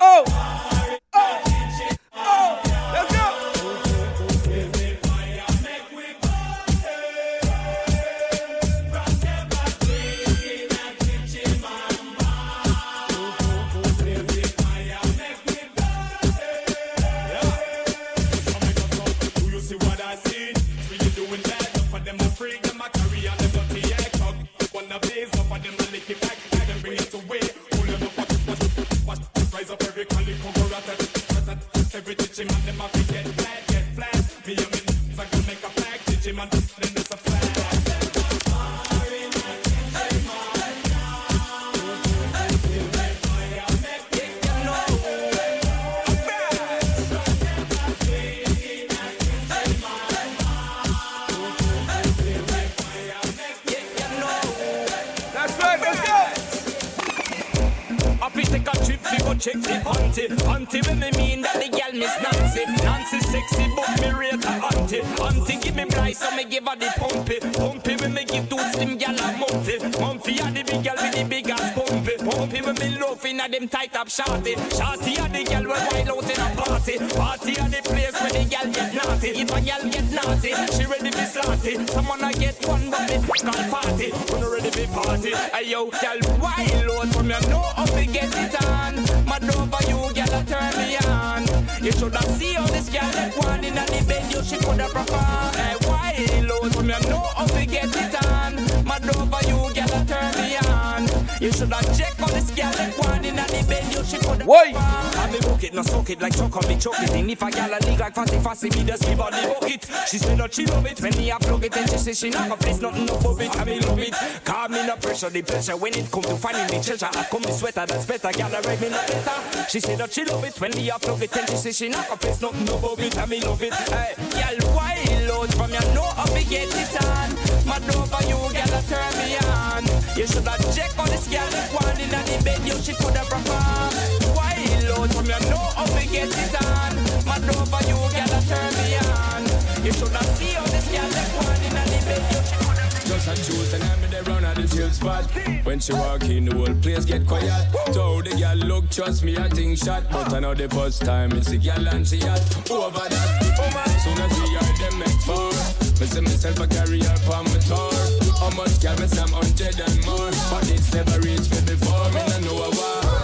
I fi take a trip fi go check the auntie. Auntie when me mean that the gal miss Nancy. Nancy sexy but me rate her auntie. Auntie give me blind so me give her the pumpy. Pumpy when me give two slim gal a mumpy Mumpy a the big gal with the big ass pumpy. Pumpy when me love inna them tight up shorty. Shorty a the gal when wild out in a party. Party a the place where the gal get naughty. If a gal get naughty she ready fi slaughty Someone a get one but me call party. When ready fi party? Hey yo gal wild out from you know to get it on. Mad over you gal a turn me on. You shoulda see how this gal let one inna the bed you she coulda perform. Hey wild out from you know how to get it on. Mad over you gal a turn me on You shoulda check how this gal let one inna the bed you she coulda Why? I me book it, no suck it like choke on me choke it. And if a gal a leak like fancy fancy, me just give her the bucket. She say that she love it when me a plug it, and she say she not gonna place nothing above it. I me love it. Call me no pressure, the pressure when it come to finding the treasure. I come me sweater, that's better. A ride me no better. She say that she love it when me a plug it, and she say she not gonna place nothing above it. I me love it. Hey, gal wild out from you know we get it on. Mad over you, gal a turn me on. You shoulda check on this gal that one inna the bed, you she coulda perform. Wild out from you know how we get it on. Mad over you, a turn me on. You shoulda see how this gal that one inna the bed, you she coulda Just a choose and I'm there round at the chill spot. When she walk in, the whole place get quiet. So the girl look, trust me, I think shot. But I know the first time it's a girl and she hot. Over that, soon as we are them make four. Me see myself a carry her my tour. Much say I'm hundred and more. But it's never reached me before, me no know why.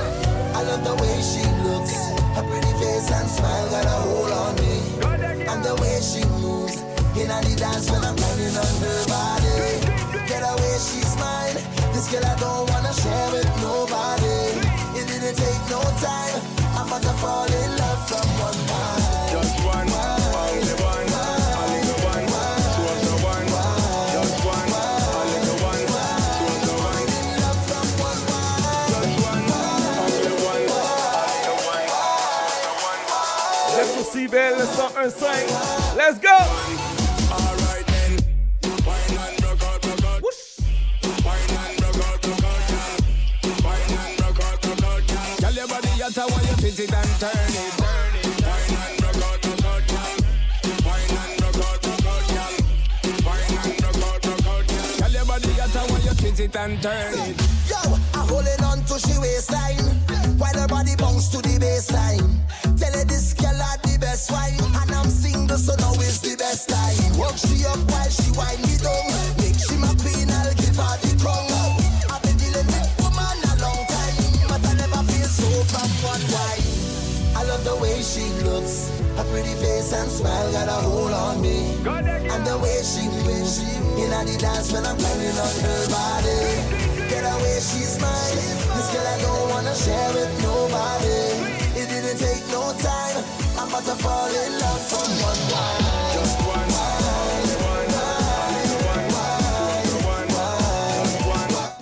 I love the way she looks. Her pretty face and smile got a hold on me. And the way she moves, In the dance when I'm grinding on her body. Get away, she's mine. This girl I don't wanna share with nobody. It didn't take no time. CBL 101.5. Let's go! Alright then, wine and rock out, rock out. Wine and rock out, rock out, girl. Wine and rock out, rock out, girl. Girl, your body hotter when you twist it and turn it, turn it. Wine and rock out, rock out, girl. Wine and rock out, rock out, girl. Wine and rock out, rock out, girl. Girl, your body hotter when you twist it and turn it. Yo, I'm holding on to she waistline while her body bounce to the baseline. Tell her this girl had best wine, and I'm single, so now is the best time. Work she up while she wind me down. Make she my queen, I'll give her the crown. I've been dealing with woman a long time, but I never feel so from one wine. I love the way she looks, her pretty face and smile got a hold on me. And the way she moves in the dance when I'm climbing on her body. Get away, she's mine. This girl I don't wanna share with nobody. It didn't take no time.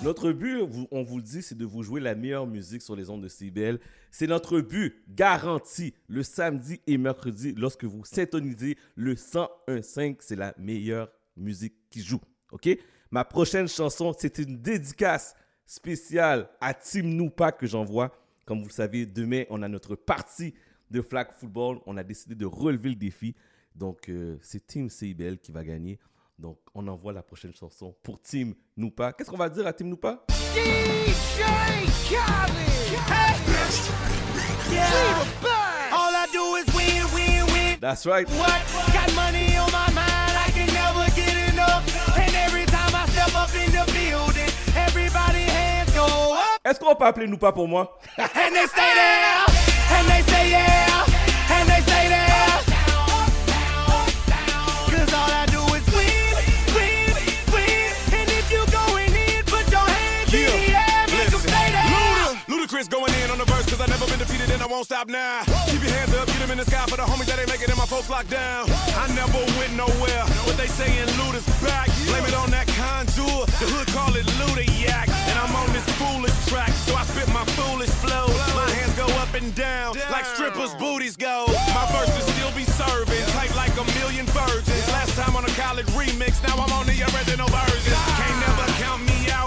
Notre but, on vous le dit, c'est de vous jouer la meilleure musique sur les ondes de CBL. C'est notre but garanti le samedi et mercredi lorsque vous syntonisez le 101.5. C'est la meilleure musique qui joue. OK? Ma prochaine chanson, c'est une dédicace spéciale à Team Noupa que j'envoie. Comme vous le savez, demain, on a notre partie de flag football. On a décidé de relever le défi. Donc, euh, c'est Team CIBL qui va gagner. Donc, on envoie la prochaine chanson pour Team Noupa. Qu'est-ce qu'on va dire à Team Noupa? DJ. All I do is win, win, win. That's right. What? Got money on my mind, I can never get enough. And every time I step up in the building, everybody hands go up. Est-ce qu'on peut appeler Noupa pour moi? And they stay there. They say yeah. I won't stop now. Keep your hands up, get them in the sky for the homies that ain't making it, my folks locked down. I never went nowhere, but they saying Luda's back. Blame it on that contour, the hood call it Luda Yak. And I'm on this foolish track, so I spit my foolish flow. My hands go up and down, like strippers' booties go. My verses still be serving, tight like a million virgins. Last time on a college remix, now I'm on the original version. Can't never count me out,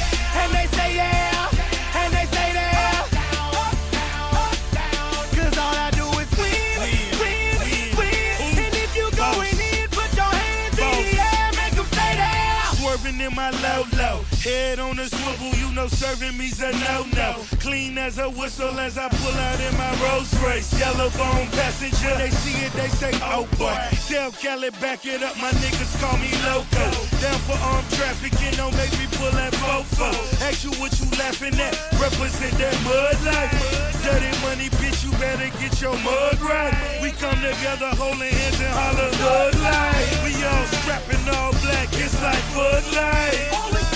head on a swivel, you know serving me's a no no. Clean as a whistle as I pull out in my Rolls Royce, yellow bone passenger. They see it, they say oh boy. Tell Kelly back it up, my niggas call me loco. Down for armed trafficking, don't make me pull that fofo. Ask you what you laughing at, represent that mud life. Dirty money, bitch, you better get your mug right. We come together holding hands and holler hood light. We all strapping all black, it's like Bud Light.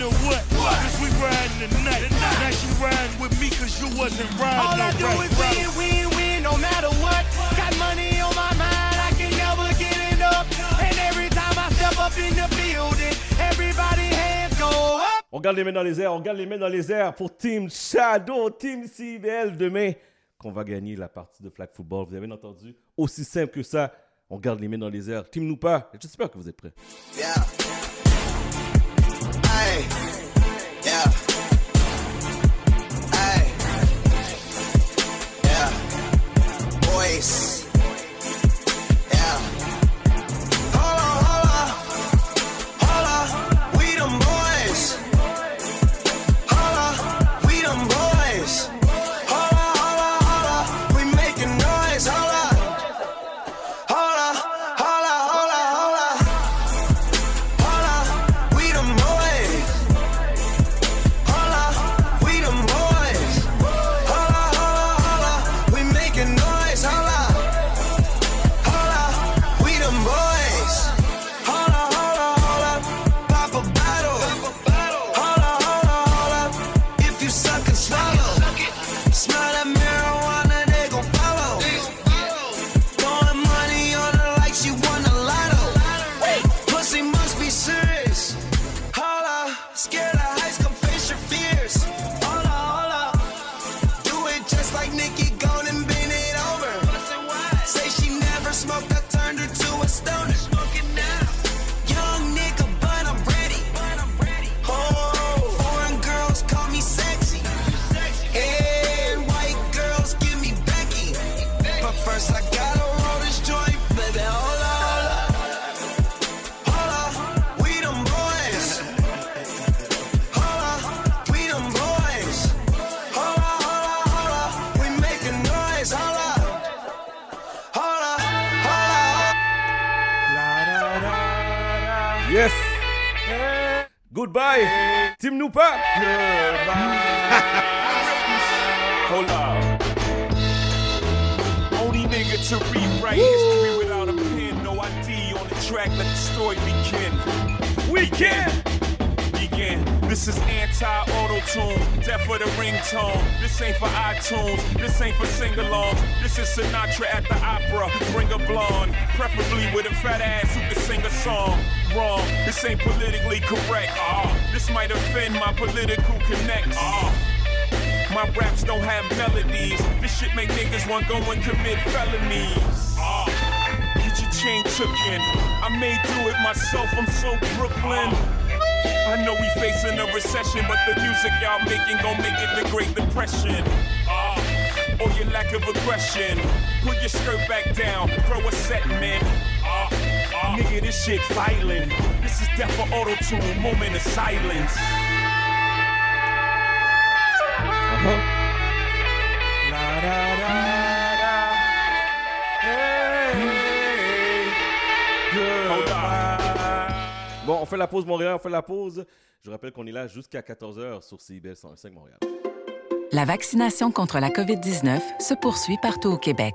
You riding to what? Cause we riding tonight. Now she riding with me cause you wasn't riding All I no do right is route. win, win, win, no matter what. Got money on my mind, I can never get enough. And every time I step up in the building, everybody hands go up. On garde les mains dans les airs, on garde les mains dans les airs pour Team Shadow, Team CBL demain qu'on va gagner la partie de flag football. Vous avez bien entendu? Aussi simple que ça, on garde les mains dans les airs. Team Noupa, j'espère que vous êtes prêts. Yeah. Hey. Yeah. Hey. Yeah. Boys. Team nous pas. Hold up. Only nigga to rewrite history without a pen. No ID on the track, let the story begin. We can begin. This is anti-auto tune, death for the ringtone. This ain't for iTunes, this ain't for sing-alongs. This is Sinatra at the opera. Bring a blonde, preferably with a fat ass who can sing a song. Wrong, this ain't politically correct. Ah, this might offend my political connects. Ah. My raps don't have melodies. This shit make niggas want go and commit felonies. Ah, get your chain took in. I may do it myself. I'm so Brooklyn. I know we facing a recession, but the music y'all making gon' make it the Great Depression. Ah, or your lack of aggression. Put your skirt back down, throw a set, man. Nigga, this shit violent. This is death for auto tune, moment of silence. Bon, on fait la pause Montréal, on fait la pause. Je rappelle qu'on est là jusqu'à 14h sur CIBL 105 Montréal. La vaccination contre la COVID-19 se poursuit partout au Québec.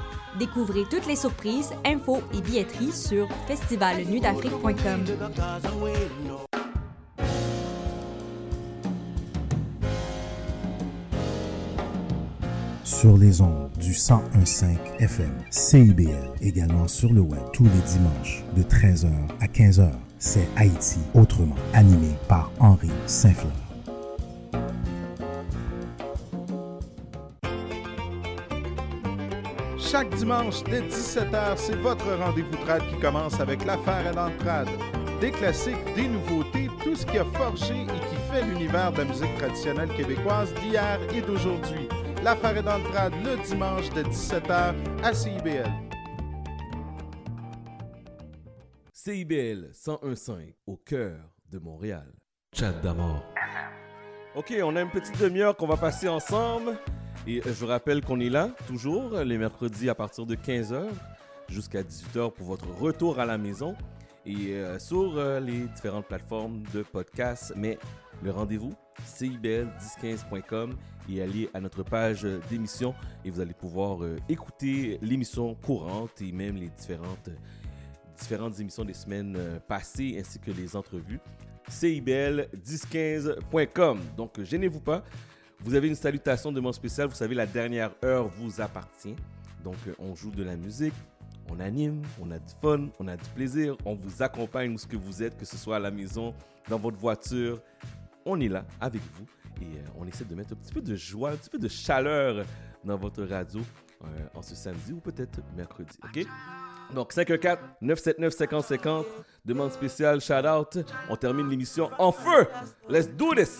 Découvrez toutes les surprises, infos et billetteries sur festivalnuitdafrique.com. Sur les ondes du 1015 FM, CIBL, également sur le web tous les dimanches de 13h à 15h. C'est Haïti autrement, animé par Henri Saint-Fleur. Chaque dimanche dès 17h, c'est votre rendez-vous trad qui commence avec l'affaire à l'entrade. Des classiques, des nouveautés, tout ce qui a forgé et qui fait l'univers de la musique traditionnelle québécoise d'hier et d'aujourd'hui. L'affaire est dans le trad le dimanche de 17h à CIBL. CIBL 1015 au cœur de Montréal. Chat d'amour. Ok, on a une petite demi-heure qu'on va passer ensemble. Et euh, je vous rappelle qu'on est là, toujours, les mercredis à partir de 15h jusqu'à 18h pour votre retour à la maison. Et euh, sur euh, les différentes plateformes de podcast. Mais le rendez-vous, cibl1015.com et allez à notre page d'émission et vous allez pouvoir euh, écouter l'émission courante et même les différentes, différentes émissions des semaines euh, passées ainsi que les entrevues. CIBL1015.com. Donc, euh, gênez-vous pas. Vous avez une salutation de mon spécial. Vous savez, la dernière heure vous appartient. Donc, euh, on joue de la musique, on anime, on a du fun, on a du plaisir, on vous accompagne où ce que vous êtes, que ce soit à la maison, dans votre voiture. On est là avec vous et euh, on essaie de mettre un petit peu de joie, un petit peu de chaleur dans votre radio euh, en ce samedi ou peut-être mercredi. OK? Donc 514-979-5050, demande spéciale, shout out. On termine l'émission en feu. Let's do this.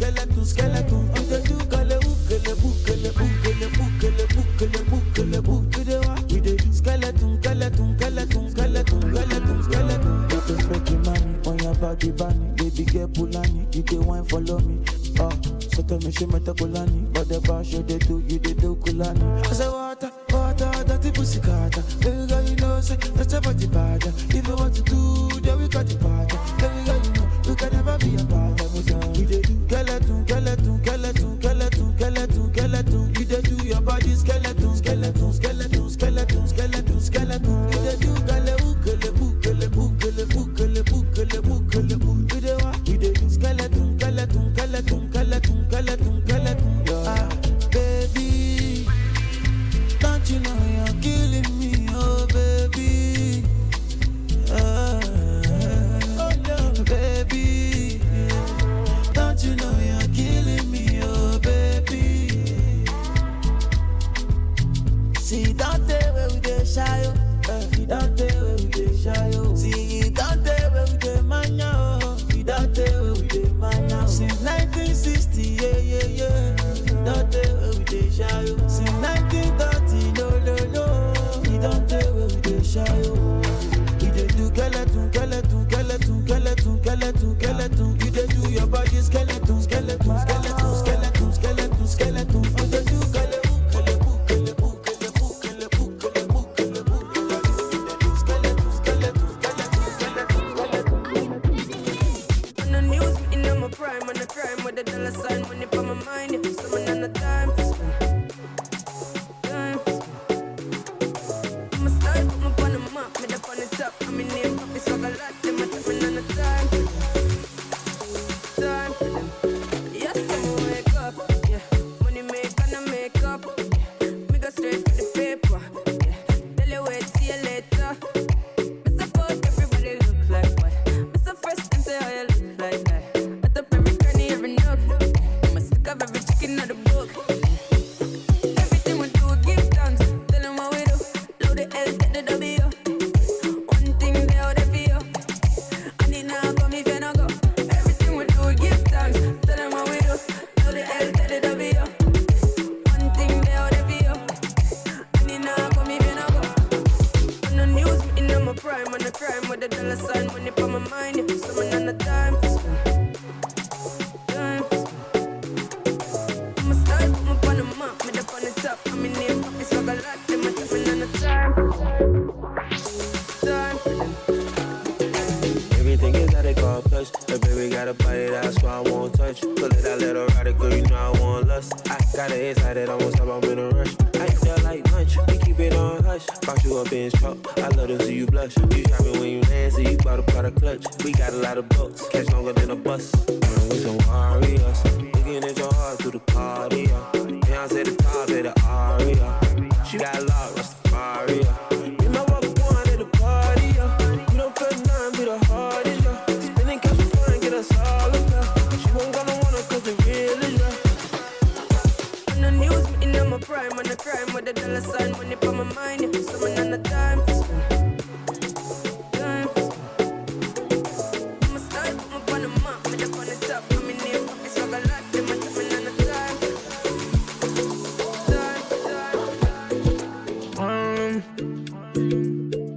skeleton, skeleton. On the do gale ukele bukele bukele bukele bukele bukele bukele wa. We dey skeleton, skeleton, skeleton, skeleton, skeleton, skeleton. Get the freaky money on your body bunny, baby get pullani, you dey wine follow me. Ah, so tell me she meta kulani, but the boss, you dey do, you dey do kulani. I say water, water, dirty pussy carter. Baby girl you know say that's your body bad. If you want to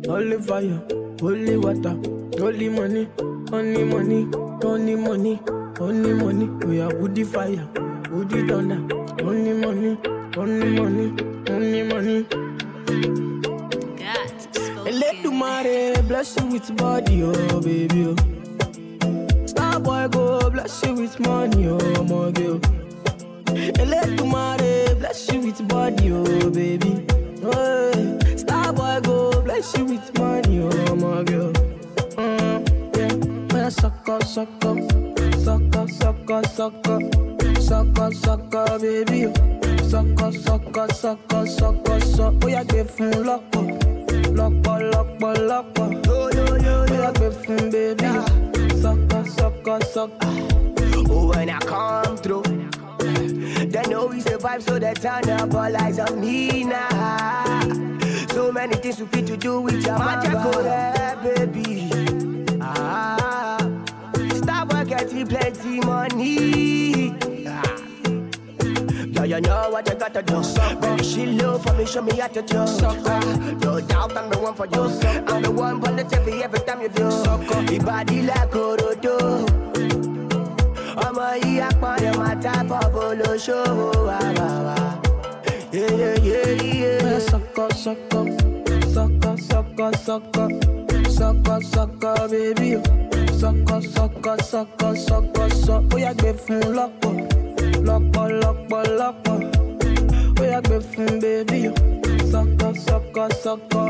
holy fire, holy water, holy money, only money, only money, only money. We are woody fire, woody thunder, only money, only money, only money. Eledumare bless you with body, oh baby, oh. Star boy go bless you with money, oh my girl. Oh. Eledumare bless you with body, oh baby, oh boy go bless you with money, oh my girl. Mm, yeah. Man, suck up, suck up, suck up, suck up, suck up, suck up, suck up, baby. Suck up, suck up, suck up, suck up, suck up. Oh, yeah, get him luck up, luck up, luck up, luck up. Yo, yo, yo, yo, get him, baby. Suck up, suck up, suck up. Oh, when I come through. They know we survive, so they turn up all eyes on me now. So many things you fit to do with your magic there, baby. Ah, stop working, plenty money. Ah. Yeah, you know what you gotta do. Baby, she love for me, show me how to do. Sucker. Ah, no doubt I'm the one for you. I'm the one for the every time you do. Sucker. Your body like Orodo. ọmọ yìí apọ̀lẹ̀ máa tábọ̀ bolo ṣòwò wà wà skeleton, skeleton, skeleton, skeleton, skeleton. sucker, sucker, sucker, sucker, sucker, sucker, baby. Sucker, sucker, sucker, sucker, sucker. Ó yá gbé fún lọ́pọ̀, lọ́pọ̀, lọ́pọ̀, lọ́pọ̀. Ó yá gbé fún baby. Sucker, sucker, sucker.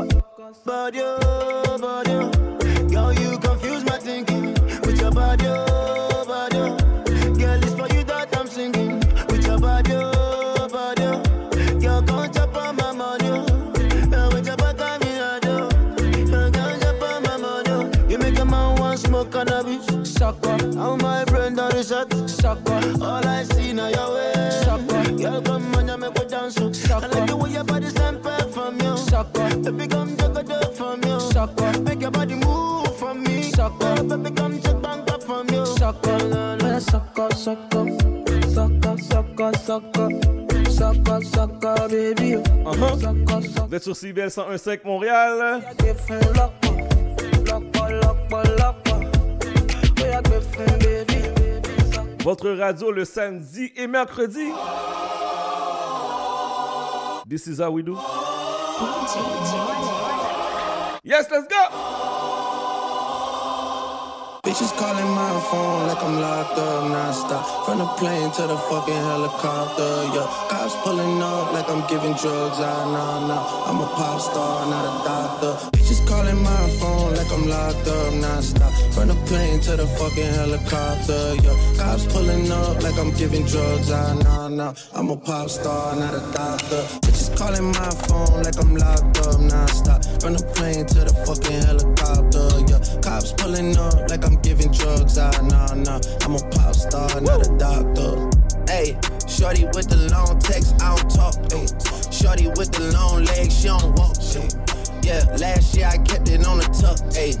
Body, oh, body, oh. Girl, you confuse my thinking with your body, oh, All I see now your way, sucker. Girl, come on, you make me dance. I like the way your body stand back from you, sucker. Baby, come take a dip from you, sucker. Make your body move from me, sucker. Baby, come take bang up from you. Vous êtes sur CBL 101.5 Montréal. Votre radio le samedi et mercredi. This is how we do. Yes, let's go. Bitches calling my phone like I'm locked up non-stop From the plane to the fucking helicopter, yeah Cops pulling up like I'm giving drugs, ah, nah, nah. I'm a pop star, not a doctor. Bitches calling my phone like I'm locked up non-stop From the plane to the fucking helicopter, yeah Cops pulling up like I'm giving drugs, ah, nah, nah. I'm a pop star, not a doctor. Bitches calling my phone like I'm locked up non-stop From the plane to the fucking helicopter, yeah Cops pulling up like I'm giving drugs, ah, nah, nah. I'm a pop star, not a doctor. Hey, shorty with the long text, I don't talk, ayy Shorty with the long legs, she don't walk, ayy Yeah, last year I kept it on the tuck, ayy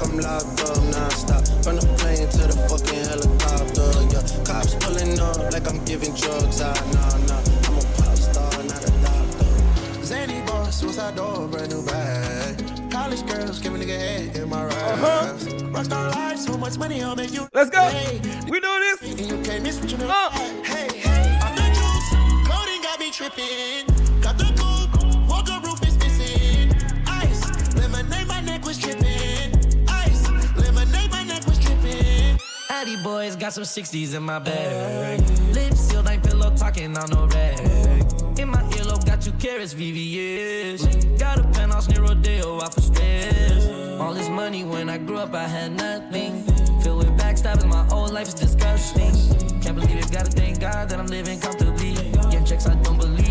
I'm locked up non-stop. From the plane to the fucking helicopter, yeah. Cops pulling up like I'm giving drugs, ah, nah, nah. I'm a pop star, not a doctor. Zany boss, suicide door, brand new bag. College girls, give a nigga head in my raps. Rockstar life, so much money, I'll make you. Let's go. Hey, we do this. And you can't miss what you know. Hey, hey, I'm the juice. Coding got me tripping. Addy boys got some 60s in my bag. Lips sealed, ain't pillow talking on no rag. In my earlobe, got two carrots, VVS. Got a penthouse near Rodeo, out for stress. All this money when I grew up, I had nothing. Filled with backstabbing, my whole life is disgusting. Can't believe it, gotta thank God that I'm living comfortably. Getting checks, I don't believe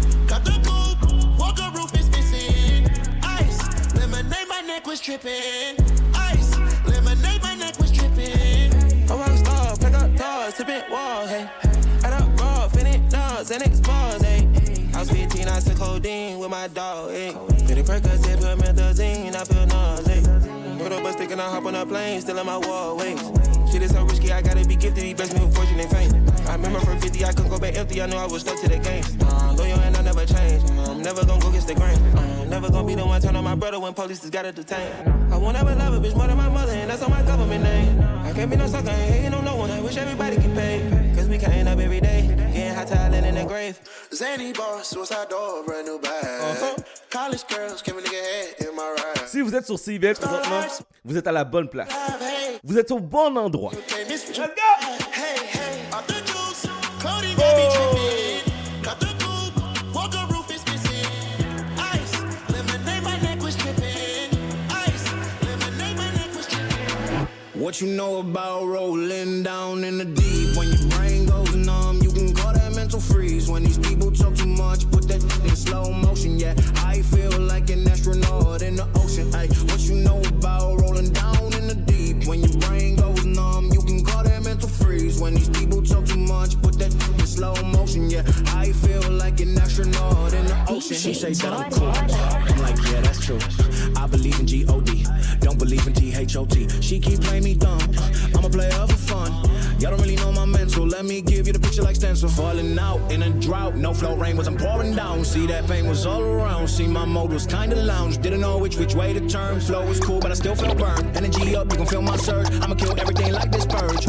Neck was tripping. Ice, lemonade, my neck was tripping. I rock star, pick up doors, tipping walls, hey. Add up raw, finish nuts, and expose, hey. I was 15, I took codeine with my dog, hey. Pretty Percocet, put methazine, I feel nauseous. Put up a stick and I hop on a plane, still in my wallways. Shit is so risky, I gotta be gifted, he blessed me with fortune and fame. I remember from 50, I couldn't go back empty, I knew I was stuck to the game. Uh, loyal and I never change. I'm never gonna go against the grain. I'm never gonna be the one turn on my brother when police just gotta detain. I won't ever love a bitch more than my mother, and that's on my government name. I can't be no sucker, ain't hating on no one. I wish everybody could paid. Cause we can't up every day, getting hot talent in the grave. Zany boss, suicide door, brand new bag. College Si vous êtes sur CBL présentement, vous êtes à la bonne place. Vous êtes au bon endroit. Let's go! Hey, hey, off the juice. Cody got me tripping. Got the coupe, walk the roof is missing. Ice, lemonade, my neck was tripping. Ice, lemonade, my neck was tripping. What you know about rolling down in the deep? Mental freeze. When these people talk too much, put that in slow motion. Yeah, I feel like an astronaut in the ocean. What you know about rolling down in the deep? When your brain goes numb, you can call that mental freeze. When these people talk too much, put that in slow motion. Yeah, I feel like an astronaut in the ocean. She say that I'm cool. I'm like, yeah, that's true. I believe in G-O-D, don't believe in T-H-O-T. She keep playing me dumb. I'm a player for fun. Y'all don't really know my mental. Let me give you the picture like stencil. Falling out in a drought. No flow rain was I'm pouring down. See that pain was all around. See my mode was kinda lounge. Didn't know which which way to turn. Flow was cool, but I still felt burned. Energy up, you can feel my surge. I'ma kill everything like this purge.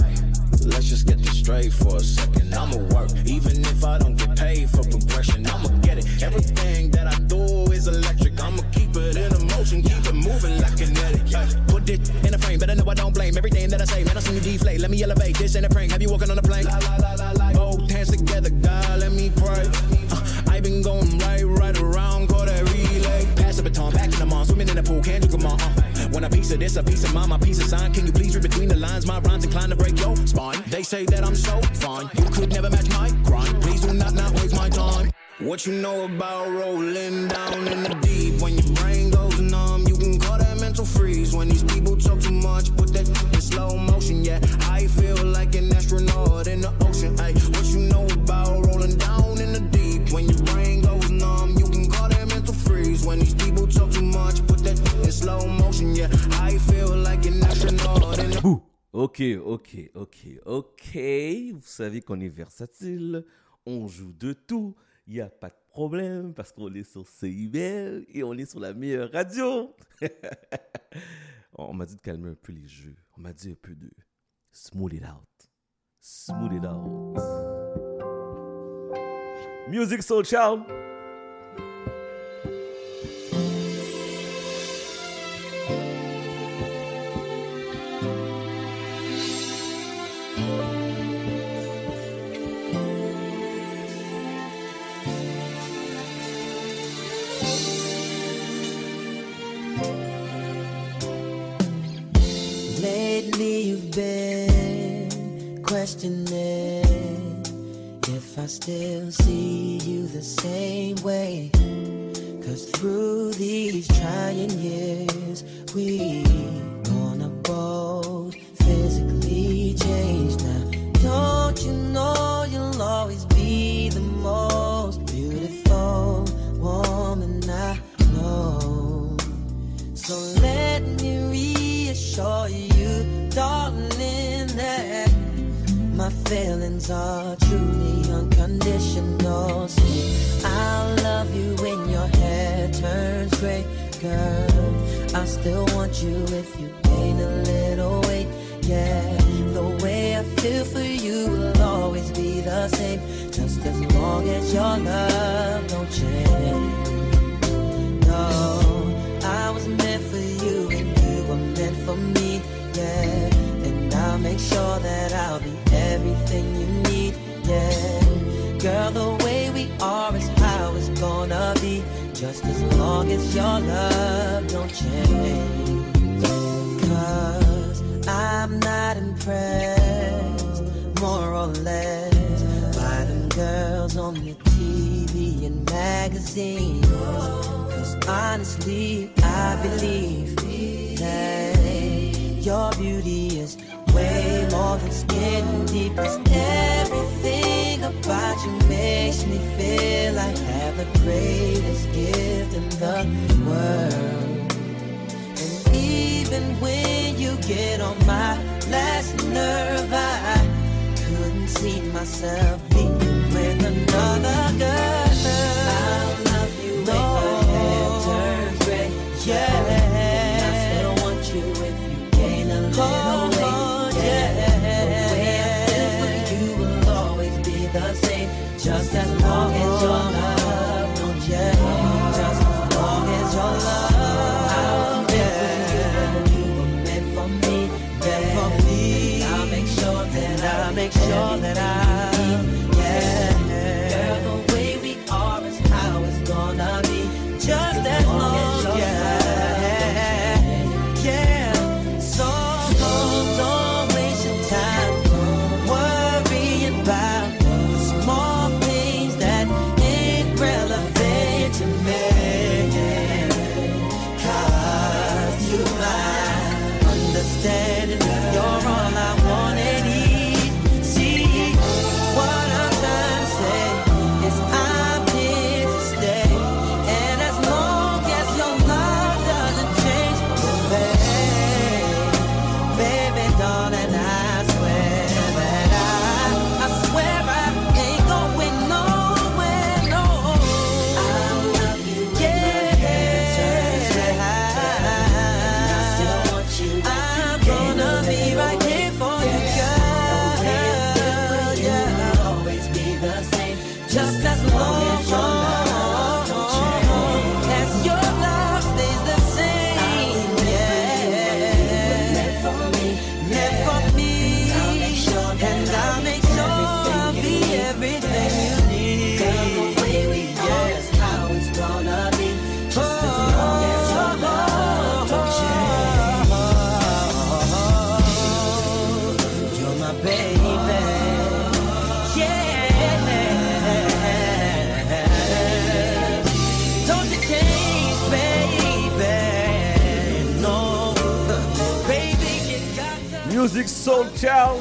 Let's just get this straight for a second. I'ma work, even if I don't get paid for progression. I'ma get it. Everything that I do is electric. Motion, keep it moving like kinetic. Put it in a frame, better know I don't blame everything that I say. Man, I seen you deflate. Let me elevate. This ain't a prank. Have you walking on a plane? Both hands together, God, let me pray. Uh, I been going right, right around, call that relay. Pass the baton, back in the mall, swimming in the pool, can't you come on? Uh. When a piece of this, a piece of mine, my piece of sign. Can you please read between the lines? My rhymes inclined to break your spine. They say that I'm so fine. You could never match my grind. Please do not not waste my time. What you know about rolling down in the deep? When your mental freeze. When these people talk too much, put that in slow motion. Yeah, I feel like an astronaut in the ocean. Ay, what you know about rolling down in the deep? When your brain goes numb, you can call that mental freeze. When these people talk too much, put that in slow motion. Yeah, I feel like an astronaut in the Bouh. Ok, ok, ok, ok. Vous savez qu'on est versatile. On joue de tout. Il n'y a pas de problème parce qu'on est sur CIBL et on est sur la meilleure radio. [laughs] on m'a dit de calmer un peu les jeux. On m'a dit un peu de smooth it out. Smooth it out. Music Soul Child. Lately you've been questioning if I still see you the same way. Cause through these trying years, we gonna both physically change now. Don't you know you'll always be the most beautiful woman I know? So let me reassure you, feelings are truly unconditional. See, I'll love you when your hair turns gray, girl. I still want you if you gain a little weight. Yeah, the way I feel for you will always be the same, just as long as your love don't change. No, I was meant for you and you were meant for me, yeah. Make sure that I'll be everything you need, yeah. Girl, the way we are is how it's gonna be, just as long as your love don't change. Cause I'm not impressed, more or less, by them girls on the TV and magazines. Cause honestly, I believe that your beauty is way more than skin deep. 'Cause everything about you makes me feel I have the greatest gift in the world. And even when you get on my last nerve, I couldn't see myself Magic Soul Child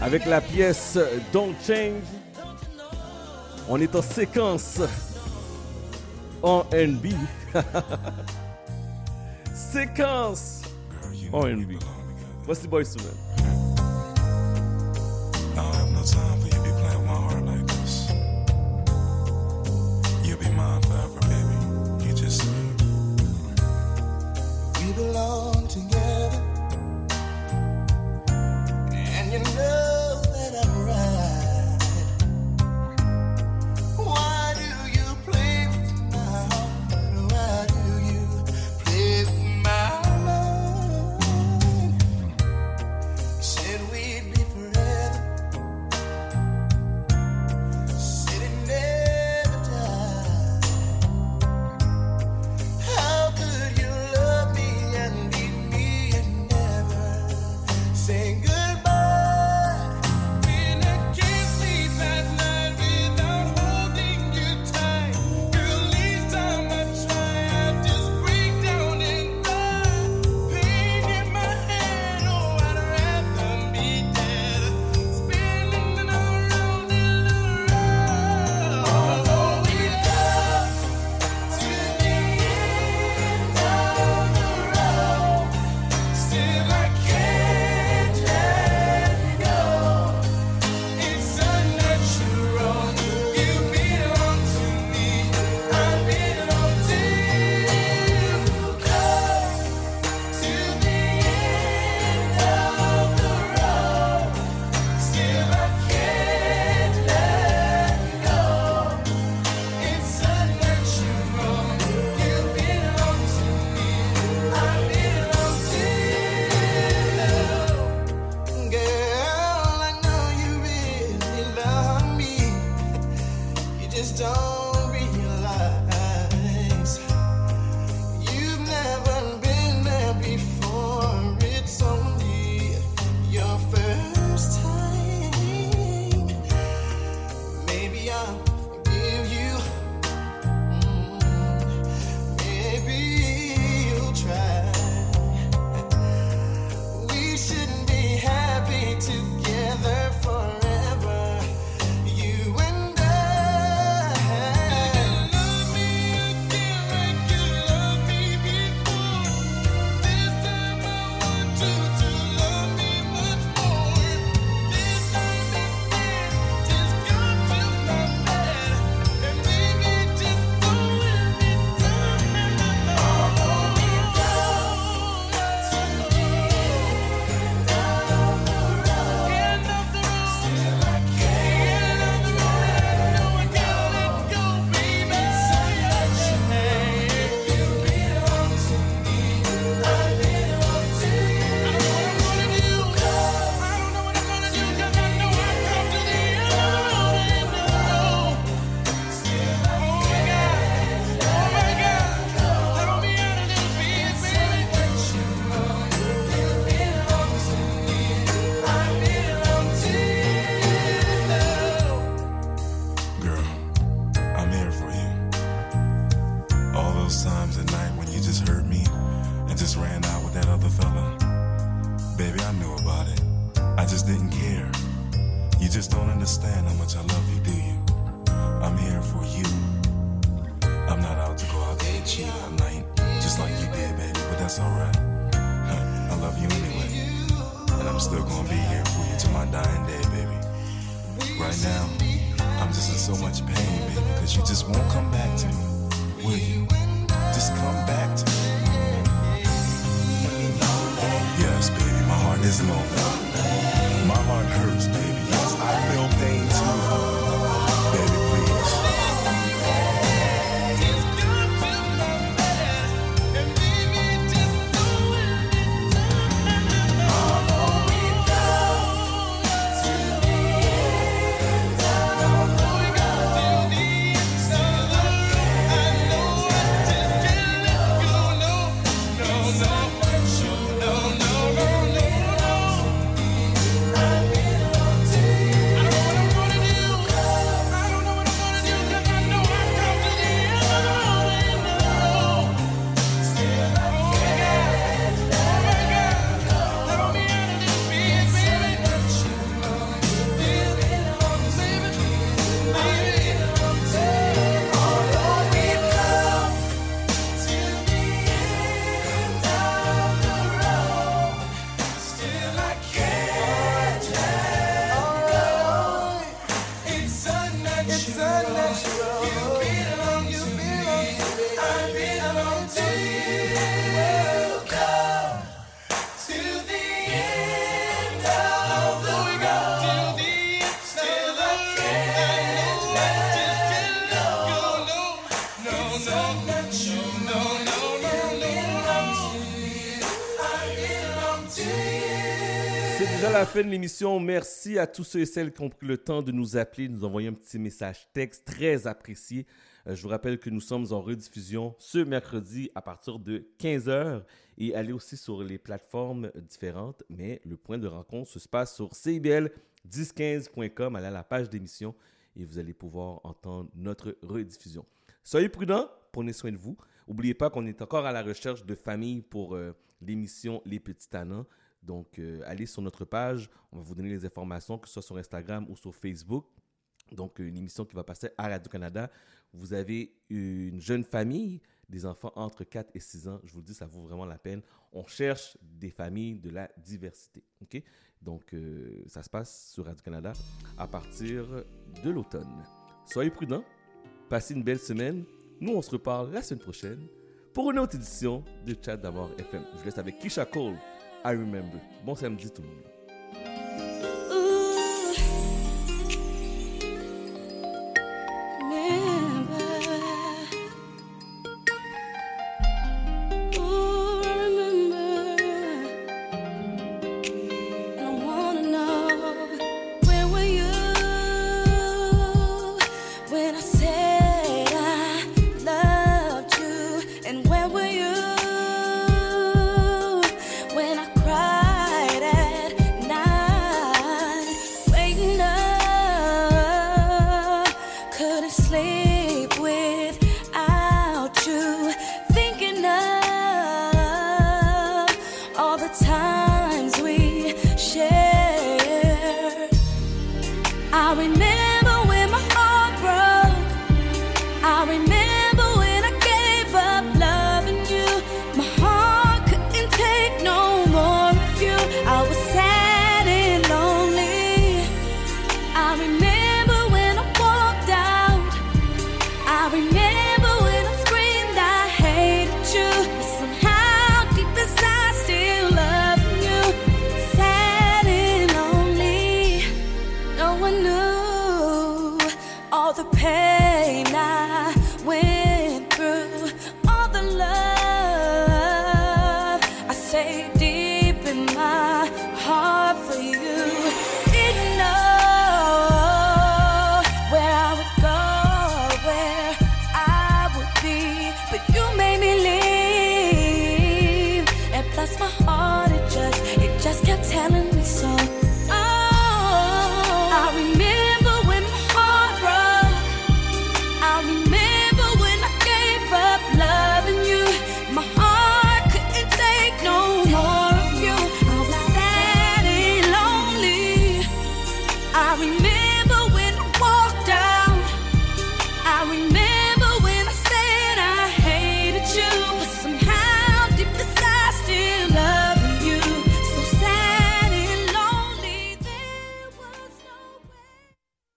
avec la pièce Don't Change. On est en séquence en NB. [laughs] séquence en NB. Voici Boy Sooner. Fin de l'émission. Merci à tous ceux et celles qui ont pris le temps de nous appeler, de nous envoyer un petit message texte très apprécié. Euh, je vous rappelle que nous sommes en rediffusion ce mercredi à partir de 15h et allez aussi sur les plateformes différentes. Mais le point de rencontre se passe sur CIBL1015.com. Allez à la page d'émission et vous allez pouvoir entendre notre rediffusion. Soyez prudents, prenez soin de vous. N'oubliez pas qu'on est encore à la recherche de familles pour euh, l'émission Les Petits Tannants. Donc, euh, allez sur notre page. On va vous donner les informations, que ce soit sur Instagram ou sur Facebook. Donc, une émission qui va passer à Radio-Canada. Vous avez une jeune famille, des enfants entre 4 et 6 ans. Je vous le dis, ça vaut vraiment la peine. On cherche des familles de la diversité. Donc, euh, ça se passe sur Radio-Canada à partir de l'automne. Soyez prudents. Passez une belle semaine. Nous, on se reparle la semaine prochaine pour une autre édition de Chat d'Amour FM. Je vous laisse avec Kisha Cole. I remember. Bon samedi tout le monde.